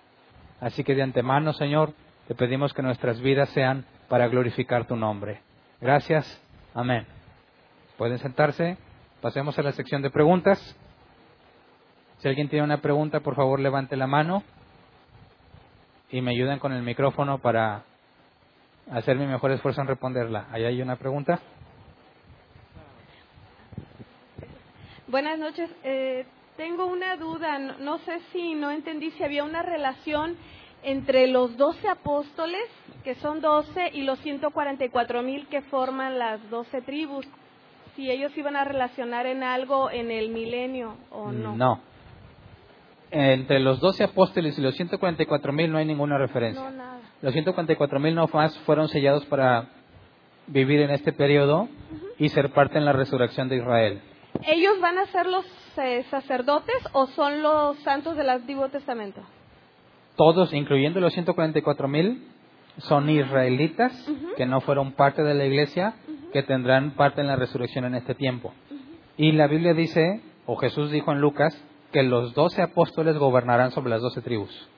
Así que de antemano, Señor, te pedimos que nuestras vidas sean para glorificar tu nombre. Gracias. Amén. Pueden sentarse. Pasemos a la sección de preguntas. Si alguien tiene una pregunta, por favor levante la mano y me ayuden con el micrófono para hacer mi mejor esfuerzo en responderla. ¿Ahí hay una pregunta? Buenas noches. Eh, tengo una duda. No, no, sé si no entendí si había una relación entre los doce apóstoles, que son doce, y los 144 mil que forman las doce tribus. Si ellos iban a relacionar en algo en el milenio o no. No. Entre los doce apóstoles y los 144 mil no hay ninguna referencia. No, nada. Los 144 mil no más fueron sellados para vivir en este periodo y ser parte en la resurrección de Israel. ¿Ellos van a ser los eh, sacerdotes o son los santos del Antiguo Testamento? Todos, incluyendo los 144 mil, son israelitas que no fueron parte de la iglesia, que tendrán parte en la resurrección en este tiempo. Y la Biblia dice, o Jesús dijo en Lucas, que los doce apóstoles gobernarán sobre las doce tribus.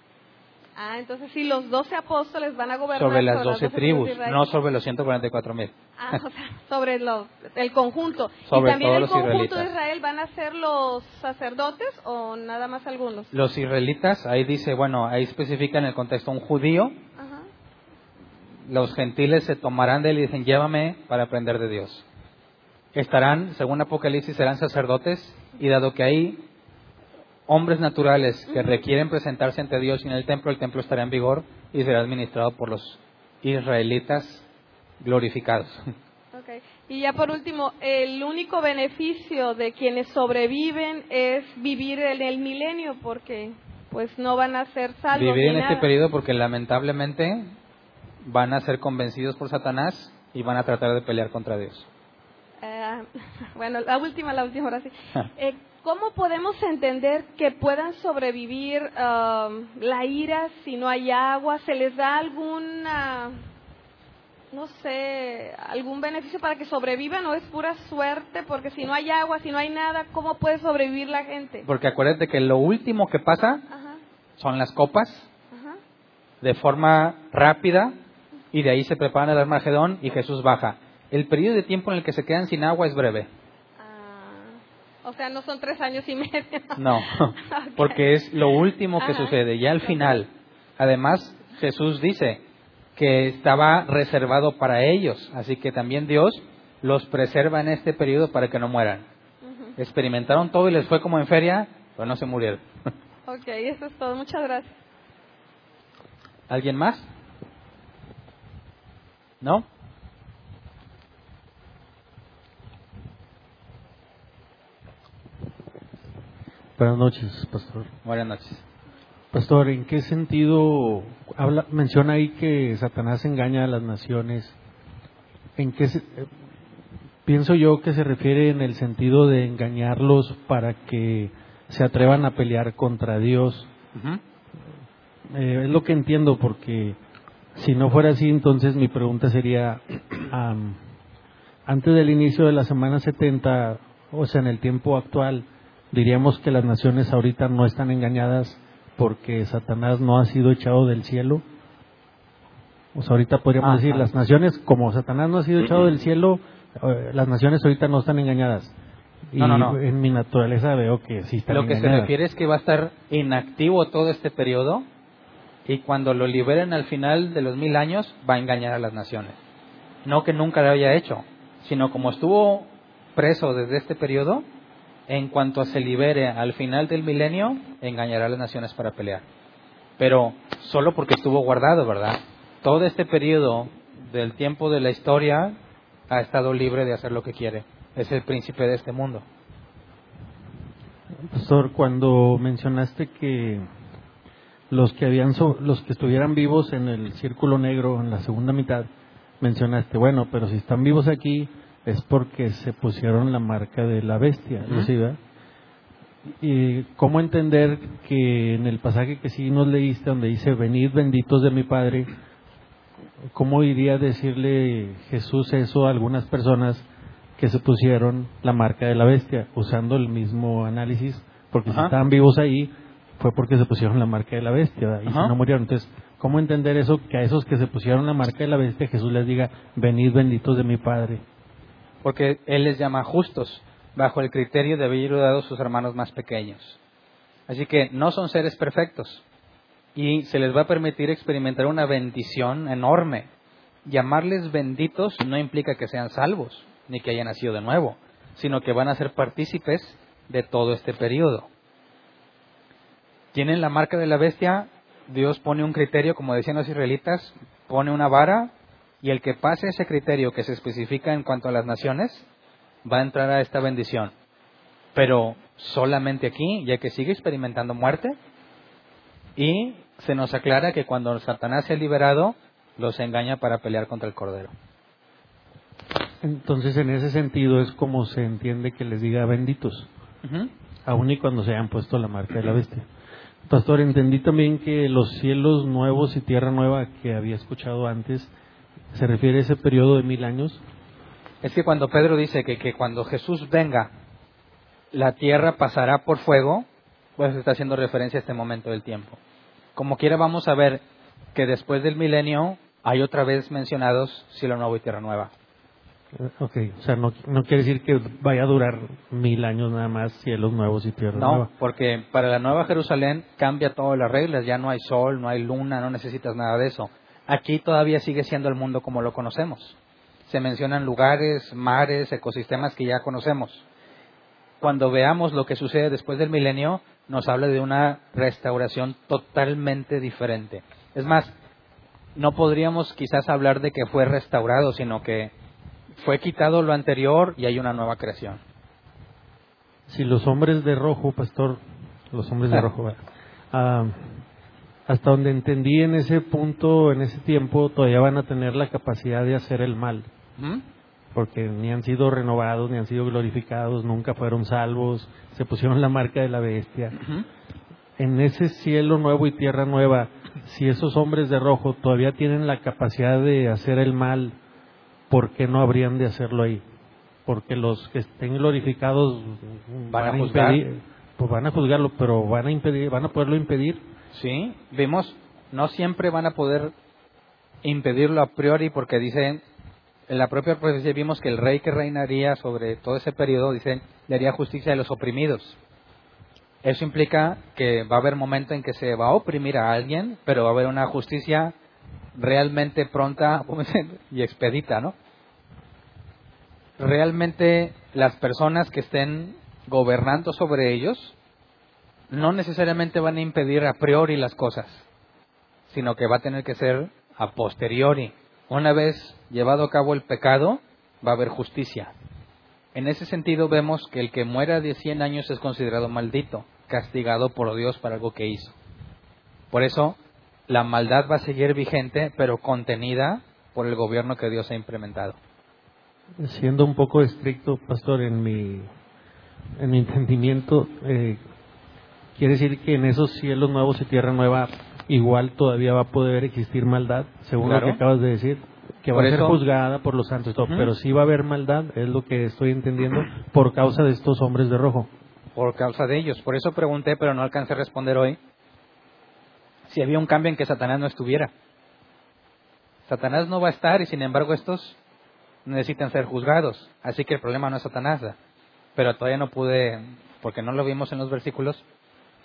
Ah, entonces sí, los doce apóstoles van a gobernar Sobre las doce tribus, no sobre los 144 mil. Ah, o sea, sobre lo- el conjunto. Sobre ¿Y también el conjunto israelitas. de Israel van a ser los sacerdotes o nada más algunos? Los israelitas, ahí dice, bueno, ahí especifica en el contexto un judío, Ajá. los gentiles se tomarán de él y dicen, llévame para aprender de Dios. Estarán, según Apocalipsis, serán sacerdotes y dado que hay hombres naturales que requieren presentarse ante Dios y en el templo, el templo estará en vigor y será administrado por los israelitas glorificados. Ok. Y ya por último, el único beneficio de quienes sobreviven es vivir en el milenio porque pues no van a ser salvos. Vivir en este periodo porque lamentablemente van a ser convencidos por Satanás y van a tratar de pelear contra Dios. Bueno, la última, la última, ahora sí. Eh, ¿Cómo podemos entender que puedan sobrevivir um, la ira si no hay agua? ¿Se les da alguna, no sé, algún beneficio para que sobrevivan o es pura suerte? Porque si no hay agua, si no hay nada, ¿cómo puede sobrevivir la gente? Porque acuérdate que lo último que pasa Ajá, son las copas ajá. de forma rápida y de ahí se prepara el Armagedón y Jesús baja. El periodo de tiempo en el que se quedan sin agua es breve. Ah, o sea, no son tres años y medio. No, porque es lo último que Ajá. sucede, ya al final. Además, Jesús dice que estaba reservado para ellos, así que también Dios los preserva en este periodo para que no mueran. Experimentaron todo y les fue como en feria, pero no se murieron. Ok, eso es todo. Muchas gracias. ¿Alguien más? ¿No? Buenas noches, pastor. Buenas noches. Pastor, ¿en qué sentido habla, menciona ahí que Satanás engaña a las naciones? ¿En qué se- eh, pienso yo que se refiere en el sentido de engañarlos para que se atrevan a pelear contra Dios? Eh, es lo que entiendo porque si no fuera así, entonces mi pregunta sería, antes del inicio de la semana 70, o sea, en el tiempo actual, diríamos que las naciones ahorita no están engañadas porque Satanás no ha sido echado del cielo. O sea, ahorita podríamos Ajá. decir, las naciones, como Satanás no ha sido echado del cielo, eh, las naciones ahorita no están engañadas. Y No, no, no. en mi naturaleza veo que sí están Lo que se refiere es que va a estar inactivo todo este periodo y cuando lo liberen al final de los mil años va a engañar a las naciones. No que nunca lo haya hecho, sino como estuvo preso desde este periodo, en cuanto se libere al final del milenio, engañará a las naciones para pelear. Pero solo porque estuvo guardado, ¿verdad? Todo este periodo del tiempo de la historia ha estado libre de hacer lo que quiere. Es el príncipe de este mundo. Pastor, cuando mencionaste que los que habían so- los que estuvieran vivos en el círculo negro en la segunda mitad, mencionaste, bueno, pero si están vivos aquí es porque se pusieron la marca de la bestia, Ujú. ¿sí? ¿Y cómo entender que en el pasaje que sí nos leíste, donde dice, venid benditos de mi Padre, cómo iría a decirle Jesús eso a algunas personas que se pusieron la marca de la bestia, usando el mismo análisis, porque si estaban vivos ahí, fue porque se pusieron la marca de la bestia, ¿verdad? y si Ajá. no murieron. Entonces, ¿cómo entender eso? Que a esos que se pusieron la marca de la bestia, Jesús les diga, venid benditos de mi Padre. Porque Él les llama justos, bajo el criterio de haber ayudado a sus hermanos más pequeños. Así que no son seres perfectos y se les va a permitir experimentar una bendición enorme. Llamarles benditos no implica que sean salvos, ni que hayan nacido de nuevo, sino que van a ser partícipes de todo este periodo. Tienen la marca de la bestia, Dios pone un criterio, como decían los israelitas, pone una vara y el que pase ese criterio que se especifica en cuanto a las naciones va a entrar a esta bendición. Pero solamente aquí, ya que sigue experimentando muerte y se nos aclara que cuando Satanás sea liberado, los engaña para pelear contra el Cordero. Entonces, en ese sentido es como se entiende que les diga benditos, aun y cuando se hayan puesto la marca de la bestia. Pastor, entendí también que los cielos nuevos y tierra nueva que había escuchado antes, se refiere a ese periodo de mil años. Es que cuando Pedro dice que, que cuando Jesús venga, la tierra pasará por fuego, pues está haciendo referencia a este momento del tiempo. Como quiera vamos a ver que después del milenio hay otra vez mencionados cielo nuevo y tierra nueva. Eh, Ok, o sea, no, no quiere decir que vaya a durar mil años nada más, cielos nuevos y tierra No, nueva. porque para la nueva Jerusalén cambia todas las reglas, ya no hay sol, no hay luna, no necesitas nada de eso. Aquí todavía sigue siendo el mundo como lo conocemos. Se mencionan lugares, mares, ecosistemas que ya conocemos. Cuando veamos lo que sucede después del milenio, nos habla de una restauración totalmente diferente. Es más, no podríamos quizás hablar de que fue restaurado, sino que fue quitado lo anterior y hay una nueva creación. Si los hombres de rojo, pastor, los hombres de Ah. rojo. Hasta donde entendí en ese punto, en ese tiempo, todavía van a tener la capacidad de hacer el mal, ¿Mm? porque ni han sido renovados, ni han sido glorificados, nunca fueron salvos, se pusieron la marca de la bestia. Ujú. En ese cielo nuevo y tierra nueva, si esos hombres de rojo todavía tienen la capacidad de hacer el mal, ¿por qué no habrían de hacerlo ahí? Porque los que estén glorificados Van a juzgar. impedir, pues van a juzgarlo, pero van a impedir, van a poderlo impedir. Sí, vimos, no siempre van a poder impedirlo a priori porque dicen, en la propia profecía vimos que el rey que reinaría sobre todo ese periodo, dicen, le haría justicia a los oprimidos. Eso implica que va a haber momento en que se va a oprimir a alguien, pero va a haber una justicia realmente pronta ¿cómo se dice? y expedita, ¿no? Realmente las personas que estén gobernando sobre ellos no necesariamente van a impedir a priori las cosas, sino que va a tener que ser a posteriori. Una vez llevado a cabo el pecado, va a haber justicia. En ese sentido vemos que el que muera de 100 años es considerado maldito, castigado por Dios para algo que hizo. Por eso, la maldad va a seguir vigente, pero contenida por el gobierno que Dios ha implementado. Siendo un poco estricto, pastor, en mi, en mi entendimiento, eh, quiere decir que en esos cielos nuevos y tierra nueva igual todavía va a poder existir maldad, según Claro. lo que acabas de decir, que va a ser juzgada por los santos y todo, pero sí va a haber maldad, es lo que estoy entendiendo, por causa de estos hombres de rojo. por causa de ellos. Por eso pregunté, pero no alcancé a responder hoy, si había un cambio en que Satanás no estuviera. Satanás no va a estar y sin embargo estos necesitan ser juzgados. Así que el problema no es Satanás. Pero todavía no pude, porque no lo vimos en los versículos,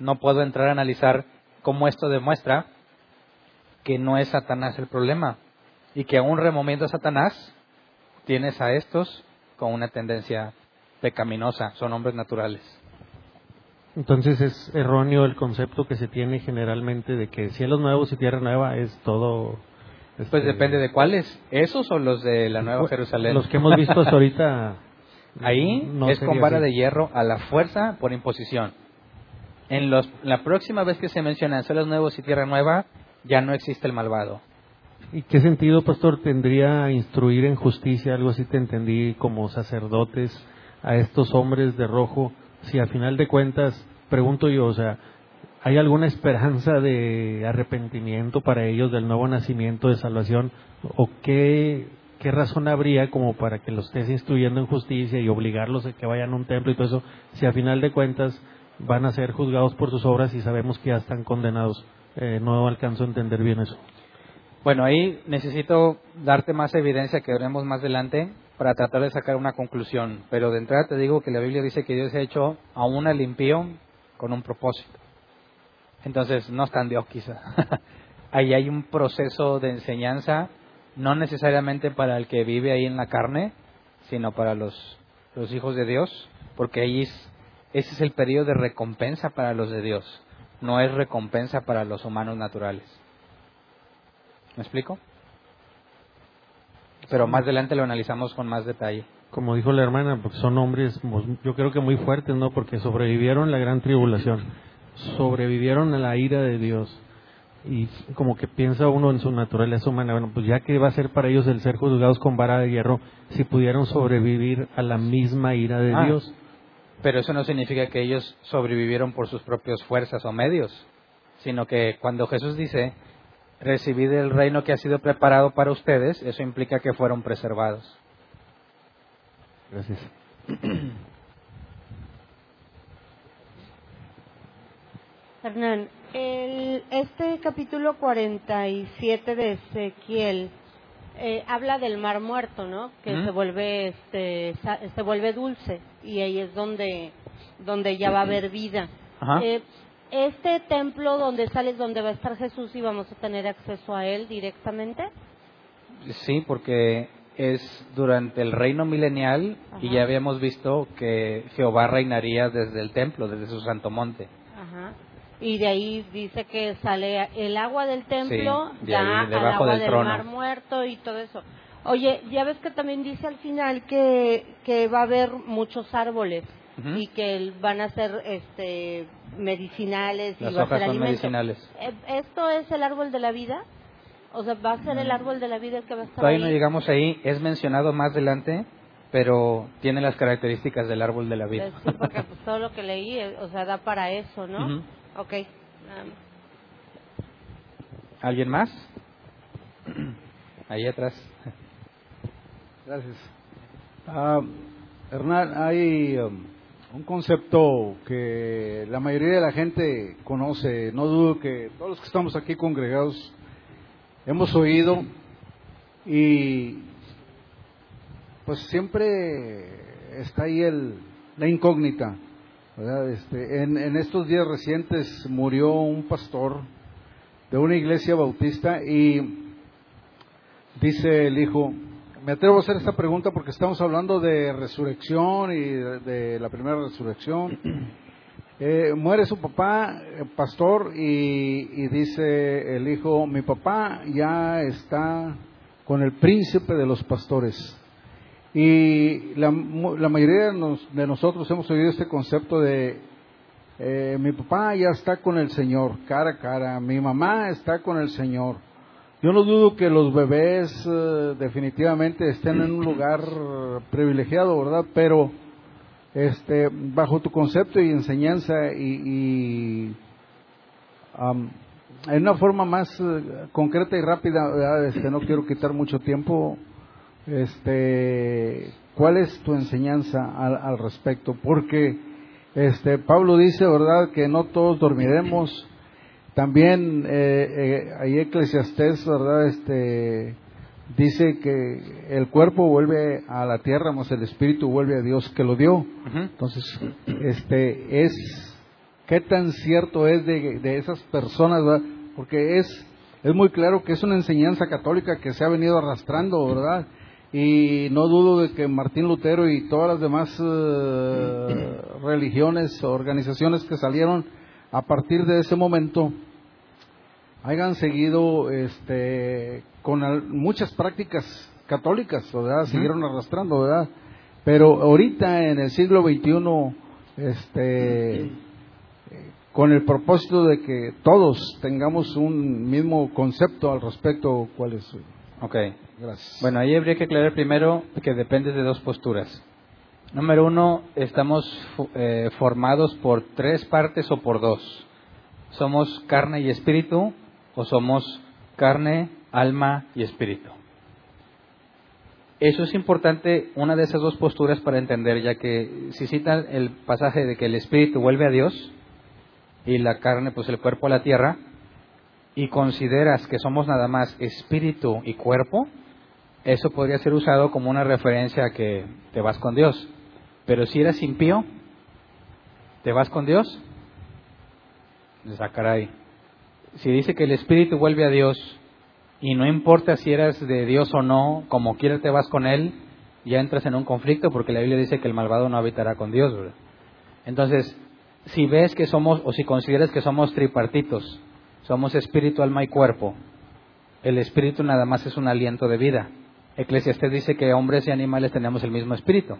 no puedo entrar a analizar cómo esto demuestra que no es Satanás el problema y que aún removiendo a Satanás tienes a estos con una tendencia pecaminosa, son hombres naturales. Entonces es erróneo el concepto que se tiene generalmente de que cielos nuevos y tierra nueva es todo. Pues este, depende de cuáles, esos o los de la Nueva pues, Jerusalén. Los que hemos visto hasta ahorita. Ahí es con vara de hierro a la fuerza por imposición. En los, la próxima vez que se mencionan cielos nuevos y tierra nueva, ya no existe el malvado. ¿Y qué sentido, pastor, tendría instruir en justicia, algo así te entendí, como sacerdotes, a estos hombres de rojo, si al final de cuentas, pregunto yo, o sea, ¿hay alguna esperanza de arrepentimiento para ellos del nuevo nacimiento de salvación? ¿O qué, qué razón habría como para que los estés instruyendo en justicia y obligarlos a que vayan a un templo y todo eso, si al final de cuentas van a ser juzgados por sus obras y sabemos que ya están condenados? Eh, no alcanzo a entender bien eso. Bueno, ahí necesito darte más evidencia que veremos más adelante para tratar de sacar una conclusión. Pero de entrada te digo que la Biblia dice que Dios ha hecho a una limpio con un propósito. Entonces, no está en Dios quizá. ahí hay un proceso de enseñanza, no necesariamente para el que vive ahí en la carne, sino para los, los hijos de Dios, porque ahí ese es el periodo de recompensa para los de Dios, no es recompensa para los humanos naturales. ¿Me explico? Pero más adelante lo analizamos con más detalle. Como dijo la hermana, porque son hombres, yo creo que muy fuertes, ¿no? Porque sobrevivieron la gran tribulación, sobrevivieron a la ira de Dios. Y como que piensa uno en su naturaleza humana, bueno, pues ya que va a ser para ellos el ser juzgados con vara de hierro, si pudieron sobrevivir a la misma ira de ah, Dios. Pero eso no significa que ellos sobrevivieron por sus propias fuerzas o medios, sino que cuando Jesús dice, recibid el reino que ha sido preparado para ustedes, eso implica que fueron preservados. Gracias. Hernán, el, este capítulo 47 de Ezequiel eh, habla del mar muerto, ¿no? Que se vuelve este, se vuelve dulce y ahí es donde donde ya va a haber vida. Eh, este templo donde sales, donde va a estar Jesús y vamos a tener acceso a él directamente? Sí, porque es durante el reino milenial y ya habíamos visto que Jehová reinaría desde el templo, desde su santo monte. Ajá. Y de ahí dice que sale el agua del templo, ya al agua del, mar muerto y todo eso. Oye, ya ves que también dice al final que, que va a haber muchos árboles y que van a ser este medicinales y va a ser son medicinales. Eh, ¿Esto es el árbol de la vida? O sea, ¿va a ser el mm. árbol de la vida el que va a estar Todavía no llegamos ahí, es mencionado más adelante, pero tiene las características del árbol de la vida. Pues sí, porque pues, todo lo que leí, eh, o sea, da para eso, ¿no? Ok. ¿Alguien más? Ahí atrás. Gracias. Uh, Hernán, hay um, un concepto que la mayoría de la gente conoce. No dudo que todos los que estamos aquí congregados hemos oído y pues siempre está ahí el, la incógnita. Este, en, estos días recientes murió un pastor de una iglesia bautista y dice el hijo, me atrevo a hacer esta pregunta porque estamos hablando de resurrección y de, la primera resurrección. Eh, muere su papá, eh, pastor, y, dice el hijo, mi papá ya está con el príncipe de los pastores. Y la, mayoría de, nosotros hemos oído este concepto de, eh, mi papá ya está con el Señor, cara a cara, mi mamá está con el Señor. Yo no dudo que los bebés eh, definitivamente estén en un lugar privilegiado, ¿verdad? Pero este, bajo tu concepto y enseñanza y, en una forma más eh, concreta y rápida, este, no quiero quitar mucho tiempo, este, ¿cuál es tu enseñanza al, al respecto? Porque este, Pablo dice, ¿verdad?, que no todos dormiremos también eh, eh, ahí Eclesiastés, ¿verdad? Este, dice que el cuerpo vuelve a la tierra, más el espíritu vuelve a Dios que lo dio. Entonces, este es qué tan cierto es de, esas personas, porque es es muy claro que es una enseñanza católica que se ha venido arrastrando, ¿verdad? Y no dudo de que Martín Lutero y todas las demás eh, religiones organizaciones que salieron a partir de ese momento hayan seguido este, con muchas prácticas católicas, ¿verdad? Siguieron arrastrando, ¿verdad? Pero ahorita en el siglo XXI, este, con el propósito de que todos tengamos un mismo concepto al respecto, ¿cuál es? Ok, gracias. Bueno, ahí habría que aclarar primero que depende de dos posturas. Número uno, estamos eh, formados por tres partes o por dos. Somos carne y espíritu o somos carne, alma y espíritu. Eso es importante, una de esas dos posturas para entender, ya que si cita el pasaje de que el espíritu vuelve a Dios y la carne, pues el cuerpo a la tierra, y consideras que somos nada más espíritu y cuerpo, eso podría ser usado como una referencia a que te vas con Dios. Pero si eres impío, ¿te vas con Dios? ahí si dice que el espíritu vuelve a Dios y no importa si eres de Dios o no, como quiera te vas con Él, ya entras en un conflicto porque la Biblia dice que el malvado no habitará con Dios. Entonces, si ves que somos, o si consideras que somos tripartitos, somos espíritu, alma y cuerpo, el espíritu nada más es un aliento de vida. Eclesiastes dice que hombres y animales tenemos el mismo espíritu.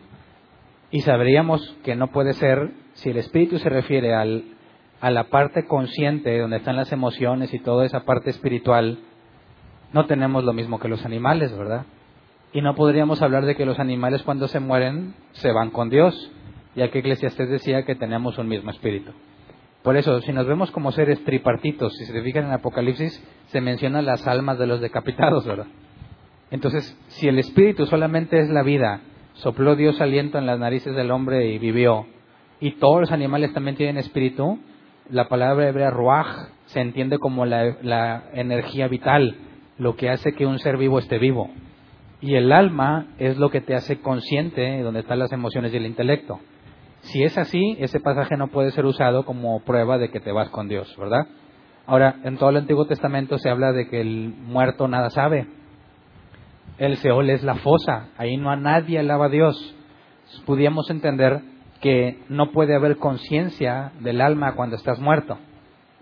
Y sabríamos que no puede ser, si el espíritu se refiere al, a la parte consciente, donde están las emociones y toda esa parte espiritual, no tenemos lo mismo que los animales, ¿verdad? Y no podríamos hablar de que los animales cuando se mueren se van con Dios, ya que Eclesiastes decía que tenemos un mismo espíritu. Por eso, si nos vemos como seres tripartitos, si se fijan en Apocalipsis, se mencionan las almas de los decapitados, ¿verdad? Entonces, si el espíritu solamente es la vida, sopló Dios aliento en las narices del hombre y vivió, y todos los animales también tienen espíritu, la palabra hebrea ruach se entiende como la, energía vital, lo que hace que un ser vivo esté vivo. Y el alma es lo que te hace consciente, donde están las emociones y el intelecto. Si es así, ese pasaje no puede ser usado como prueba de que te vas con Dios, ¿verdad? Ahora, en todo el Antiguo Testamento se habla de que el muerto nada sabe. El Seol es la fosa, ahí no a nadie alaba a Dios. Pudiéramos entender que no puede haber conciencia del alma cuando estás muerto.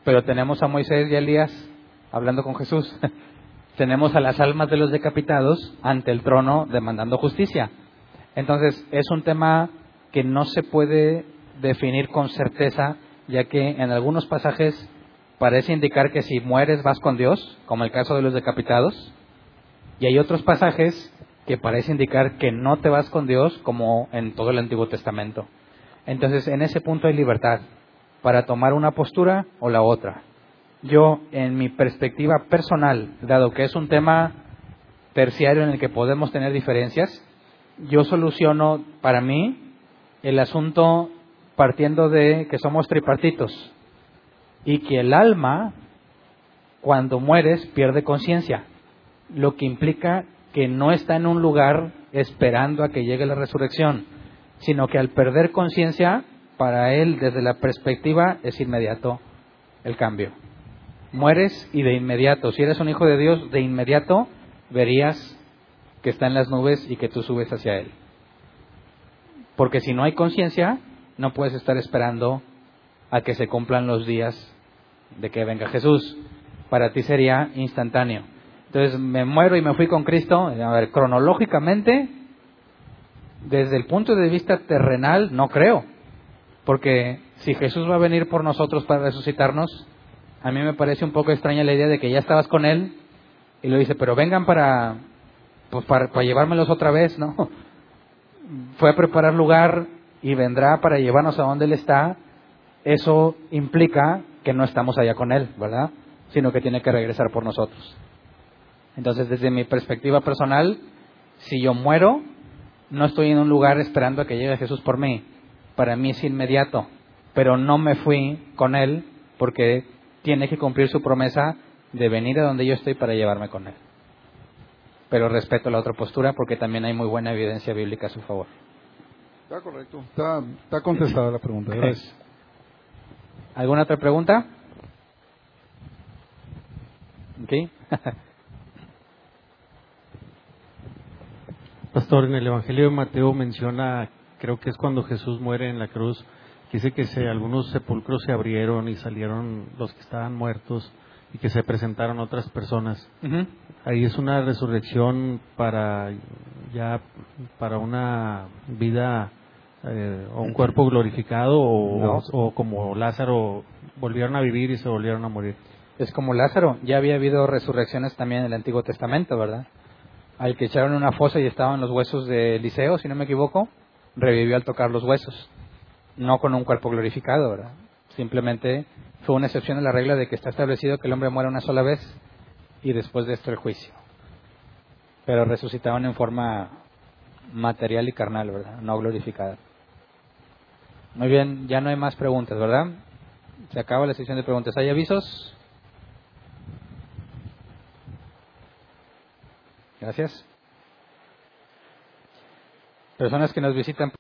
Pero tenemos a Moisés y a Elías hablando con Jesús. tenemos a las almas de los decapitados ante el trono demandando justicia. Entonces, es un tema que no se puede definir con certeza, ya que en algunos pasajes parece indicar que si mueres vas con Dios, como el caso de los decapitados, y hay otros pasajes que parece indicar que no te vas con Dios, como en todo el Antiguo Testamento. Entonces, en ese punto hay libertad para tomar una postura o la otra. Yo, en mi perspectiva personal, dado que es un tema terciario en el que podemos tener diferencias, yo soluciono para mí el asunto partiendo de que somos tripartitos y que el alma, cuando mueres, pierde conciencia, lo que implica que no está en un lugar esperando a que llegue la resurrección sino que al perder conciencia, para él desde la perspectiva es inmediato el cambio. Mueres y de inmediato, si eres un hijo de Dios, de inmediato verías que está en las nubes y que tú subes hacia él. Porque si no hay conciencia, no puedes estar esperando a que se cumplan los días de que venga Jesús. Para ti sería instantáneo. Entonces me muero y me fui con Cristo. A ver, cronológicamente desde el punto de vista terrenal, no creo. Porque si Jesús va a venir por nosotros para resucitarnos, a mí me parece un poco extraña la idea de que ya estabas con Él y lo dice, pero vengan para, pues para, para llevármelos otra vez, ¿no? Fue a preparar lugar y vendrá para llevarnos a donde Él está. Eso implica que no estamos allá con Él, ¿verdad? Sino que tiene que regresar por nosotros. Entonces, desde mi perspectiva personal, si yo muero, no estoy en un lugar esperando a que llegue Jesús por mí. Para mí es inmediato. Pero no me fui con Él porque tiene que cumplir su promesa de venir a donde yo estoy para llevarme con Él. Pero respeto la otra postura porque también hay muy buena evidencia bíblica a su favor. Está correcto. Está, está contestada la pregunta. Gracias. ¿Alguna otra pregunta? ¿Ok? Pastor, en el Evangelio de Mateo menciona, creo que es cuando Jesús muere en la cruz, dice que se, algunos sepulcros se abrieron y salieron los que estaban muertos y que se presentaron otras personas. Ahí es una resurrección para ya para una vida eh, o un cuerpo glorificado o, o como Lázaro volvieron a vivir y se volvieron a morir. Es como Lázaro, ya había habido resurrecciones también en el Antiguo Testamento, ¿verdad? Al que echaron una fosa y estaban los huesos de Eliseo, si no me equivoco, revivió al tocar los huesos, no con un cuerpo glorificado, ¿verdad? Simplemente fue una excepción a la regla de que está establecido que el hombre muere una sola vez y después de esto el juicio. Pero resucitaban en forma material y carnal, ¿verdad? No glorificada. Muy bien, ya no hay más preguntas, ¿verdad? Se acaba la sesión de preguntas. ¿Hay avisos? Gracias. Personas que nos visitan